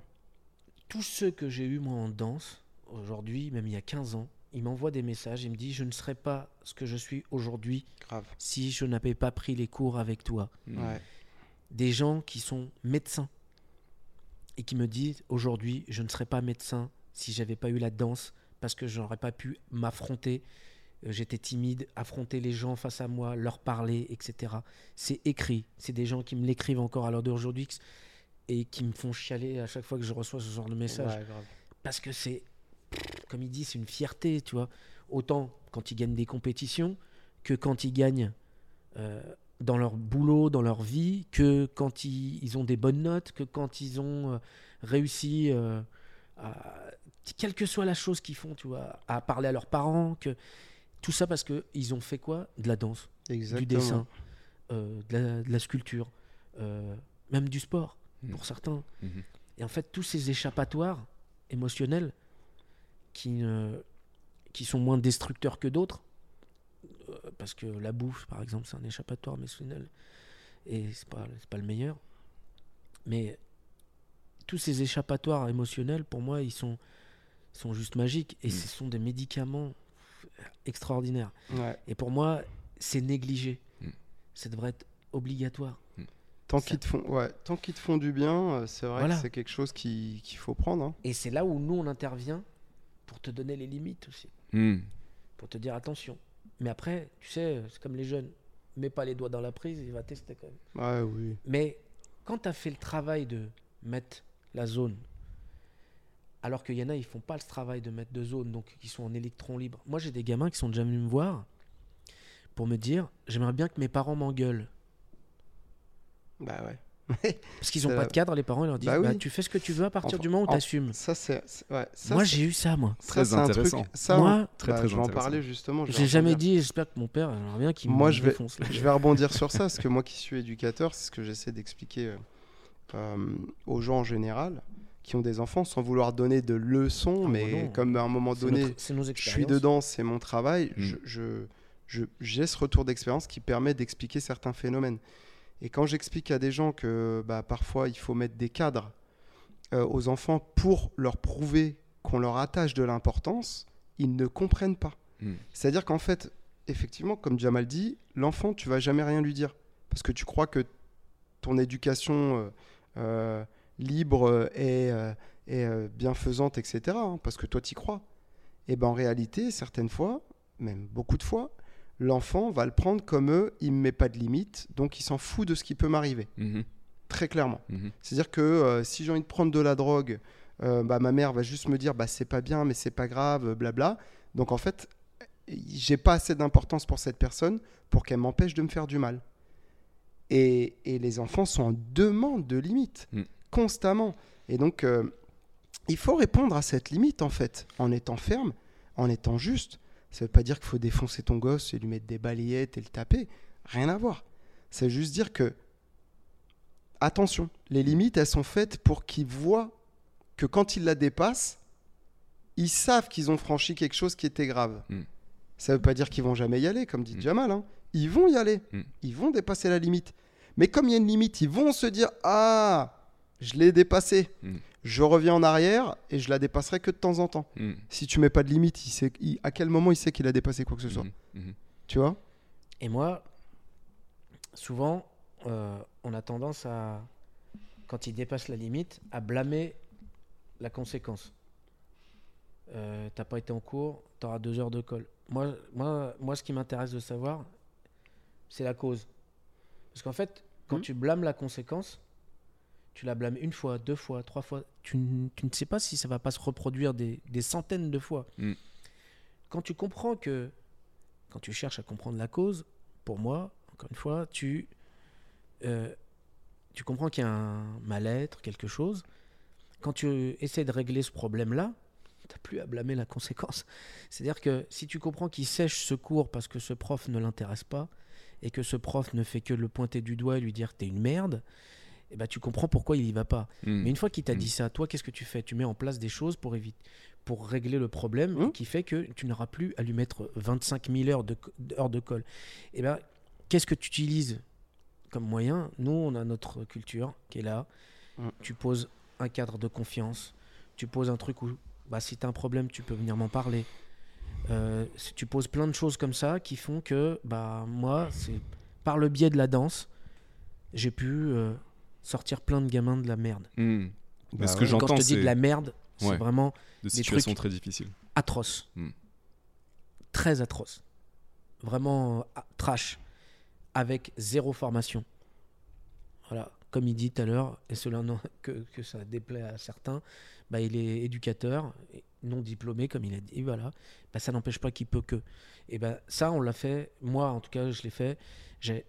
Tous ceux que j'ai eu moi en danse, aujourd'hui, même il y a 15 ans, ils m'envoient des messages, ils me disent je ne serais pas ce que je suis aujourd'hui si je n'avais pas pris les cours avec toi. Ouais. Des gens qui sont médecins et qui me disent aujourd'hui je ne serais pas médecin si j'avais pas eu la danse parce que je n'aurais pas pu m'affronter. Euh, J'étais timide, affronter les gens face à moi, leur parler, etc. C'est écrit. C'est des gens qui me l'écrivent encore à l'heure d'aujourd'hui et qui me font chialer à chaque fois que je reçois ce genre de message Ouais, parce que c'est, comme il dit, c'est une fierté, tu vois. Autant quand ils gagnent des compétitions que quand ils gagnent euh, dans leur boulot, dans leur vie, que quand ils, ils ont des bonnes notes, que quand ils ont euh, réussi, euh, à, quelle que soit la chose qu'ils font, tu vois, à parler à leurs parents, que tout ça parce que ils ont fait quoi? De la danse, Exactement. du dessin, euh, de, la, de la sculpture, euh, même du sport Mm. pour certains. Mhm. Et en fait, tous ces échappatoires émotionnels qui, ne- qui sont moins destructeurs que d'autres, parce que la bouffe, par exemple, c'est un échappatoire émotionnel et c'est pas, c'est pas le meilleur. Mais tous ces échappatoires émotionnels, pour moi, ils sont, sont juste magiques et Mm. ce sont des médicaments extraordinaires. Ouais. Et pour moi, c'est négligé. Mm. Ça devrait être obligatoire. Tant Ça- qu'ils te font, ouais, tant qu'ils te font du bien, euh, c'est vrai Voilà. que c'est quelque chose qui- qu'il faut prendre. hein. Et c'est là où nous, on intervient pour te donner les limites aussi. Hmm. pour te dire attention. Mais après, tu sais, c'est comme les jeunes. Mets pas les doigts dans la prise, il va tester quand même. Ouais, oui. Mais quand tu as fait le travail de mettre la zone, alors qu'il y en a, ils font pas le travail de mettre de zone, donc ils sont en électron libre. Moi, j'ai des gamins qui sont déjà venus me voir pour me dire j'aimerais bien que mes parents m'engueulent. Bah ouais. Parce qu'ils n'ont pas de cadre, les parents, ils leur disent Bah oui. bah, tu fais ce que tu veux à partir Enfin, du moment où en- tu assumes. Ça, c'est. Ouais, ça, Moi, j'ai eu ça, moi. ça, Très c'est un truc- intéressant. Ça, Moi, Très, bah, très je vais en intéressant. parler justement. J'ai jamais dit, j'espère que mon père, j'aimerais bien qu'il Moi, me je vais- défonce. là. Je vais rebondir sur ça, parce que moi qui suis éducateur, c'est ce que j'essaie d'expliquer euh, euh, aux gens en général qui ont des enfants sans vouloir donner de leçons, Ah, mais non. comme à un moment donné, notre- je suis dedans, c'est mon travail, Mm. je, je, je- j'ai ce retour d'expérience qui permet d'expliquer certains phénomènes. Et quand j'explique à des gens que bah, parfois il faut mettre des cadres euh, aux enfants pour leur prouver qu'on leur attache de l'importance, ils ne comprennent pas. Mm. C'est-à-dire qu'en fait, effectivement, comme Jamal dit, l'enfant, tu vas jamais rien lui dire. Parce que tu crois que ton éducation euh, euh, libre est, est, euh, bienfaisante, etc. hein, parce que toi, tu y crois. Et ben en réalité, certaines fois, même beaucoup de fois, l'enfant va le prendre comme eux, il ne met pas de limite, donc il s'en fout de ce qui peut m'arriver. Mhm. Très clairement. Mhm. C'est-à-dire que euh, si j'ai envie de prendre de la drogue, euh, bah, ma mère va juste me dire bah, c'est pas bien, mais c'est pas grave, blabla. Donc en fait, j'ai pas assez d'importance pour cette personne pour qu'elle m'empêche de me faire du mal. Et, et les enfants sont en demande de limites, Mm. constamment. Et donc, euh, il faut répondre à cette limite, en fait, en étant ferme, en étant juste. Ça veut pas dire qu'il faut défoncer ton gosse et lui mettre des balayettes et le taper. Rien à voir. Ça veut juste dire que, attention, les limites, elles sont faites pour qu'ils voient que quand ils la dépassent, ils savent qu'ils ont franchi quelque chose qui était grave. Mm. Ça veut pas dire qu'ils vont jamais y aller, comme dit Mm. Jamal. hein. Ils vont y aller. Mm. Ils vont dépasser la limite. Mais comme il y a une limite, ils vont se dire Ah, je l'ai dépassée. Je reviens en arrière et je la dépasserai que de temps en temps. Mm. Si tu mets pas de limite, il sait, il- à quel moment il sait qu'il a dépassé quoi que ce soit. Mhm. Mhm. Tu vois? Et moi, souvent, euh, on a tendance à, quand il dépasse la limite, à blâmer la conséquence. Euh, T'as pas été en cours, t'auras deux heures de colle. Moi, moi, moi ce qui m'intéresse de savoir, c'est la cause. Parce qu'en fait, quand tu blâmes la conséquence, tu la blâmes une fois, deux fois, trois fois. Tu, tu ne sais pas si ça va pas se reproduire des, des centaines de fois. Mhm. Quand tu comprends que, quand tu cherches à comprendre la cause, pour moi, encore une fois, tu, euh, tu comprends qu'il y a un mal-être, quelque chose. Quand tu essaies de régler ce problème-là, tu n'as plus à blâmer la conséquence. C'est-à-dire que si tu comprends qu'il sèche ce cours parce que ce prof ne l'intéresse pas, et que ce prof ne fait que le pointer du doigt et lui dire que t'es une merde, eh ben, tu comprends pourquoi il y va pas. Mhm. Mais une fois qu'il t'a Mm. dit ça, toi, qu'est-ce que tu fais? Tu mets en place des choses pour éviter, pour régler le problème Mm. qui fait que tu n'auras plus à lui mettre 25 000 heures de, heures de colle. Et ben, qu'est-ce que tu utilises comme moyen? Nous, on a notre culture qui est là. Tu poses un cadre de confiance. Tu poses un truc où, bah, si tu as un problème, tu peux venir m'en parler. Euh, si tu poses plein de choses comme ça qui font que, bah, moi, c'est par le biais de la danse, j'ai pu euh, sortir plein de gamins de la merde. Mais Bah ce que ouais. Quand je te dis de la merde, c'est Ouais. vraiment de des situations trucs- très difficiles. atroce. Hmm. Très atroce. Vraiment euh, trash. Avec zéro formation. Voilà. Comme il dit tout à l'heure, et cela non- que, que ça déplaît à certains, bah, il est éducateur, et non diplômé, comme il a dit. Voilà. Bah, ça n'empêche pas qu'il peut que. Et ben ça, on l'a fait. Moi, en tout cas, je l'ai fait. J'ai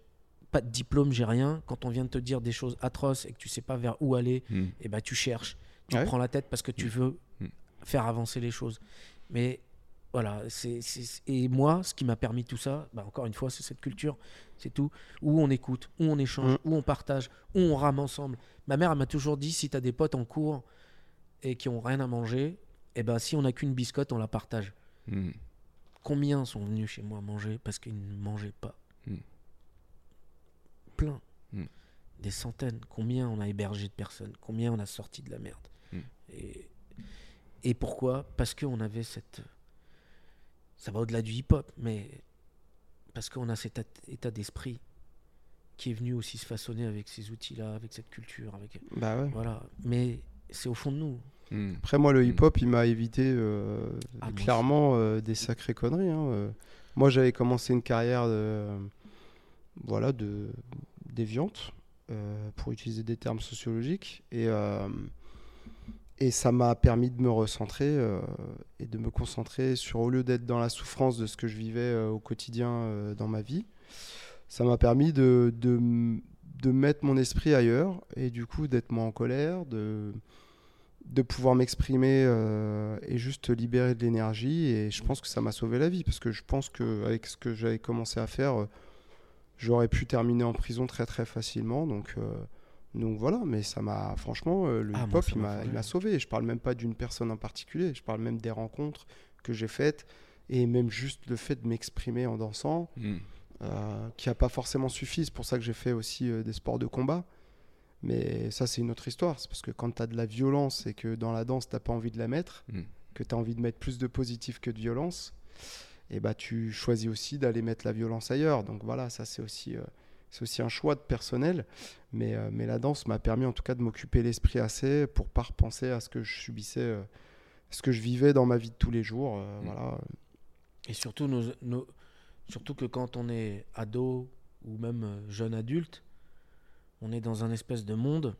pas de diplôme, j'ai rien. Quand on vient de te dire des choses atroces et que tu sais pas vers où aller, Mhm. et ben tu cherches, tu Ouais. prends la tête parce que tu Mm. veux Mm. faire avancer les choses. Mais voilà, c'est et moi, ce qui m'a permis tout ça, bah, encore une fois, c'est cette culture, c'est tout. Où on écoute, où on échange, où on partage, où on rame ensemble. Ma mère, m'a toujours dit, si tu as des potes en cours et qui ont rien à manger, et ben si on n'a qu'une biscotte, on la partage. Combien sont venus chez moi manger parce qu'ils ne mangeaient pas? Plein. Mm. Des centaines. Combien on a hébergé de personnes? Combien on a sorti de la merde? Mm. et, et pourquoi? Parce qu'on avait cette... Ça va au-delà du hip-hop, mais parce qu'on a cet at- état d'esprit qui est venu aussi se façonner avec ces outils-là, avec cette culture, avec... Bah ouais. Voilà. Mais c'est au fond de nous. Mhm. Après, moi, le hip-hop, il m'a évité euh, Ah, clairement euh, des sacrées conneries. hein, euh. Moi, j'avais commencé une carrière de, voilà, de déviante, euh, pour utiliser des termes sociologiques. Et, euh, et ça m'a permis de me recentrer euh, et de me concentrer sur, au lieu d'être dans la souffrance de ce que je vivais euh, au quotidien dans ma vie, ça m'a permis de, de, de mettre mon esprit ailleurs et du coup d'être moins en colère, de de pouvoir m'exprimer et juste libérer de l'énergie. Et je pense que ça m'a sauvé la vie parce que je pense qu'avec ce que j'avais commencé à faire, j'aurais pu terminer en prison très très facilement. Donc, euh, donc voilà, mais ça m'a franchement, euh, le Ah, hip-hop, il m'a sauvé. Je parle même pas d'une personne en particulier, je parle même des rencontres que j'ai faites et même juste le fait de m'exprimer en dansant Mhm. euh, qui n'a pas forcément suffi. C'est pour ça que j'ai fait aussi euh, des sports de combat. Mais ça, c'est une autre histoire. C'est parce que quand tu as de la violence et que dans la danse, tu n'as pas envie de la mettre, Mm. que tu as envie de mettre plus de positif que de violence, et bah, tu choisis aussi d'aller mettre la violence ailleurs. Donc voilà, ça, c'est aussi, euh, c'est aussi un choix de personnel. Mais, euh, mais la danse m'a permis en tout cas de m'occuper l'esprit assez pour pas repenser à ce que je subissais, euh, ce que je vivais dans ma vie de tous les jours. Mm. Voilà. Et surtout, nos, nos- surtout que quand on est ado ou même jeune adulte, on est dans un espèce de monde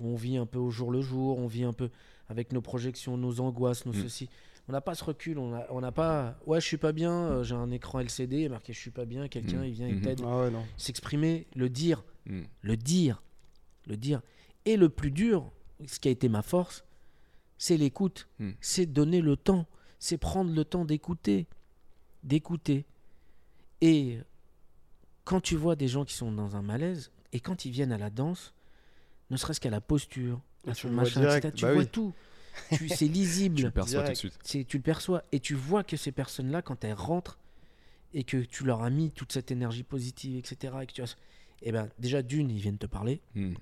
où on vit un peu au jour le jour, on vit un peu avec nos projections, nos angoisses, nos Mm. ceci. On n'a pas ce recul. On n'a pas. Ouais, je suis pas bien. euh, J'ai un écran LCD, marqué je suis pas bien. Quelqu'un, Mhm. il vient, il Mhm. t'aide. Ah ouais. S'exprimer, le dire, Mm. le dire, le dire. Et le plus dur, ce qui a été ma force, c'est l'écoute. Mm. C'est donner le temps. C'est prendre le temps d'écouter. D'écouter. Et quand tu vois des gens qui sont dans un malaise, et quand ils viennent à la danse, ne serait-ce qu'à la posture, à tu machin, direct, etc., tu bah vois oui. tout. Tu- c'est Tu lisible. le perçois tout de suite. C'est- tu le perçois et tu vois que ces personnes-là, quand elles rentrent et que tu leur as mis toute cette énergie positive, etc., et que tu as... Eh ben, déjà, d'une, ils viennent te parler Mm.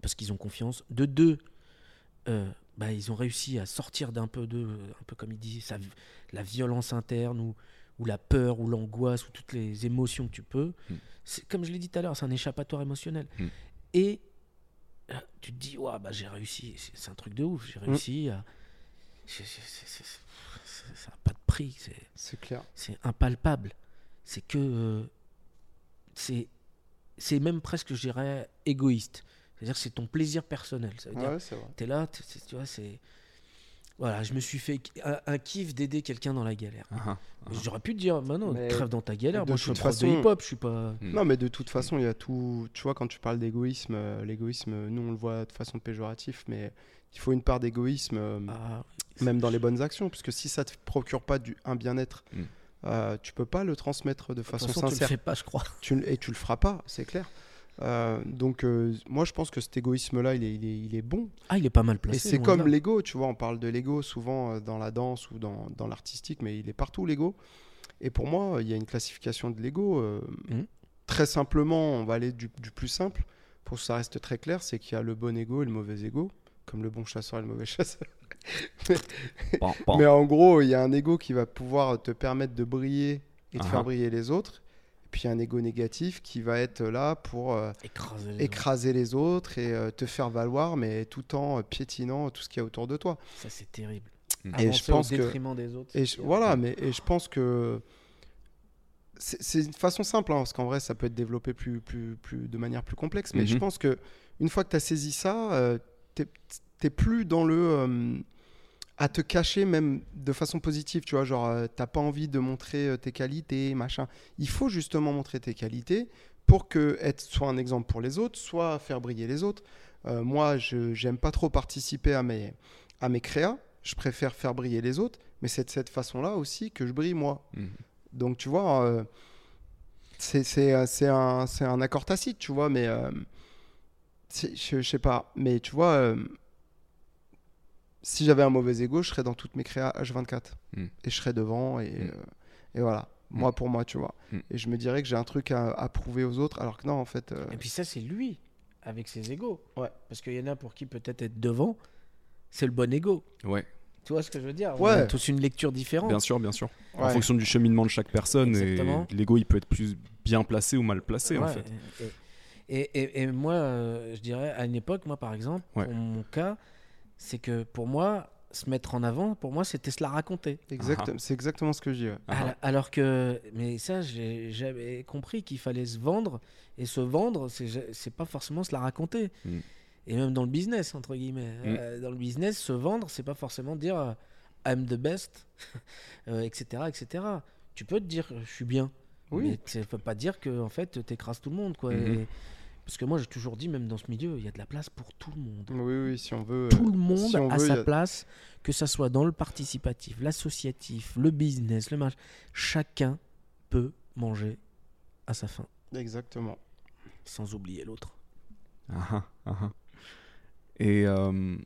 parce qu'ils ont confiance. De deux, euh, bah, ils ont réussi à sortir d'un peu de, un peu comme il dit, sa- la violence interne ou, ou la peur ou l'angoisse ou toutes les émotions que tu peux. Mm. C'est Comme je l'ai dit tout à l'heure, c'est un échappatoire émotionnel. Mm. Et euh, tu te dis, ouais, bah, j'ai réussi, c'est un truc de ouf, j'ai réussi à. c'est- Ça n'a pas de prix, c'est clair. c'est impalpable. C'est que. euh, c'est c'est même presque, je dirais, égoïste. C'est-à-dire que c'est ton plaisir personnel. Ça veut Ouais, vrai. T'es là, tu vois, c'est. Voilà, je me suis fait un, un kiff d'aider quelqu'un dans la galère. Ah, ah. Mais J'aurais pu te dire, bah non, Mais crève dans ta galère. de Moi, je suis toute prof de façon- hip-hop, je suis pas. Mm. Non, mais de toute façon, il y a tout. Tu vois, quand tu parles d'égoïsme, euh, l'égoïsme, nous, on le voit de façon péjorative, mais il faut une part d'égoïsme, euh, Ah, même dans les bonnes actions, puisque si ça te procure pas du, un bien-être, Mm. euh, tu peux pas le transmettre de de toute façon façon, tu le sincère. fais pas, je crois. Tu et tu le feras pas, c'est clair. Euh, donc, euh, moi, je pense que cet égoïsme-là, il est, il, est, il est bon. Ah, il est pas mal placé. Et c'est comme l'ego, tu vois, on parle de l'ego souvent euh, dans la danse ou dans, dans l'artistique, mais il est partout l'ego. Et pour moi, il y a une classification de l'ego. euh, Mhm. Très simplement, on va aller du, du plus simple, pour que ça reste très clair, c'est qu'il y a le bon ego et le mauvais ego, comme le bon chasseur et le mauvais chasseur. Mais en gros, il y a un ego qui va pouvoir te permettre de briller et de Ah faire ah. briller les autres. Puis un ego négatif qui va être là pour euh, Écraser les autres. écraser les autres et euh, te faire valoir, mais tout en euh, piétinant tout ce qu'il y a autour de toi. Ça, c'est terrible. Mm. Et je pense au que- détriment des autres. Et je- voilà, mais et je pense que c'est une façon simple, hein, parce qu'en vrai, ça peut être développé plus, plus, plus, de manière plus complexe. Mais je Mhm. pense que une fois que tu as saisi ça, euh, t'es plus dans le euh, à te cacher même de façon positive, tu vois, genre euh, t'as pas envie de montrer euh, tes qualités, machin. Il faut justement montrer tes qualités pour que être soit un exemple pour les autres, soit faire briller les autres. Euh, moi, je j'aime pas trop participer à mes à mes créas. Je préfère faire briller les autres, mais c'est de cette façon-là aussi que je brille moi. Mhm. Donc tu vois, euh, c'est un, c'est un accord tacite, tu vois, mais je, je sais pas. Mais tu vois, si j'avais un mauvais ego, je serais dans toutes mes créas H24 Mm. et je serais devant et, Mm. euh, et voilà. Moi pour moi, tu vois. Mm. Et je me dirais que j'ai un truc à, à prouver aux autres, alors que non, en fait. euh, Et puis ça, c'est lui, avec ses égos. Ouais. Parce qu'il y en a pour qui peut-être être devant, c'est le bon ego. Ouais, Tu vois ce que je veux dire? On Ouais. a tous une lecture différente. bien sûr, bien sûr. En fonction du cheminement de chaque personne, Exactement. et l'ego, il peut être plus bien placé ou mal placé, en fait. Et, et- et- et moi, euh, je dirais, à une époque, moi par exemple, Ouais. pour mon cas, c'est que pour moi, se mettre en avant, pour moi, c'était se la raconter. Exact, Ah. C'est exactement ce que je dis. ouais. Ah, Alors, alors que, mais ça, j'ai jamais compris qu'il fallait se vendre. Et se vendre, c'est c'est pas forcément se la raconter. Mm. Et même dans le business, entre guillemets. Mm. Euh, dans le business, se vendre, c'est pas forcément dire euh, I'm the best, euh, etc., etc. Tu peux te dire je suis bien. Oui. Mais ça veut pas dire que en fait t'écrases tout le monde, quoi. Mhm. Et- parce que moi, j'ai toujours dit, même dans ce milieu, il y a de la place pour tout le monde Oui, oui, si on veut. tout euh, le monde si on a veut, sa a- place, que ça soit dans le participatif, l'associatif, le business, le match. Chacun peut manger à sa faim, Exactement. sans oublier l'autre. Ah, ah, ah, ah. Et euh,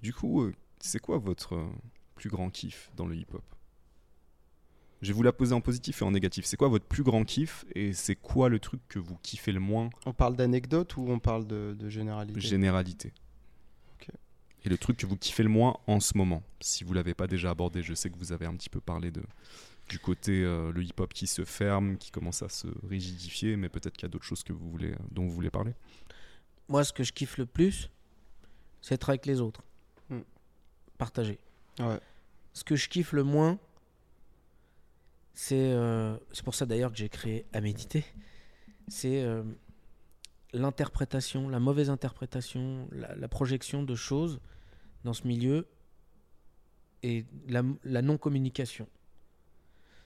du coup, euh, c'est quoi votre euh, plus grand kiff dans le hip-hop? Je vais vous la poser en positif et en négatif. C'est quoi votre plus grand kiff et c'est quoi le truc que vous kiffez le moins On parle d'anecdote ou on parle de, de généralité? Généralité. Et le truc que vous kiffez le moins en ce moment, si vous l'avez pas déjà abordé, je sais que vous avez un petit peu parlé de du côté euh, le hip-hop qui se ferme, qui commence à se rigidifier, mais peut-être qu'il y a d'autres choses que vous voulez, dont vous voulez parler. Moi, ce que je kiffe le plus, c'est être avec les autres. Hmm. Partager. Ouais. Ce que je kiffe le moins, c'est euh, pour ça d'ailleurs que j'ai créé à méditer. C'est euh, l'interprétation, la mauvaise interprétation, la, la projection de choses dans ce milieu et la, la non-communication.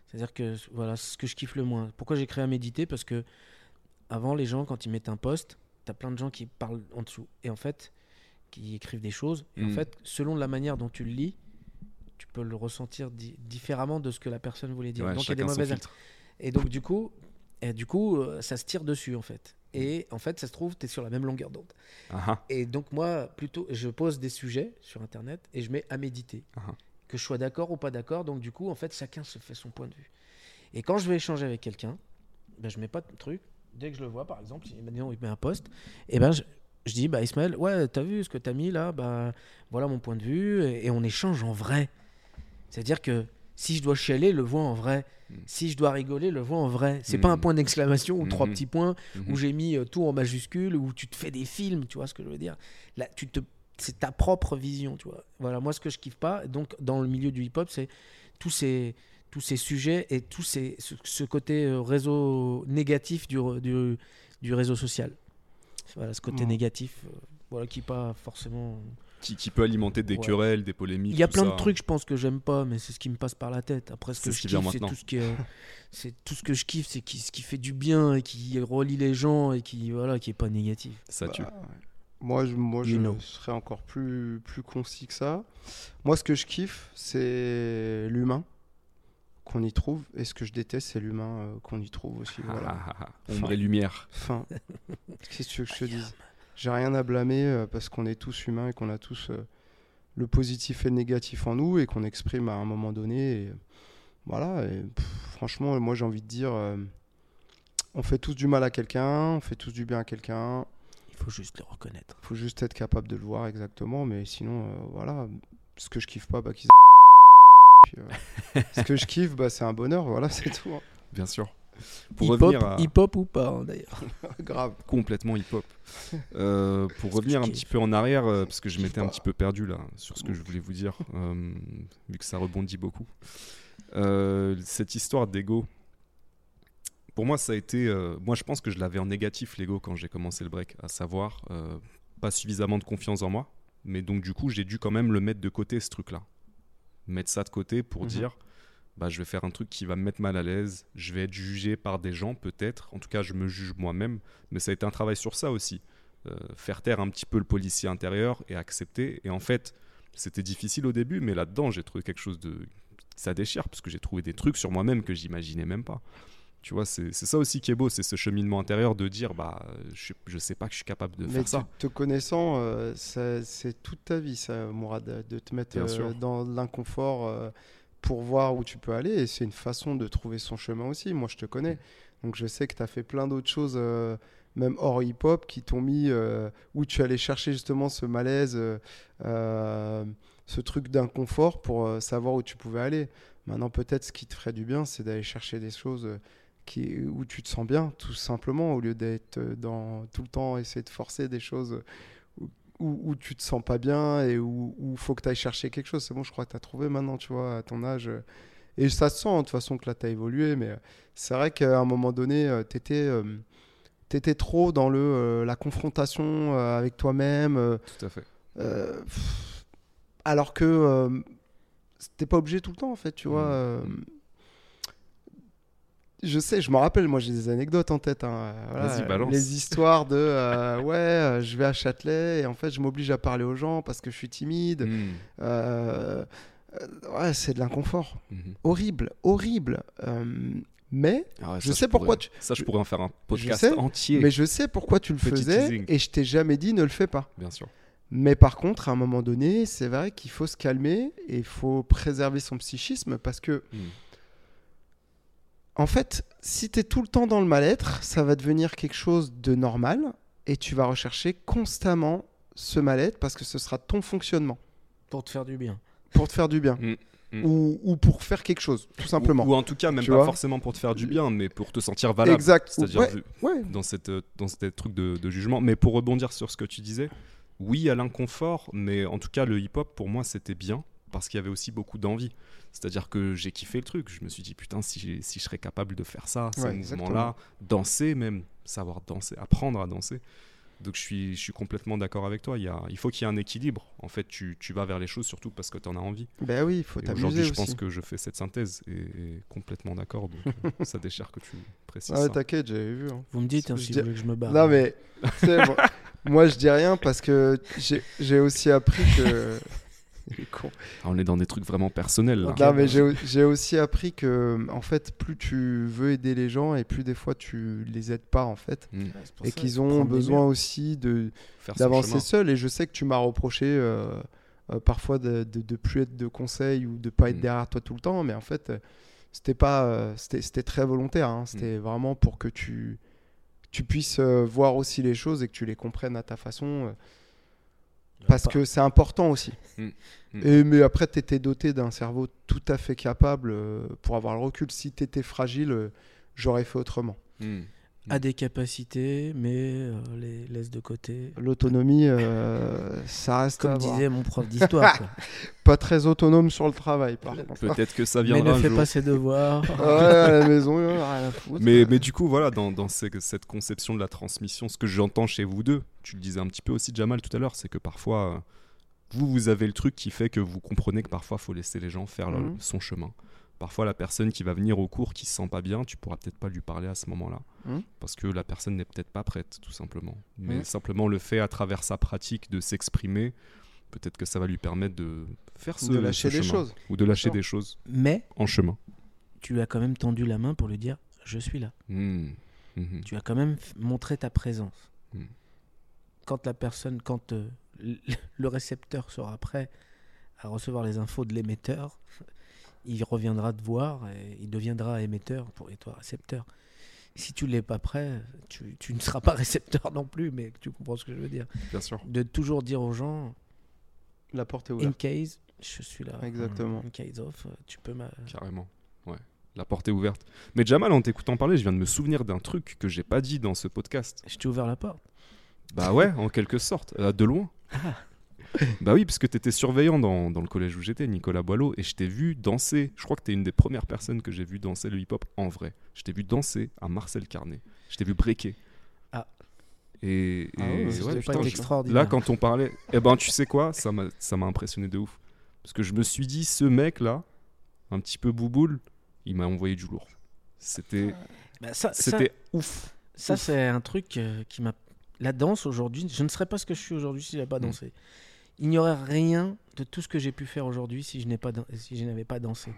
C'est-à-dire que voilà, ce que je kiffe le moins. Pourquoi j'ai créé à méditer? Parce que avant, les gens, quand ils mettent un post, t'as plein de gens qui parlent en dessous. Et en fait, qui écrivent des choses. Et en Mm. fait, selon la manière dont tu le lis, tu peux le ressentir di- différemment de ce que la personne voulait dire. Ouais, Donc il y a des mauvaises et donc, du coup, et du coup euh, ça se tire dessus, en fait. Et en fait, ça se trouve, tu es sur la même longueur d'onde. Ah, ah. Et donc, moi, plutôt, je pose des sujets sur Internet et je mets à méditer. Ah. Que je sois d'accord ou pas d'accord. Donc, du coup, en fait, chacun se fait son point de vue. Et quand je vais échanger avec quelqu'un, ben, je mets pas de truc. Dès que je le vois, par exemple, si maintenant il met un post, et ben je, je dis, bah Ismaël, ouais, t'as vu ce que t'as mis là? Bah voilà mon point de vue. Et, et on échange en vrai. C'est-à-dire que si je dois chialer, le vois en vrai. Mm. Si je dois rigoler, le vois en vrai. C'est pas un Mm. point d'exclamation ou trois Mhm. petits points où j'ai mis euh, tout en majuscule, où tu te fais des films, tu vois ce que je veux dire. Là, tu te, c'est ta propre vision, tu vois. Voilà, moi ce que je kiffe pas, donc dans le milieu du hip-hop, c'est tous ces, tous ces sujets et tous ces, ce, ce côté euh, réseau négatif du, re- du, du réseau social. Voilà, ce côté Mm. négatif, euh, voilà, qui pas forcément. Qui, qui peut alimenter des Ouais. querelles, des polémiques. Il y a tout plein ça. de trucs, je pense que j'aime pas, mais c'est ce qui me passe par la tête. Après, ce que ce je qui vient kiffe, c'est tout ce qui, est- c'est tout ce que je kiffe, c'est qui, ce qui fait du bien et qui relie les gens et qui voilà, qui est pas négatif. Ça tue. Bah, ouais. Moi, je, moi, je know. serais encore plus, plus concis que ça. Moi, ce que je kiffe, c'est l'humain qu'on y trouve. Et ce que je déteste, c'est l'humain euh, qu'on y trouve aussi. Voilà. ah, ah, ah. Ombre et lumière. Enfin, qu'est-ce que tu veux que je te dise? J'ai rien à blâmer euh, parce qu'on est tous humains et qu'on a tous euh, le positif et le négatif en nous et qu'on exprime à un moment donné. Et, voilà. Et, pff, franchement, moi, j'ai envie de dire, euh, on fait tous du mal à quelqu'un, on fait tous du bien à quelqu'un. Il faut juste le reconnaître. faut juste être capable de le voir exactement, mais sinon, euh, voilà. Ce que je kiffe pas, bah, qu'ils Puis, euh, ce que je kiffe, bah, c'est un bonheur, voilà, c'est tout. hein. Bien sûr. Pour Hip-hop, revenir à hip-hop ou pas, hein, d'ailleurs. Grave. complètement hip-hop. Euh, pour revenir un petit peu en arrière, euh, parce que je m'étais un petit peu perdu là sur ce que je voulais vous dire, euh, vu que ça rebondit beaucoup. Cette histoire d'ego, pour moi, ça a été. moi, je pense que je l'avais en négatif, l'ego, quand j'ai commencé le break, à savoir pas suffisamment de confiance en moi. Mais donc, du coup, j'ai dû quand même le mettre de côté, ce truc-là. Mettre ça de côté pour Mhm. dire bah, je vais faire un truc qui va me mettre mal à l'aise, je vais être jugé par des gens, peut-être. En tout cas, je me juge moi-même. Mais ça a été un travail sur ça aussi. Euh, faire taire un petit peu le policier intérieur et accepter. Et en fait, c'était difficile au début, mais là-dedans, j'ai trouvé quelque chose de. Ça déchire, parce que j'ai trouvé des trucs sur moi-même que j'imaginais même pas. Tu vois, c'est ça aussi qui est beau, c'est ce cheminement intérieur de dire, bah, je, je sais pas que je suis capable de Mais faire ça. te connaissant, euh, c'est toute ta vie, ça, Mourad, de te mettre euh, dans l'inconfort pour voir où tu peux aller. Et c'est une façon de trouver son chemin aussi. Moi, je te connais. Donc, je sais que tu as fait plein d'autres choses, euh, même hors hip-hop, qui t'ont mis euh, où tu allais chercher justement ce malaise, euh, ce truc d'inconfort pour savoir où tu pouvais aller. Maintenant, peut-être ce qui te ferait du bien, c'est d'aller chercher des choses. qui, où tu te sens bien, tout simplement, au lieu d'être dans tout le temps essayer de forcer des choses où, tu te sens pas bien et où il faut que tu ailles chercher quelque chose. C'est bon, je crois que tu as trouvé maintenant, tu vois, à ton âge. euh, Et ça se sent, hein, de toute façon, que là, tu as évolué. Mais euh, c'est vrai qu'à un moment donné, tu étais, trop dans le, euh, la confrontation euh, avec toi-même. euh, Tout à fait. euh, pff, alors que euh, t'es pas obligé tout le temps, en fait, tu vois. Mhm. Je sais, je me rappelle, moi j'ai des anecdotes en tête. hein, voilà, Vas-y, balance. les histoires de euh, ouais, euh, je vais à Châtelet et en fait je m'oblige à parler aux gens parce que je suis timide. Mm. Euh, ouais, c'est de l'inconfort. Mhm. Horrible, horrible. Mais, Ah ouais, Je ça, sais pourquoi pourrais- tu- Ça, je pourrais en faire un podcast sais, entier. mais je sais pourquoi tu le Petit faisais teasing. et je t'ai jamais dit ne le fais pas. Bien sûr. Mais par contre, à un moment donné, c'est vrai qu'il faut se calmer et il faut préserver son psychisme parce que, Mm. En fait, si tu es tout le temps dans le mal-être, ça va devenir quelque chose de normal et tu vas rechercher constamment ce mal-être parce que ce sera ton fonctionnement Pour te faire du bien. pour te faire du bien Mm. Mm. ou, ou pour faire quelque chose, tout simplement. Ou, ou en tout cas, même Tu pas forcément pour te faire du bien, mais pour te sentir valable. exact. C'est-à-dire Ouais, dans cette euh, dans ce truc de, de jugement. Mais pour rebondir sur ce que tu disais, oui à l'inconfort, mais en tout cas le hip-hop pour moi c'était bien parce qu'il y avait aussi beaucoup d'envie. C'est-à-dire que j'ai kiffé le truc. Je me suis dit putain si, si je serais capable de faire ça, ces Ouais, mouvements-là, danser même, savoir danser, apprendre à danser. Donc je suis, je suis complètement d'accord avec toi. Il, y a, il faut qu'il y ait un équilibre. En fait, tu, tu vas vers les choses surtout parce que tu en as envie. Ben oui, il faut t'amuser Aujourd'hui, je pense que je fais cette synthèse et, et complètement d'accord. Donc euh, ça déchire que tu précises Ah ouais, t'inquiète, j'avais vu. hein. Vous me dites hein, Je si dis- vous voulez que je me barre. Non mais, moi, moi, je dis rien parce que j'ai j'ai aussi appris que... Con. Ah, on est dans des trucs vraiment personnels là. Non, mais j'ai aussi appris que, en fait, plus tu veux aider les gens et plus des fois tu les aides pas, en fait. Mm. Et qu'ils ont besoin aussi de Faire son d'avancer chemin. seul. Et je sais que tu m'as reproché euh, euh, parfois de, de, de plus être de conseil ou de pas être Mm. derrière toi tout le temps. Mais en fait, euh, c'était pas, euh, c'était c'était très volontaire. hein. Mm. C'était vraiment pour que tu, tu puisses euh, voir aussi les choses et que tu les comprennes à ta façon. Euh, parce que c'est important aussi. Mm. Mm. Et, mais après, tu étais doté d'un cerveau tout à fait capable euh, pour avoir le recul. Si tu étais fragile, euh, j'aurais fait autrement. Mm. A des capacités, mais euh, les laisse de côté. L'autonomie, euh, ça reste Comme disait mon prof d'histoire. Pas très autonome sur le travail, par contre. Peut-être que ça mais viendra ne un fais jour. pas ses devoirs. Ouais, à la maison, il y en a rien à foutre. Mais, mais du coup, voilà, dans, dans ces- cette conception de la transmission, ce que j'entends chez vous deux, tu le disais un petit peu aussi, Jamal, tout à l'heure, c'est que parfois, euh, vous, vous avez le truc qui fait que vous comprenez que parfois, il faut laisser les gens faire leur- Mhm. son chemin. Parfois, la personne qui va venir au cours qui se sent pas bien, tu pourras peut-être pas lui parler à ce moment-là. Mhm. Parce que la personne n'est peut-être pas prête, tout simplement. Mais Mhm. simplement le fait, à travers sa pratique, de s'exprimer, peut-être que ça va lui permettre de faire ce de lâcher ce des chemin. choses. Ou de lâcher des choses Mais en chemin. tu as quand même tendu la main pour lui dire je suis là. Mhm. Tu as quand même montré ta présence. Quand la personne, quand euh, le récepteur sera prêt à recevoir les infos de l'émetteur, il reviendra te voir et il deviendra émetteur pour et toi récepteur. Si tu l'es pas prêt, tu, tu ne seras pas récepteur non plus, mais tu comprends ce que je veux dire. Bien sûr. De toujours dire aux gens, La porte est in ouverte. case, je suis là. Exactement. In case of, tu peux m'a... Carrément. Ouais. La porte est ouverte. Mais Jamal, en t'écoutant parler, je viens de me souvenir d'un truc que j'ai pas dit dans ce podcast. Je t'ai ouvert la porte. Bah ouais, en quelque sorte, euh, de loin. Bah oui, parce que t'étais surveillant dans, dans le collège où j'étais, Nicolas Boileau, et je t'ai vu danser. Je crois que t'es une des premières personnes que j'ai vu danser le hip-hop en vrai. Je t'ai vu danser à Marcel Carnet. Je t'ai vu breaker. Ah. Et, et- Ah ouais, ouais, putain, je-. Là, quand on parlait, eh ben, tu sais quoi, ça m'a, ça m'a impressionné de ouf. Parce que je me suis dit, ce mec-là, un petit peu bouboule, il m'a envoyé du lourd. C'était, Bah, ça, ça, c'était ouf. Ça, Ouf. c'est un truc euh, qui m'a. La danse aujourd'hui, je ne serais pas ce que je suis aujourd'hui si je n'avais pas Mm. dansé. Il n'y aurait rien de tout ce que j'ai pu faire aujourd'hui si je n'ai pas dan- si je n'avais pas dansé.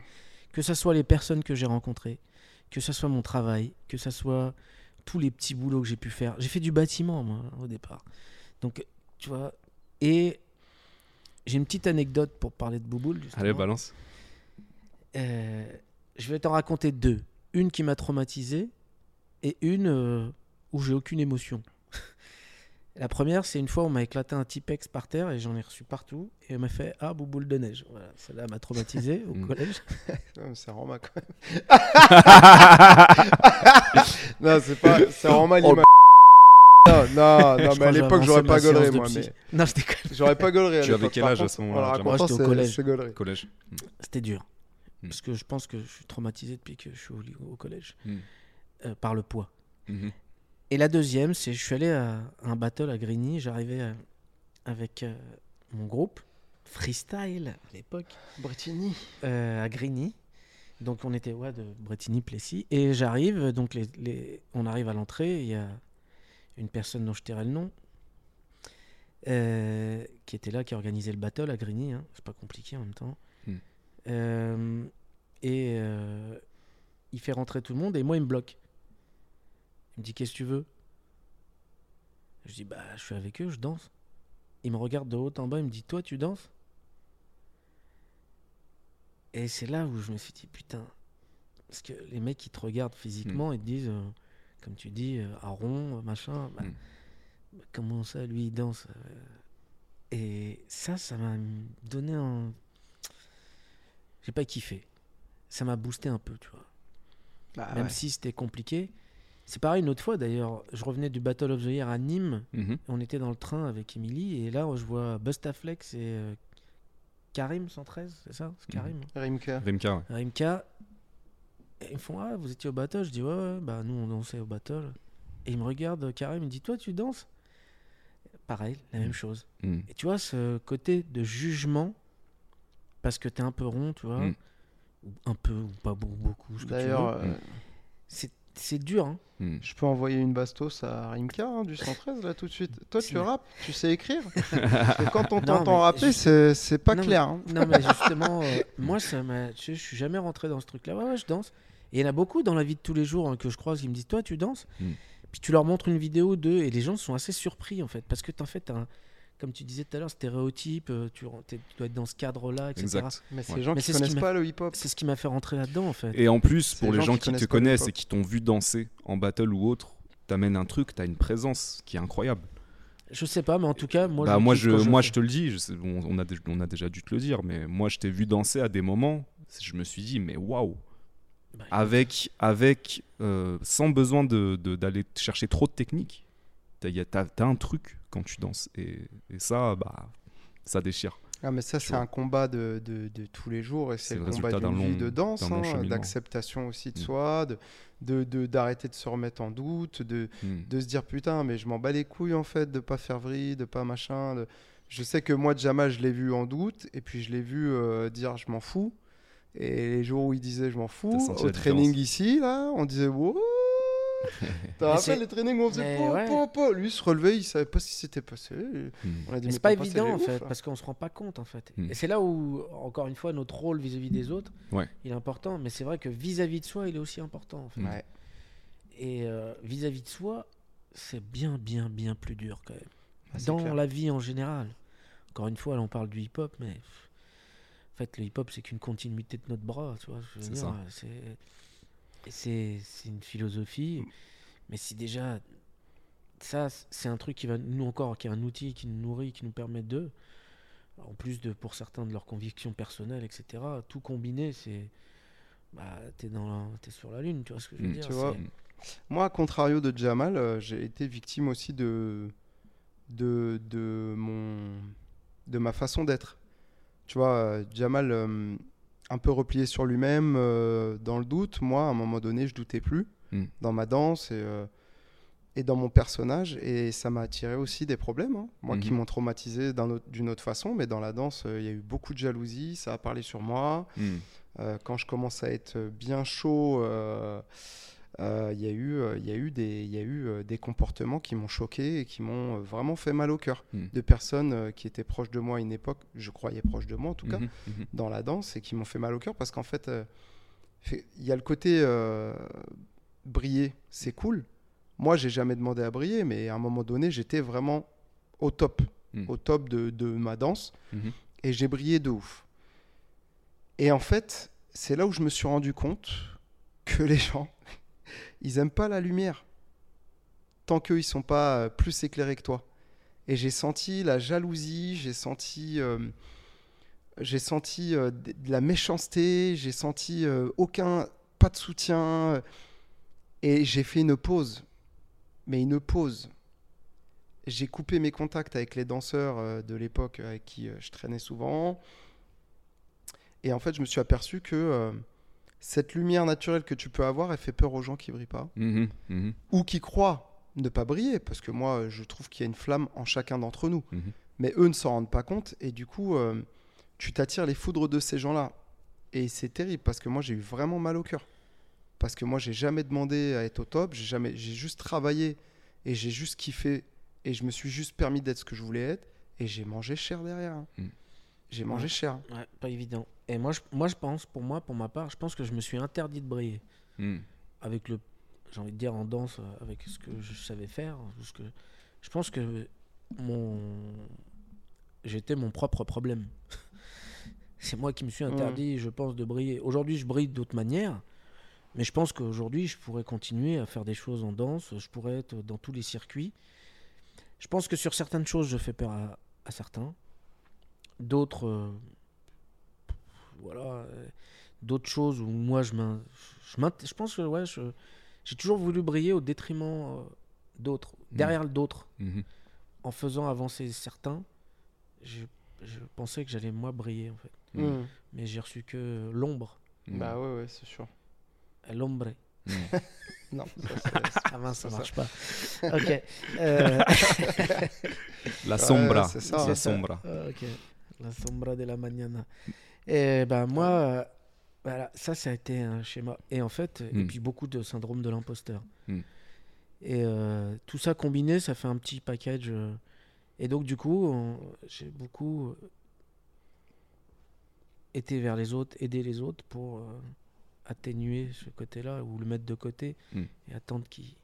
Que ce soit les personnes que j'ai rencontrées, que ce soit mon travail, que ce soit tous les petits boulots que j'ai pu faire. J'ai fait du bâtiment moi au départ. Donc tu vois et j'ai une petite anecdote pour parler de Bouboule. justement. Allez, balance. Euh, je vais t'en raconter deux. Une qui m'a traumatisé et une euh, où j'ai aucune émotion. La première, c'est une fois on m'a éclaté un Tipex par terre et j'en ai reçu partout et on m'a fait Ah, bouboule de neige. Voilà, celle-là m'a traumatisé au Mm. collège. Ouais, mais C'est Roma quand même. non, c'est pas. C'est Roma l'image. Non, non, non, mais à l'époque, j'aurais pas de moi. Mais... Non, je déconne. J'aurais pas à Tu avais quel âge à ce moment-là, Moi, j'étais au collège. C'est gaulerie. Collège. C'était dur. Mm. Parce que je pense que je suis traumatisé depuis que je suis au, collège Mm. euh, par le poids. Et la deuxième, c'est je suis allé à un battle à Grigny. J'arrivais euh, avec euh, mon groupe freestyle à l'époque. Bretigny. euh, à Grigny. Donc on était ouais, de Bretigny-Plessis. Et j'arrive, donc les, les- on arrive à l'entrée, il y a une personne dont je tairai le nom, euh, qui était là, qui organisait le battle à Grigny. hein. C'est pas compliqué en même temps. Hmm. Euh, et il fait rentrer tout le monde et moi il me bloque. Il me dit qu'est-ce que tu veux? Je dis bah je suis avec eux, je danse. Il me regarde de haut en bas, il me dit toi tu danses? Et c'est là où je me suis dit putain. Parce que les mecs ils te regardent physiquement et te disent, euh, comme tu dis, euh, à rond, machin. bah, Hmm. bah, comment ça lui il danse euh, Et ça, ça m'a donné un. J'ai pas kiffé. Ça m'a boosté un peu, tu vois. Bah, Même ouais. si c'était compliqué. C'est pareil une autre fois d'ailleurs. Je revenais du Battle of the Year à Nîmes. Mhm. On était dans le train avec Emily et là je vois Bustaflex et euh, Karim 113, c'est ça? C'est Mhm. Karim Rimka. Rimka, ouais. Rimka. Et ils me font Ah, vous étiez au battle Je dis Ouais, ouais, bah nous on dansait au battle. Et il me regarde, Karim, il me dit Toi tu danses? Pareil, la même chose. Mm. Et tu vois, ce côté de jugement, parce que t'es un peu rond, tu vois, Mm. un peu, ou pas beaucoup, beaucoup ce que tu D'ailleurs, veux. euh, c'est c'est dur, hein. Mm. je peux envoyer une bastos à Rimka hein, du 113 là tout de suite. Toi, tu rappes, tu sais écrire. Quand on t'entend rapper, je- c'est c'est pas Non, clair. hein. Non, mais justement, euh, moi, ça sais, je suis jamais rentré dans ce truc-là. Ouais, ouais, je danse. Et il y en a beaucoup dans la vie de tous les jours hein, que je croise qui me disent Toi, tu danses Mm. Puis tu leur montres une vidéo d'eux et les gens sont assez surpris, en fait. Parce que, en fait, un- comme tu disais tout à l'heure, stéréotype, euh, tu, tu dois être dans ce cadre-là, etc. Exact. Mais c'est Ouais. les gens Mais qui c'est ce qui connaissent m'a- pas le hip-hop. C'est ce qui m'a fait rentrer là-dedans, en fait. Et en plus, pour les les gens gens qui qui te connaissent et qui t'ont vu danser en battle ou autre, t'amènes un truc, t'as une présence qui est incroyable. Je sais pas, mais en tout cas, moi, bah, je moi, je, moi te le dis, je sais- on, on a, dé- on a déjà dû te le dire, mais moi, je t'ai vu danser à des moments, je me suis dit, mais waouh! Bah, Avec, avec euh, sans besoin de- de- d'aller chercher trop de technique, t'as un truc quand tu danses. Et, et ça, bah, ça déchire. Ah, mais ça, c'est un combat de, de, de tous les jours et C'est le le combat d'une d'un vie long- de danse, hein, d'acceptation aussi de Mm. soi, de d'arrêter de, se remettre en doute, de, Mm. de se dire putain, mais je m'en bats les couilles en fait, de pas faire vrille, de pas machin. Je sais que moi, Jamal, je l'ai vu en doute et puis je l'ai vu euh, dire je m'en fous. Et les jours où il disait je m'en fous, au training différence. ici, là, on disait wow. T'as rappelé les trainings où on faisait ouais. Lui il se relevait, il savait pas ce qui s'était passé. Mm. On a dit, Mais mais c'est pas évident en fait, parce qu'on se rend pas compte en fait. Mm. Et c'est là où, encore une fois, notre rôle vis-à-vis des autres, Ouais. il est important. Mais c'est vrai que vis-à-vis de soi, il est aussi important. En fait. Ouais. Et euh, vis-à-vis de soi, c'est bien, bien, bien plus dur quand même. Ah, Dans clair. la vie en général. Encore une fois, là, on parle du hip-hop, mais en fait, le hip-hop, c'est qu'une continuité de notre bras. Tu vois, je veux C'est dire, ça. C'est- une philosophie. Mais si déjà, ça, c'est un truc qui va nous encore, qui est un outil qui nous nourrit, qui nous permet de, en plus de pour certains de leurs convictions personnelles, etc. Tout combiné, c'est, bah, t'es dans, la- t'es sur la lune, tu vois ce que je veux Mm. dire. Tu vois, c'est- Moi, à contrario de Jamal, euh, j'ai été victime aussi de, de, de, mon, de ma façon d'être. Tu vois, euh, Jamal, euh, un peu replié sur lui-même, euh, dans le doute, moi, à un moment donné, je doutais plus Mm. dans ma danse et, euh, et dans mon personnage. Et ça m'a attiré aussi des problèmes, hein. moi qui Mhm. m'ont traumatisé autre- d'une autre façon. Mais dans la danse, euh, il y a eu beaucoup de jalousie, ça a parlé sur moi. Mm. Euh, quand je commence à être bien chaud, il y a eu, euh, il y a eu des, il y a eu euh, des comportements qui m'ont choqué et qui m'ont euh, vraiment fait mal au cœur. Mm. De personnes euh, qui étaient proches de moi à une époque, je croyais proches de moi en tout cas, Mhm, mhm. dans la danse et qui m'ont fait mal au cœur parce qu'en fait, euh, il y a le côté euh, briller, c'est cool. Moi, j'ai jamais demandé à briller, mais à un moment donné, j'étais vraiment au top, Mm. au top de, de ma danse Mhm. et j'ai brillé de ouf. Et en fait, c'est là où je me suis rendu compte que les gens, ils aiment pas la lumière tant qu'ils sont pas euh, plus éclairés que toi. Et j'ai senti la jalousie, j'ai senti, euh, j'ai senti euh, de la méchanceté, j'ai senti aucun, pas de soutien. Et j'ai fait une pause, mais une pause. J'ai coupé mes contacts avec les danseurs de l'époque avec qui je traînais souvent. Et en fait, je me suis aperçu que cette lumière naturelle que tu peux avoir, elle fait peur aux gens qui brillent pas Mhm, mhm. ou qui croient ne pas briller, parce que moi, je trouve qu'il y a une flamme en chacun d'entre nous. Mhm. Mais eux ne s'en rendent pas compte, et du coup, euh, tu t'attires les foudres de ces gens-là. Et c'est terrible, parce que moi, j'ai eu vraiment mal au cœur. Parce que moi, j'ai jamais demandé à être au top, j'ai jamais, j'ai juste travaillé, et j'ai juste kiffé, et je me suis juste permis d'être ce que je voulais être, et j'ai mangé cher derrière. hein. J'ai mangé Ouais. cher. Ouais, pas évident. Et moi je, moi, je pense, pour moi, pour ma part, je pense que je me suis interdit de briller. Mm. avec le j'ai envie de dire en danse euh, avec ce que je savais faire ce que je pense que mon j'étais mon propre problème c'est moi qui me suis interdit je pense de briller aujourd'hui je brille d'autres manières mais je pense qu'aujourd'hui je pourrais continuer à faire des choses en danse je pourrais être dans tous les circuits je pense que sur certaines choses je fais peur à, à certains d'autres euh, voilà euh, d'autres choses où moi je je, je pense que ouais j'ai toujours voulu briller au détriment euh, d'autres derrière d'autres Mhm. en faisant avancer certains je, je pensais que j'allais moi briller en fait Mm. Mhm. mais j'ai reçu que l'ombre. Bah ouais, ouais, c'est sûr. l'ombre. Non, ça, ah mince ça ça. marche pas ok. Euh, La sombra. c'est ça. La C'est ça. sombra. Ah, ok. La sombra de la mañana. Et ben moi, euh, voilà, ça, ça a été un schéma. Et en fait, et Hmm. puis beaucoup de syndrome de l'imposteur. Hmm. Et euh, tout ça combiné, ça fait un petit package. euh, et donc, du coup, j'ai beaucoup euh, été vers les autres, aider les autres pour euh, atténuer ce côté-là ou le mettre de côté Hmm. et attendre qu'il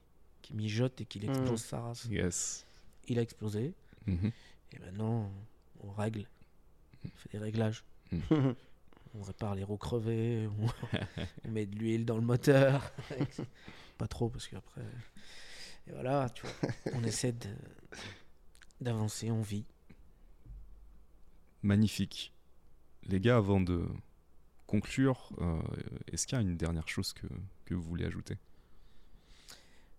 qu'il mijote et qu'il explose sa race. Yes. Il a explosé. Mhm. Et maintenant, on règle. On fait des réglages. On répare les roues crevées. On, met de l'huile dans le moteur. Pas trop, parce qu'après. Et voilà, tu vois. On essaie d'avancer, on vit. Magnifique. Les gars, avant de conclure, euh, est-ce qu'il y a une dernière chose que, que vous voulez ajouter?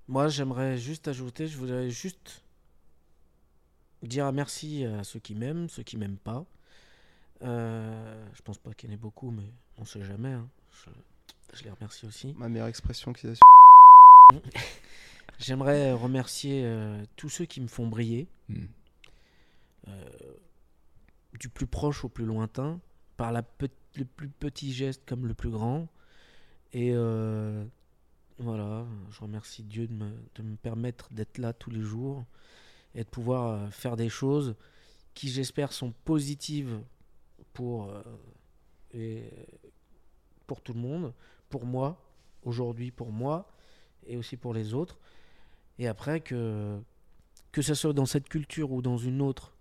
Moi, j'aimerais juste ajouter, je voudrais juste dire un merci à ceux qui m'aiment, ceux qui m'aiment pas. Euh, je pense pas qu'il y en ait beaucoup, mais on sait jamais. hein. Je, je les remercie aussi. Ma meilleure expression qui est J'aimerais remercier euh, tous ceux qui me font briller, Hmm. euh, du plus proche au plus lointain, par la pe- le plus petit geste comme le plus grand. Et euh, voilà, je remercie Dieu de me, de me permettre d'être là tous les jours et de pouvoir euh, faire des choses qui, j'espère, sont positives pour, euh, pour tout le monde, pour moi, aujourd'hui pour moi, et aussi pour les autres. Et après, que, que ce soit dans cette culture ou dans une autre,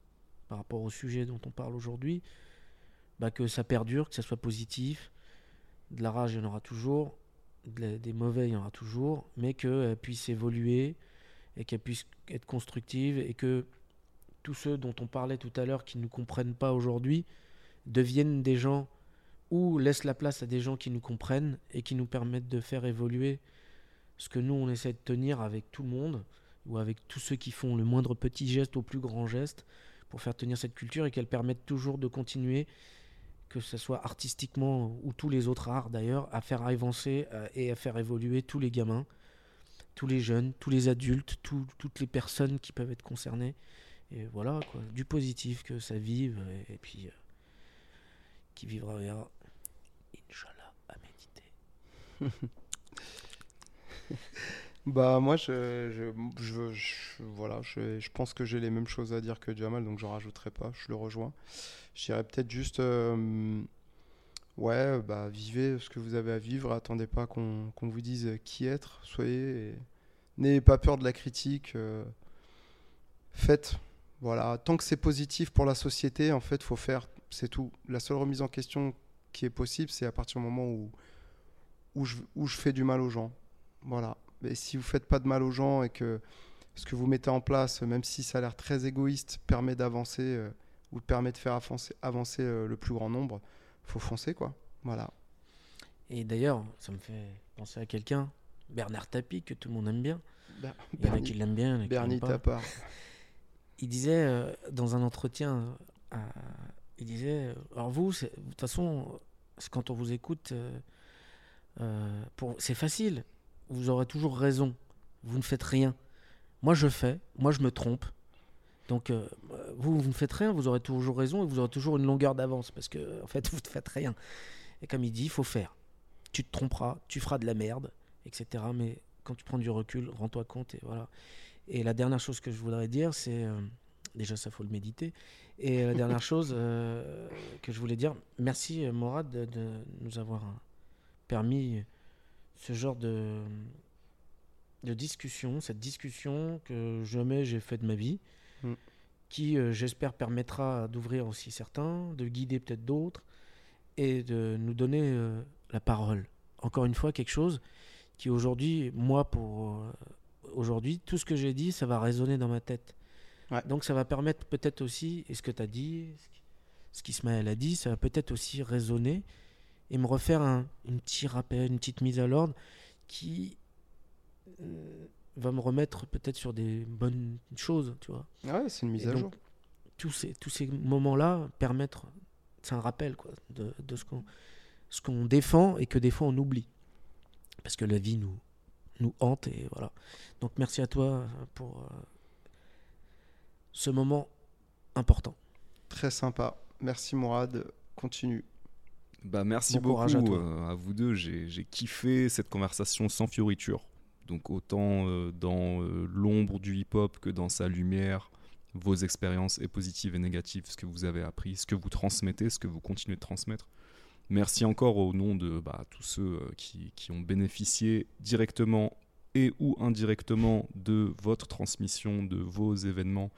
par rapport au sujet dont on parle aujourd'hui, bah que ça perdure, que ça soit positif. De la rage, il y en aura toujours. des mauvais, il y en aura toujours. Mais qu'elle puisse évoluer et qu'elle puisse être constructive et que tous ceux dont on parlait tout à l'heure qui ne nous comprennent pas aujourd'hui deviennent des gens ou laissent la place à des gens qui nous comprennent et qui nous permettent de faire évoluer ce que nous on essaie de tenir avec tout le monde ou avec tous ceux qui font le moindre petit geste au plus grand geste pour faire tenir cette culture et qu'elle permette toujours de continuer que ce soit artistiquement ou tous les autres arts d'ailleurs à faire avancer euh, et à faire évoluer tous les gamins tous les jeunes tous les adultes tout- toutes les personnes qui peuvent être concernées. Et voilà quoi. Du positif que ça vive et puis euh, qui vivra verra Inch'Allah à méditer. Bah moi je, je, je- je- voilà je, pense que j'ai les mêmes choses à dire que Jamal donc j'en rajouterai pas je le rejoins. Je dirais peut-être juste euh, ouais bah vivez ce que vous avez à vivre attendez pas qu'on qu'on vous dise qui être soyez n'ayez pas peur de la critique euh, faites. Voilà tant que c'est positif pour la société en fait faut faire c'est tout la seule remise en question qui est possible c'est à partir du moment où où je, où je fais du mal aux gens voilà mais si vous faites pas de mal aux gens et que ce que vous mettez en place, même si ça a l'air très égoïste, permet d'avancer euh, ou permet de faire avancer, avancer euh, le plus grand nombre, faut foncer quoi. Voilà. Et d'ailleurs, ça me fait penser à quelqu'un, Bernard Tapie, que tout le monde aime bien. Ber- Il y en a Bernie, qui l'aiment bien, il y en a qui Bernie pas. Tapard. Il disait euh, dans un entretien, euh, disait, euh, alors vous, de toute façon, quand on vous écoute, euh, euh, c'est facile, vous aurez toujours raison, vous ne faites rien. Moi, je fais, moi, je me trompe. Donc, vous, vous ne faites rien, vous aurez toujours raison et vous aurez toujours une longueur d'avance parce que, en fait, vous ne faites rien. Et comme il dit, il faut faire. Tu te tromperas, tu feras de la merde, etc. Mais quand tu prends du recul, rends-toi compte et voilà. Et la dernière chose que je voudrais dire, c'est déjà ça faut le méditer. Et la dernière chose euh, que je voulais dire, merci euh, Morad de, de nous avoir euh, permis ce genre de de discussion, cette discussion que jamais j'ai fait de ma vie, Mm. qui euh, j'espère permettra d'ouvrir aussi certains, de guider peut-être d'autres et de nous donner euh, la parole. Encore une fois, quelque chose qui aujourd'hui, moi pour euh, aujourd'hui, tout ce que j'ai dit, ça va résonner dans ma tête. Ouais. Donc ça va permettre peut-être aussi, et ce que tu as dit, ce qui- ce qu'Ismaël a dit, ça va peut-être aussi résonner et me refaire un, une petit rappel, une petite mise à l'ordre qui euh, va me remettre peut-être sur des bonnes choses, tu vois. Ouais, c'est une mise Et à donc, jour. Tous ces, tous ces moments-là permettre, c'est un rappel quoi, de, de ce qu'on ce qu'on défend et que des fois on oublie. Parce que la vie nous, nous hante et voilà. Donc merci à toi pour euh, ce moment important. Très sympa. Merci Mourad. Continue. Bah, merci Bon beaucoup courage à toi. euh, à vous deux. J'ai j'ai kiffé cette conversation sans fioriture. Donc autant euh, dans euh, l'ombre du hip-hop que dans sa lumière, vos expériences et positives et négatives, ce que vous avez appris, ce que vous transmettez, ce que vous continuez de transmettre. Merci encore au nom de bah, tous ceux euh, qui, qui ont bénéficié directement et ou indirectement de votre transmission, de vos événements.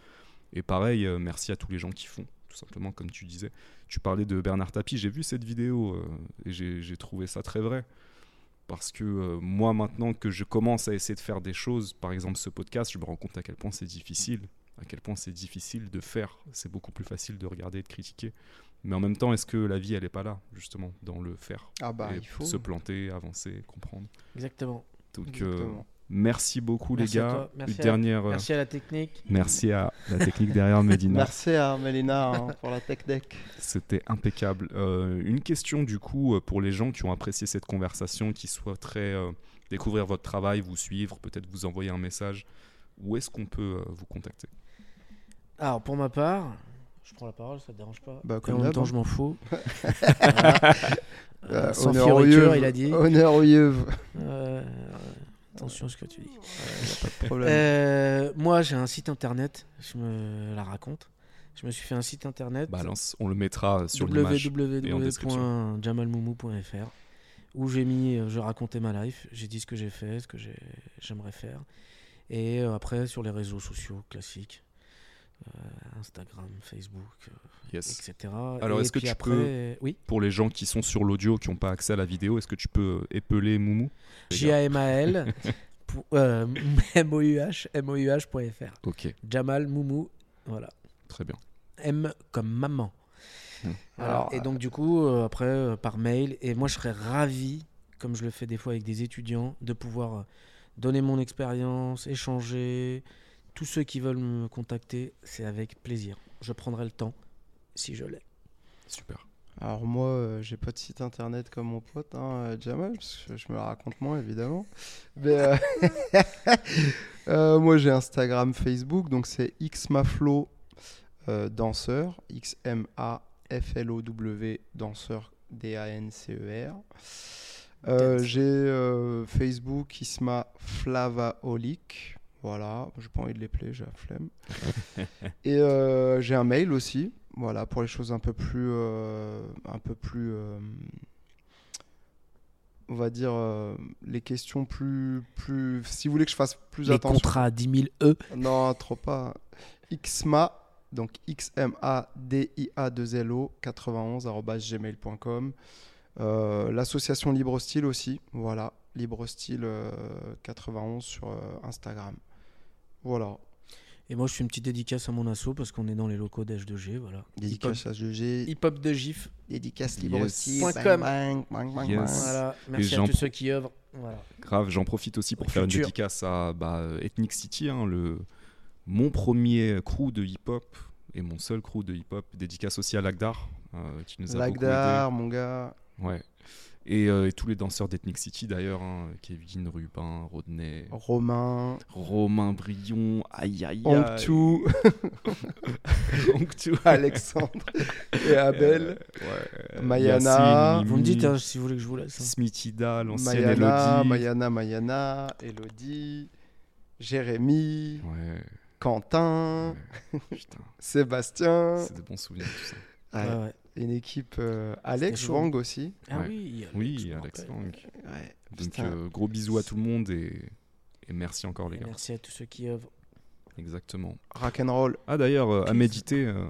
Et pareil, euh, merci à tous les gens qui font, tout simplement, comme tu disais. Tu parlais de Bernard Tapie, j'ai vu cette vidéo euh, et j'ai trouvé ça très vrai. Parce que euh, moi, maintenant que je commence à essayer de faire des choses, par exemple ce podcast, je me rends compte à quel point c'est difficile. À quel point c'est difficile de faire. C'est beaucoup plus facile de regarder et de critiquer. Mais en même temps, est-ce que la vie, elle n'est pas là, justement, dans le faire Ah bah Et il faut. Se planter, avancer, comprendre? Exactement. Donc, euh, Exactement. Merci beaucoup, Merci les à gars. toi. Merci Une à- dernière. euh, Merci à la technique. Merci à la technique derrière Medina. Merci à Mélina hein, pour la tech deck. C'était impeccable. Euh, une question du coup euh, pour les gens qui ont apprécié cette conversation, qui souhaiteraient euh, découvrir votre travail, vous suivre, peut-être vous envoyer un message. Où est-ce qu'on peut euh, vous contacter? Alors pour ma part, je prends la parole, ça te dérange pas? Bah, comme en même temps, hein. je m'en fous. Voilà. Euh, sans fioriture, il a dit. Honneur. Euh, attention à ce que tu dis. Pas de problème. Euh, moi, j'ai un site internet. Je me la raconte. Je me suis fait un site internet. Balance, on le mettra sur l'image. www.jamalmoumou.fr où j'ai mis, euh, je racontais ma life, j'ai dit ce que j'ai fait, ce que j'ai- j'aimerais faire. Et euh, après, sur les réseaux sociaux classiques, Instagram, Facebook, euh, Yes. etc. Alors, Et est-ce que tu après, Oui, Pour les gens qui sont sur l'audio, qui n'ont pas accès à la vidéo, est-ce que tu peux euh, épeler Moumou? J-A-M-A-L, euh, M-O-U-H, M-O-U-H.fr. Ok, Jamal Moumou, voilà. très bien. M comme maman. Voilà. Alors, et donc du coup, euh, après, euh, par mail, et moi je serais ravi, comme je le fais des fois avec des étudiants, de pouvoir euh, donner mon expérience, échanger. Tous ceux qui veulent me contacter, c'est avec plaisir. Je prendrai le temps, si je l'ai. Super. Alors moi, euh, j'ai pas de site internet comme mon pote hein, euh, Jamal, parce que je me la raconte moins évidemment. Mais euh, euh, moi j'ai Instagram, Facebook, donc c'est xmaflo euh, danseur, X M A F L O W danseur D A N C E R. Euh, Dance. j'ai euh, Facebook Isma Flavaolic. Voilà, j'ai pas envie de les plaire, j'ai la flemme. Et euh, j'ai un mail aussi, voilà, pour les choses un peu plus, euh, un peu plus, euh, on va dire euh, les questions plus, plus. Si vous voulez que je fasse plus Les attention. contrats à 10 000 E. Non, trop pas. Xma, donc X-M-A-D-I-A-2-L-O 91 arobase gmail.com. Euh, L'association Libre Style aussi, voilà, Libre Style euh, 91 sur euh, Instagram. Voilà. Et moi je fais une petite dédicace à mon asso parce qu'on est dans les locaux d'H2G. Voilà. Dédicace à GG, Hip Hop de GIF. dédicace. Libre Style. Point bang, com. bang, bang, bang, Yes. bang. Voilà. Merci à tous ceux qui œuvrent. Voilà. Grave, j'en profite aussi pour faire une dédicace à bah, Ethnic City, hein, le, mon premier crew de hip-hop et mon seul crew de hip-hop. Dédicace aussi à Lagdar, euh, qui nous a Lagdar, mon gars. beaucoup aidé. Ouais. Et, euh, et tous les danseurs d'Ethnic City d'ailleurs, hein, Kevin, Rubin, Rodney, Romain, Romain Brion, aïe aïe aïe. Alexandre et Abel. Ouais. Mayana. Yacine, Vous me dites hein, si vous voulez que je vous laisse. hein. Smithida, l'ancienne Mayana, Elodie. Mayana, Mayana, Elodie, Jérémy, Ouais, Quentin, ouais. Sébastien. c'est de bons souvenirs tout ça. Ouais, ouais. Une équipe euh, Alex. Wang aussi. Ah Ouais. oui, Alex, Oui, Alex. Ouais, Donc euh, gros bisous à tout le monde et, et merci encore les Et gars. Merci à tous ceux qui œuvrent. Exactement. Rock'n'roll. Ah d'ailleurs, euh, à méditer, euh,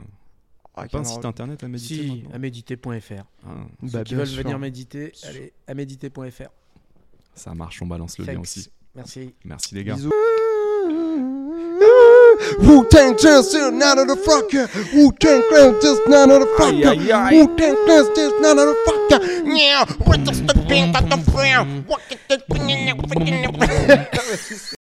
pas un site internet à méditer Si, maintenant à méditer.fr. Ah, Ceux Bah, qui veulent sûr. venir méditer, allez, à méditer.fr. Ça marche, on balance le lien aussi. Merci. Merci les gars. Bisous. Wu Tang Clan, still not of the fuck yeah. Wu Tang Clan, just not of the fuck yeah. Wu Tang Clan, just not of the fuck yeah. Yeah, what the thing about the flower? What the thing in the